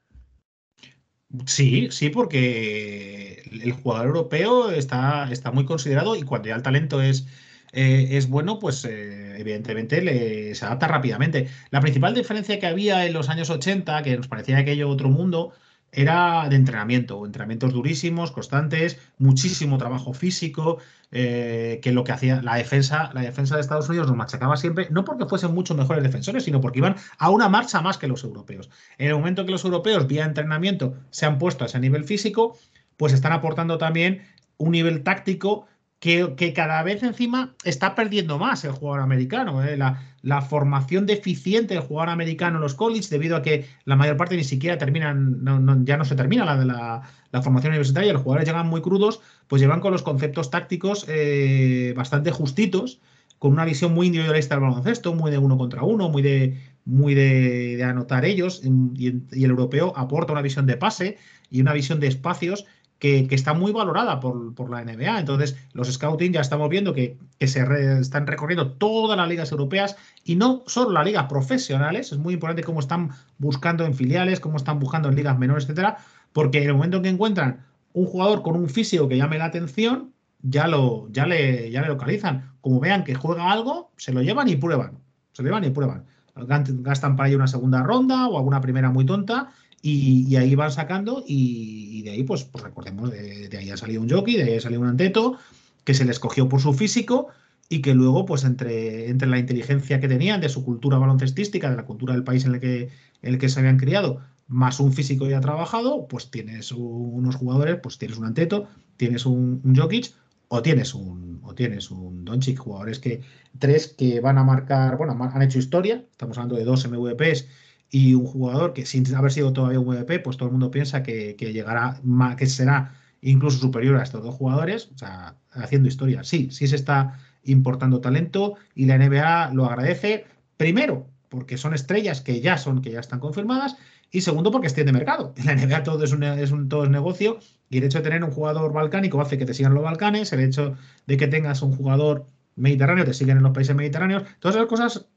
Sí, sí, porque el jugador europeo está, está muy considerado y cuando ya el talento es, eh, es bueno, pues eh, evidentemente le, se adapta rápidamente. La principal diferencia que había en los años 80, que nos parecía aquello otro mundo, era de entrenamiento, entrenamientos durísimos, constantes, muchísimo trabajo físico, eh, que lo que hacía la defensa, la defensa de Estados Unidos nos machacaba siempre, no porque fuesen mucho mejores defensores, sino porque iban a una marcha más que los europeos. En el momento que los europeos, vía entrenamiento, se han puesto a ese nivel físico, pues están aportando también un nivel táctico que, cada vez encima está perdiendo más el jugador americano. ¿eh? La, formación deficiente del jugador americano en los colleges, debido a que la mayor parte ni siquiera terminan, ya no se termina la, la, formación universitaria, los jugadores llegan muy crudos, pues llevan con los conceptos tácticos eh, bastante justitos, con una visión muy individualista del baloncesto, muy de uno contra uno, muy de, muy de, anotar ellos, y el europeo aporta una visión de pase y una visión de espacios que, está muy valorada por, la NBA. Entonces, los scouting ya estamos viendo que, se están recorriendo todas las ligas europeas y no solo las ligas profesionales. Es muy importante cómo están buscando en filiales, cómo están buscando en ligas menores, etcétera, porque en el momento en que encuentran un jugador con un físico que llame la atención, ya, lo, ya, le, ya le localizan. Como vean que juega algo, se lo llevan y prueban. Se lo llevan y prueban. Gastan para ello una segunda ronda o alguna primera muy tonta y, ahí van sacando y, de ahí, pues, pues recordemos, de, ahí ha salido un jockey, de ahí ha salido un anteto, que se le escogió por su físico y que luego, pues entre, entre la inteligencia que tenían de su cultura baloncestística, de la cultura del país en el que, en el que se habían criado, más un físico ya trabajado, pues tienes unos jugadores, pues tienes un Anteto, tienes un, un o tienes un o tienes un Doncic, jugadores que tres que van a marcar, bueno, han hecho historia, estamos hablando de dos MVPs y un jugador que sin haber sido todavía un MVP, pues todo el mundo piensa que, llegará, que será incluso superior a estos dos jugadores, o sea, haciendo historia. Sí, sí se está importando talento y la NBA lo agradece, primero, porque son estrellas que ya son, que ya están confirmadas, y segundo, porque estén de mercado. En la NBA todo es, un, es un, todo es negocio y el hecho de tener un jugador balcánico hace que te sigan los Balcanes, el hecho de que tengas un jugador mediterráneo, te siguen en los países mediterráneos, todas esas cosas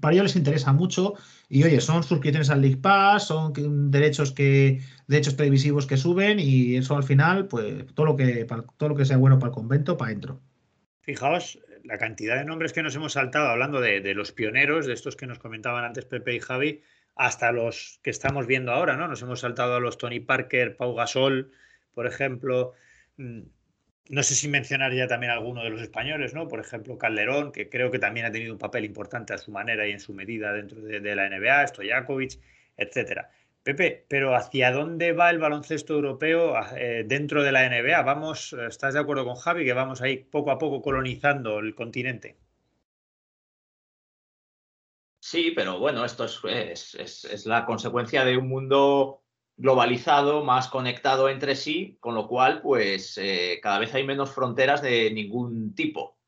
para ellos les interesa mucho y oye, son suscripciones al League Pass, son derechos que derechos televisivos que suben y eso al final, pues todo lo que todo lo que sea bueno para el convento, para adentro. Fijaos la cantidad de nombres que nos hemos saltado hablando de, los pioneros, de estos que nos comentaban antes Pepe y Javi, hasta los que estamos viendo ahora, ¿no? Nos hemos saltado a los Tony Parker, Pau Gasol, por ejemplo. No sé si mencionar ya también alguno de los españoles, ¿no? Por ejemplo, Calderón, que creo que también ha tenido un papel importante a su manera y en su medida dentro de, la NBA, Stojakovic, etcétera. Pepe, pero ¿hacia dónde va el baloncesto europeo eh, dentro de la NBA? Vamos, ¿estás de acuerdo con Javi que vamos ahí poco a poco colonizando el continente? Sí, pero bueno, esto es, es la consecuencia de un mundo globalizado, más conectado entre sí, con lo cual, pues eh, cada vez hay menos fronteras de ningún tipo.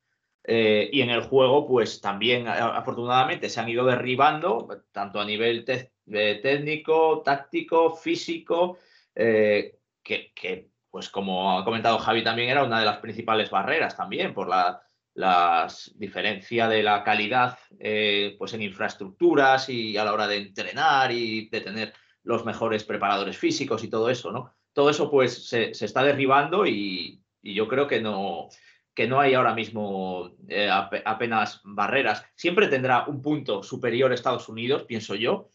Eh, y en el juego, pues también afortunadamente se han ido derribando, tanto a nivel eh, técnico, táctico, físico, que, pues como ha comentado Javi, también era una de las principales barreras también por la, diferencia de la calidad pues en infraestructuras y a la hora de entrenar y de tener los mejores preparadores físicos y todo eso, ¿no? Todo eso pues se, está derribando y, yo creo que no, que no hay ahora mismo eh, apenas barreras. Siempre tendrá un punto superior Estados Unidos, pienso yo,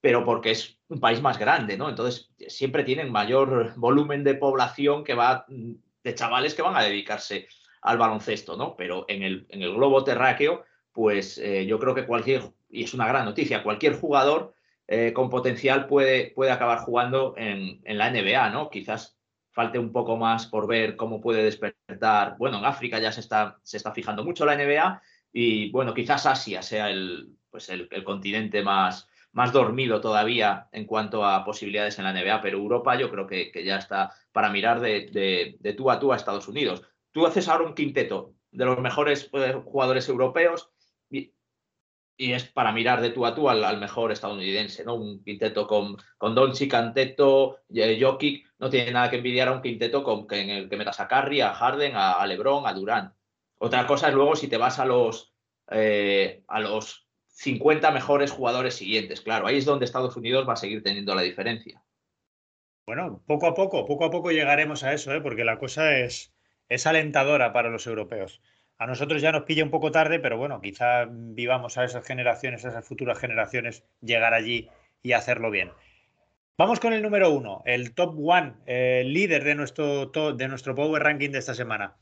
pero porque es un país más grande, ¿no? Entonces siempre tienen mayor volumen de población que va de chavales que van a dedicarse al baloncesto, ¿no? Pero en el, en el globo terráqueo, pues eh, yo creo que cualquier, y es una gran noticia, cualquier jugador eh, con potencial puede, puede acabar jugando en, la NBA, ¿no? Quizás falte un poco más por ver cómo puede despertar. Bueno, en África ya se está, se está fijando mucho la NBA y bueno, quizás Asia sea el, pues el, continente más, más dormido todavía en cuanto a posibilidades en la NBA, pero Europa yo creo que, ya está para mirar de, de, tú a tú a Estados Unidos. Tú haces ahora un quinteto de los mejores eh, jugadores europeos y es para mirar de tú a tú al, mejor estadounidense, ¿no? Un quinteto con, con Doncic, Canteto, eh, Jokic, no tiene nada que envidiar a un quinteto con, que en el que metas a Curry, a Harden, a, LeBron, a Durant. Otra cosa es luego si te vas a los, eh, a los 50 mejores jugadores siguientes, claro, ahí es donde Estados Unidos va a seguir teniendo la diferencia. Bueno, poco a poco, poco a poco llegaremos a eso, ¿eh? porque la cosa es, es alentadora para los europeos. A nosotros ya nos pilla un poco tarde, pero bueno, quizá vivamos a esas generaciones, a esas futuras generaciones, llegar allí y hacerlo bien. Vamos con el número uno, el top one, el líder de nuestro, de nuestro Power Ranking de esta semana.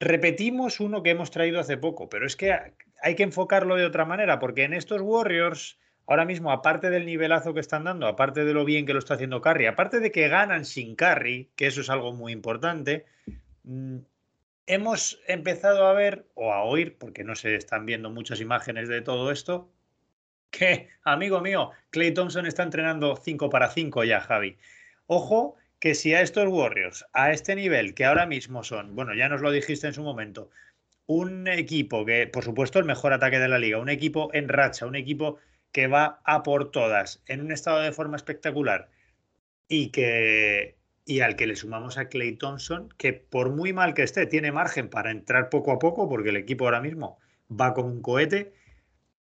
Repetimos uno que hemos traído hace poco, pero es que hay que enfocarlo de otra manera, porque en estos Warriors, ahora mismo, aparte del nivelazo que están dando, aparte de lo bien que lo está haciendo Curry, aparte de que ganan sin Curry, que eso es algo muy importante, mm, hemos empezado a ver o a oír, porque no se están viendo muchas imágenes de todo esto, que, amigo mío, Clay Thompson está entrenando 5 para 5 ya, Javi. Ojo que si a estos Warriors, a este nivel que ahora mismo son, bueno, ya nos lo dijiste en su momento, un equipo que, por supuesto, el mejor ataque de la liga, un equipo en racha, un equipo que va a por todas, en un estado de forma espectacular y que y al que le sumamos a Clay Thompson, que por muy mal que esté, tiene margen para entrar poco a poco, porque el equipo ahora mismo va como un cohete.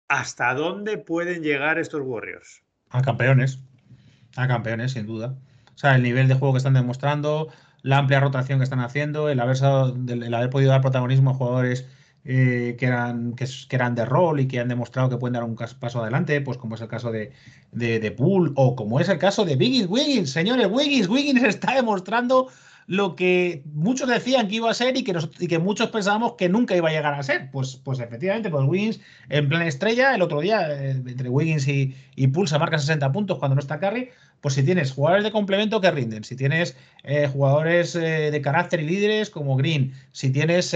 ¿Hasta dónde pueden llegar estos Warriors? A campeones. A campeones, sin duda. O sea, el nivel de juego que están demostrando, la amplia rotación que están haciendo, el haber, el haber podido dar protagonismo a jugadores eh, que, eran, que, eran de rol y que han demostrado que pueden dar un paso adelante, pues como es el caso de, de, de Poole o como es el caso de Wiggins. Wiggins, señores, Wiggins, Wiggins está demostrando lo que muchos decían que iba a ser y que, muchos pensábamos que nunca iba a llegar a ser. Pues, pues efectivamente, pues Wiggins en plan estrella, el otro día, eh, entre Wiggins y, y se marca 60 puntos cuando no está Curry, pues si tienes jugadores de complemento que rinden, si tienes eh, jugadores eh, de carácter y líderes como Green, si tienes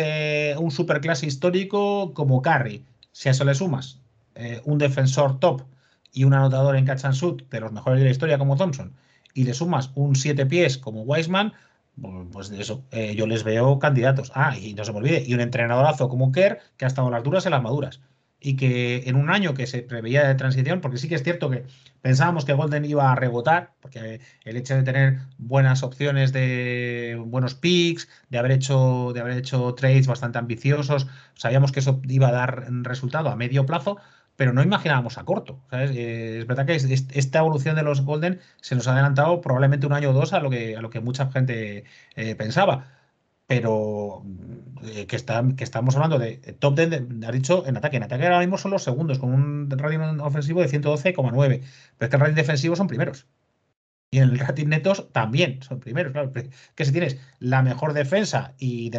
un superclase histórico como Curry, si a eso le sumas un defensor top y un anotador en catch and shoot de los mejores de la historia como Thompson, y le sumas un siete pies como Wiseman, pues eso, eh, yo les veo candidatos. Ah, y no se me olvide, y un entrenadorazo como Kerr, que ha estado en las duras en las maduras. Y que en un año que se preveía de transición, porque sí que es cierto que pensábamos que Golden iba a rebotar, porque el hecho de tener buenas opciones de buenos picks, de haber hecho, de haber hecho trades bastante ambiciosos, sabíamos que eso iba a dar resultado a medio plazo, pero no imaginábamos a corto. Eh, es verdad que esta evolución de los Golden se nos ha adelantado probablemente un año o dos a lo que, a lo que mucha gente eh, pensaba. Pero eh, que, está, que estamos hablando de top 10, ha dicho en ataque. En ataque ahora mismo son los segundos, con un rating ofensivo de 112,9. Pero es que el rating defensivo son primeros. Y en el rating netos también son primeros. Claro, que si tienes la mejor defensa y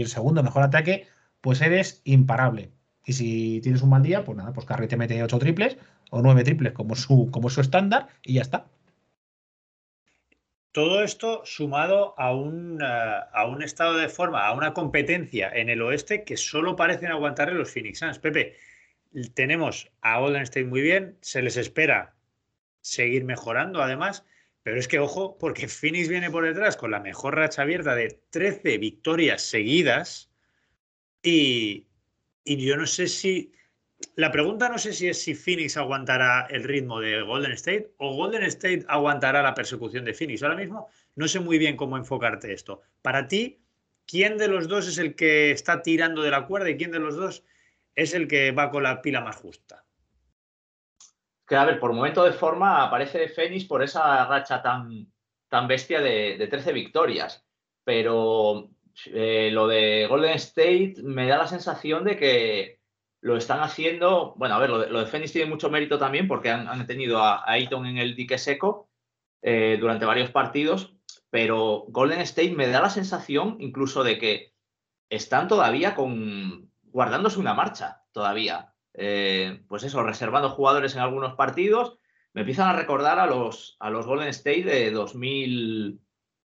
el segundo mejor ataque, pues eres imparable. Y si tienes un mal día, pues nada, pues Carry te mete 8 triples o 9 triples como su, como su estándar y ya está. Todo esto sumado a un, eh, a un estado de forma, a una competencia en el oeste que solo parecen aguantarle los Phoenix Suns. Pepe, tenemos a Golden State muy bien, se les espera seguir mejorando además, pero es que ojo, porque Phoenix viene por detrás con la mejor racha abierta de 13 victorias seguidas y, y yo no sé si. La pregunta no sé si es si Phoenix aguantará el ritmo de Golden State o Golden State aguantará la persecución de Phoenix. Ahora mismo no sé muy bien cómo enfocarte esto. Para ti, ¿quién de los dos es el que está tirando de la cuerda y quién de los dos es el que va con la pila más justa? Que a ver, por momento de forma aparece Phoenix por esa racha tan, tan bestia de, de 13 victorias. Pero eh, lo de Golden State me da la sensación de que lo están haciendo. Bueno, a ver, lo de, lo Phoenix tiene mucho mérito también porque han, tenido a, Ayton en el dique seco eh, durante varios partidos, pero Golden State me da la sensación incluso de que están todavía con guardándose una marcha todavía. Eh, pues eso, reservando jugadores en algunos partidos. Me empiezan a recordar a los, a los Golden State de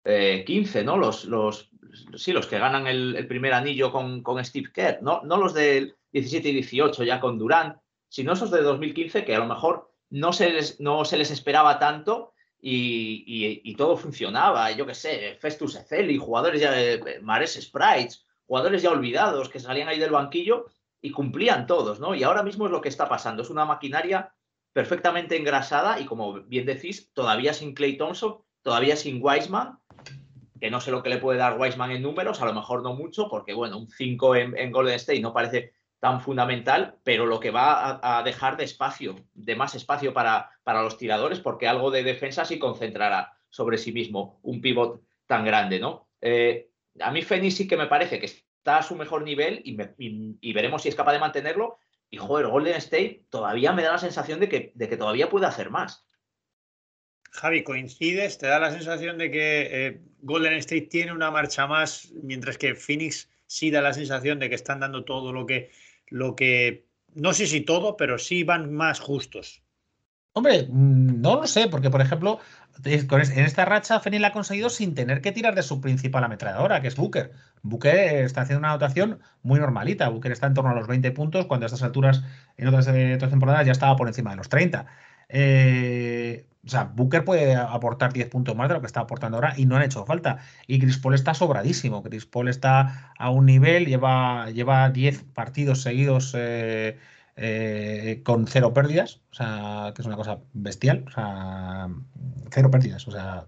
2015, ¿no? Los, los sí, los que ganan el, primer anillo con, Steve Kerr, ¿no? no los del 17 y 18 ya con Durant, sino esos de 2015 que a lo mejor no se les, no se les esperaba tanto y, todo funcionaba. Yo qué sé, Festus Ezeli, jugadores ya de Mares Sprites, jugadores ya olvidados que salían ahí del banquillo y cumplían todos, ¿no? Y ahora mismo es lo que está pasando. Es una maquinaria perfectamente engrasada y, como bien decís, todavía sin Clay Thompson, todavía sin Wiseman, que no sé lo que le puede dar Wiseman en números, a lo mejor no mucho, porque, bueno, un 5 en, Golden State no parece tan fundamental, pero lo que va a, dejar de espacio, de más espacio para, para los tiradores, porque algo de defensa sí concentrará sobre sí mismo un pivot tan grande, ¿no? Eh, a mí Fenix sí que me parece que está a su mejor nivel y, veremos si es capaz de mantenerlo. Y joder, Golden State todavía me da la sensación de que, de que todavía puede hacer más. Javi, ¿coincides? ¿Te da la sensación de que eh, Golden State tiene una marcha más, mientras que Phoenix sí da la sensación de que están dando todo lo que, lo que, no sé si todo, pero sí van más justos? Hombre, mm, no lo sé, porque por ejemplo, en esta racha Fenix la ha conseguido sin tener que tirar de su principal ametralladora, que es Booker. Booker está haciendo una anotación muy normalita. Booker está en torno a los 20 puntos, cuando a estas alturas en otras, eh, temporadas ya estaba por encima de los 30. Eh, o sea, Booker puede aportar 10 puntos más de lo que está aportando ahora y no han hecho falta. Y Chris Paul está sobradísimo. Chris Paul está a un nivel, lleva, lleva 10 partidos seguidos. Eh, eh, con cero pérdidas, o sea, que es una cosa bestial, o sea, cero pérdidas, o sea,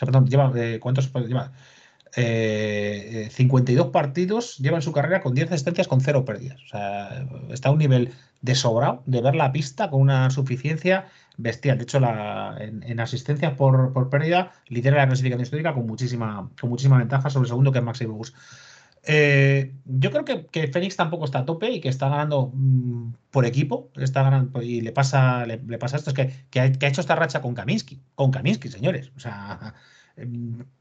perdón, lleva, ¿cuántos lleva? 52 eh, partidos lleva en su carrera con 10 asistencias con cero pérdidas. O sea, está a un nivel de sobrado de ver la pista con una suficiencia bestial. De hecho, la, en, asistencia por, por, pérdida lidera la clasificación histórica con muchísima, con muchísima ventaja sobre el segundo que es Maxi Bogus. Eh, yo creo que, que, tampoco está a tope y que está ganando mm, por equipo. Está ganando, y le pasa, le, pasa esto: es que, que, ha, hecho esta racha con Kaminsky. Con Kaminsky, señores. O sea,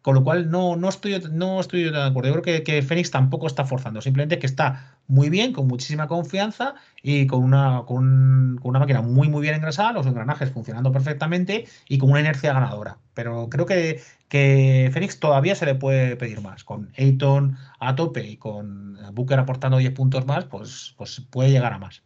con lo cual no, no, estoy, no estoy de acuerdo. Yo creo que, que Fénix tampoco está forzando. Simplemente que está muy bien, con muchísima confianza y con una, con, una máquina muy, muy bien engrasada, los engranajes funcionando perfectamente y con una inercia ganadora. Pero creo que, que Fénix todavía se le puede pedir más. Con Ayton a tope y con Booker aportando 10 puntos más, pues, pues puede llegar a más.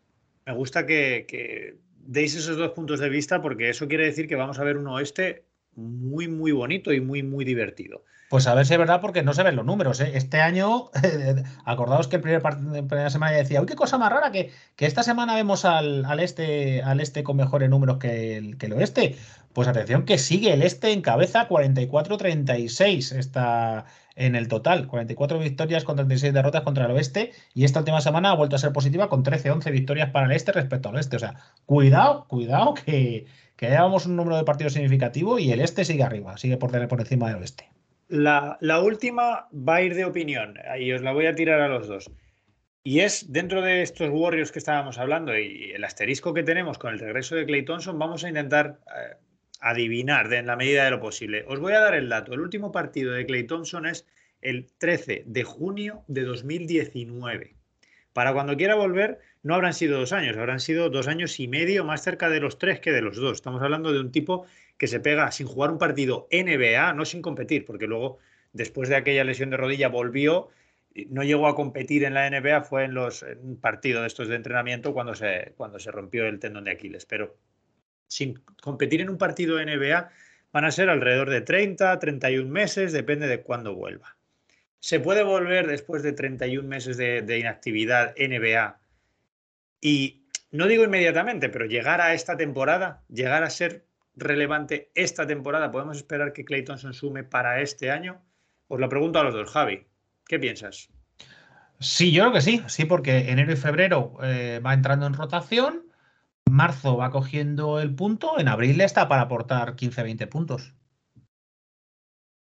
Me gusta que, deis esos dos puntos de vista porque eso quiere decir que vamos a ver un oeste muy, muy bonito y muy, muy divertido. Pues a ver si es verdad, porque no se ven los números. ¿eh? Este año, acordaos que el primer primera semana decía, uy, qué cosa más rara, que, que esta semana vemos al, al, este, al este con mejores números que el, que el oeste. Pues atención que sigue el este en cabeza 44-36 está en el total. 44 victorias con 36 derrotas contra el oeste. Y esta última semana ha vuelto a ser positiva con 13-11 victorias para el este respecto al oeste. O sea, cuidado, cuidado que, que llevamos un número de partidos significativo y el este sigue arriba, sigue por, por encima del oeste. La, última va a ir de opinión y os la voy a tirar a los dos. Y es dentro de estos Warriors que estábamos hablando y el asterisco que tenemos con el regreso de Clay Thompson, vamos a intentar eh, adivinar de, en la medida de lo posible. Os voy a dar el dato. El último partido de Clay Thompson es el 13 de junio de 2019. Para cuando quiera volver, no habrán sido dos años, habrán sido dos años y medio, más cerca de los tres que de los dos. Estamos hablando de un tipo que se pega sin jugar un partido NBA, no sin competir, porque luego, después de aquella lesión de rodilla, volvió, no llegó a competir en la NBA, fue en los en un partido de estos de entrenamiento cuando se, cuando se rompió el tendón de Aquiles. Pero sin competir en un partido NBA van a ser alrededor de 30, 31 meses, depende de cuándo vuelva. Se puede volver después de 31 meses de, inactividad NBA y no digo inmediatamente, pero llegar a esta temporada, llegar a ser relevante esta temporada, ¿podemos esperar que Clay Thompson sume para este año? Os lo pregunto a los dos, Javi. ¿Qué piensas? Sí, yo creo que sí, sí, porque enero y febrero eh, va entrando en rotación marzo va cogiendo el punto, en abril está para aportar 15-20 puntos.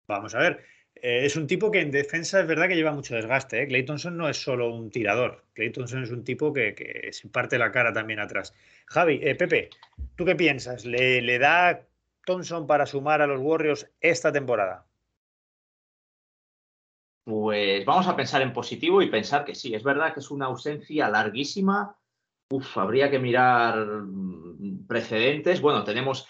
Vamos a ver. Eh, es un tipo que en defensa es verdad que lleva mucho desgaste. ¿eh? Clay Thompson no es solo un tirador. Clay Thompson es un tipo que, se parte la cara también atrás. Javi, eh, Pepe, ¿tú qué piensas? ¿Le, ¿Le da Thompson para sumar a los Warriors esta temporada? Pues vamos a pensar en positivo y pensar que sí. Es verdad que es una ausencia larguísima Uf, habría que mirar mm, precedentes. Bueno, tenemos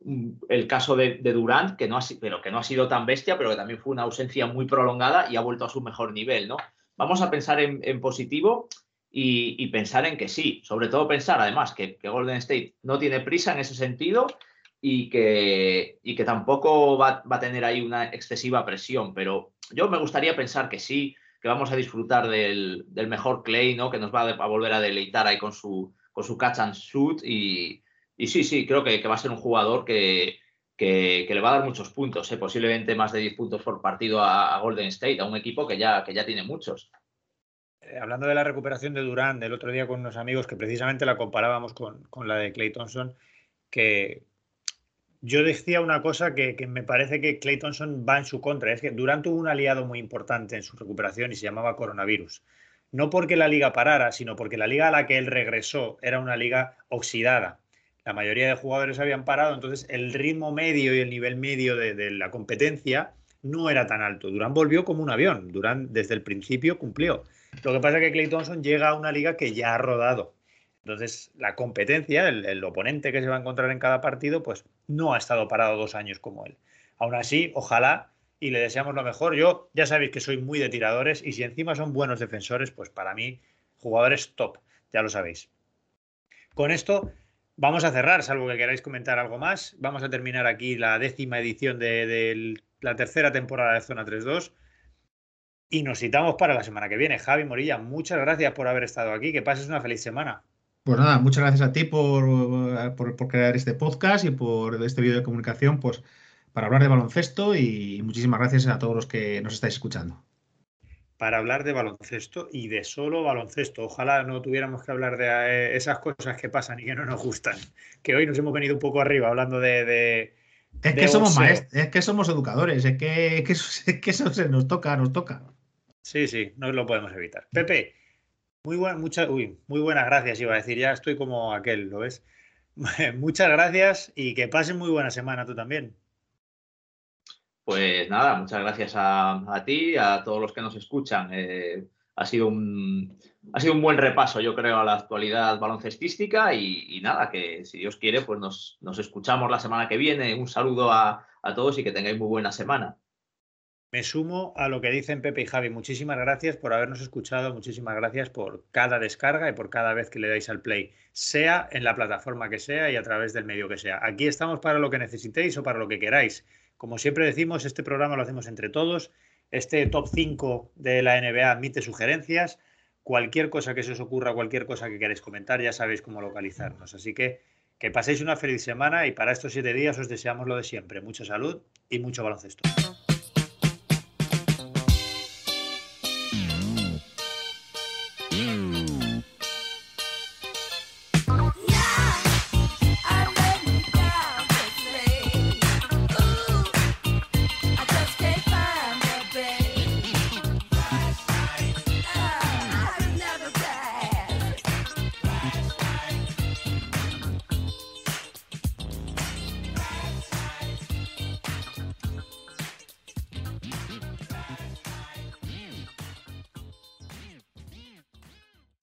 mm, el caso de, Durant, que no ha, que no ha sido tan bestia, pero que también fue una ausencia muy prolongada y ha vuelto a su mejor nivel, ¿no? Vamos a pensar en, positivo y, pensar en que sí, sobre todo pensar además que, Golden State no tiene prisa en ese sentido y que, tampoco va, a tener ahí una excesiva presión, pero yo me gustaría pensar que sí, que vamos a disfrutar del, mejor Clay, ¿no? Que nos va a, volver a deleitar ahí con su, con su catch and shoot. Y, sí, sí, creo que, va a ser un jugador que, que, le va a dar muchos puntos, ¿eh? posiblemente más de 10 puntos por partido a, Golden State, a un equipo que ya, que ya tiene muchos. Eh, hablando de la recuperación de Durán del otro día con unos amigos que precisamente la comparábamos con, con la de Clay Thompson, que yo decía una cosa que, me parece que Clay Thompson va en su contra, es que Durán tuvo un aliado muy importante en su recuperación y se llamaba coronavirus. No porque la liga parara, sino porque la liga a la que él regresó era una liga oxidada. La mayoría de jugadores habían parado, entonces el ritmo medio y el nivel medio de, de la competencia no era tan alto. Durán volvió como un avión. Durán desde el principio cumplió. Lo que pasa es que Clay Thompson llega a una liga que ya ha rodado. Entonces, la competencia, el, oponente que se va a encontrar en cada partido, pues no ha estado parado dos años como él. Aún así, ojalá y le deseamos lo mejor. Yo ya sabéis que soy muy de tiradores y si encima son buenos defensores, pues para mí, jugadores top, ya lo sabéis. Con esto vamos a cerrar, salvo que queráis comentar algo más. Vamos a terminar aquí la décima edición de, la tercera temporada de Zona 3-2. Y nos citamos para la semana que viene. Javi Morilla, muchas gracias por haber estado aquí. Que pases una feliz semana. Pues nada, muchas gracias a ti por, por, crear este podcast y por este vídeo de comunicación, pues para hablar de baloncesto y muchísimas gracias a todos los que nos estáis escuchando. Para hablar de baloncesto y de solo baloncesto. Ojalá no tuviéramos que hablar de eh, esas cosas que pasan y que no nos gustan. Que hoy nos hemos venido un poco arriba hablando de es que somos maestros, es que somos educadores, es que, que, eso se nos toca, nos toca. Sí, sí, no lo podemos evitar. Pepe, muy, muchas, muy buenas gracias, iba a decir, ya estoy como aquel, ¿lo ves? muchas gracias y que pasen muy buena semana tú también. Pues nada, muchas gracias a, ti, a todos los que nos escuchan. Eh, ha sido un, ha sido un buen repaso, yo creo, a la actualidad baloncestística y, nada, que si Dios quiere, pues nos, nos, escuchamos la semana que viene. Un saludo a, a todos y que tengáis muy buena semana. Me sumo a lo que dicen Pepe y Javi. Muchísimas gracias por habernos escuchado, muchísimas gracias por cada descarga y por cada vez que le dais al play, sea en la plataforma que sea y a través del medio que sea. Aquí estamos para lo que necesitéis o para lo que queráis. Como siempre decimos, este programa lo hacemos entre todos este top 5 de la NBA admite sugerencias. Cualquier cosa que se os ocurra, cualquier cosa que queráis comentar, ya sabéis cómo localizarnos. Así que que paséis una feliz semana y para estos siete días os deseamos lo de siempre. Mucha salud y mucho baloncesto.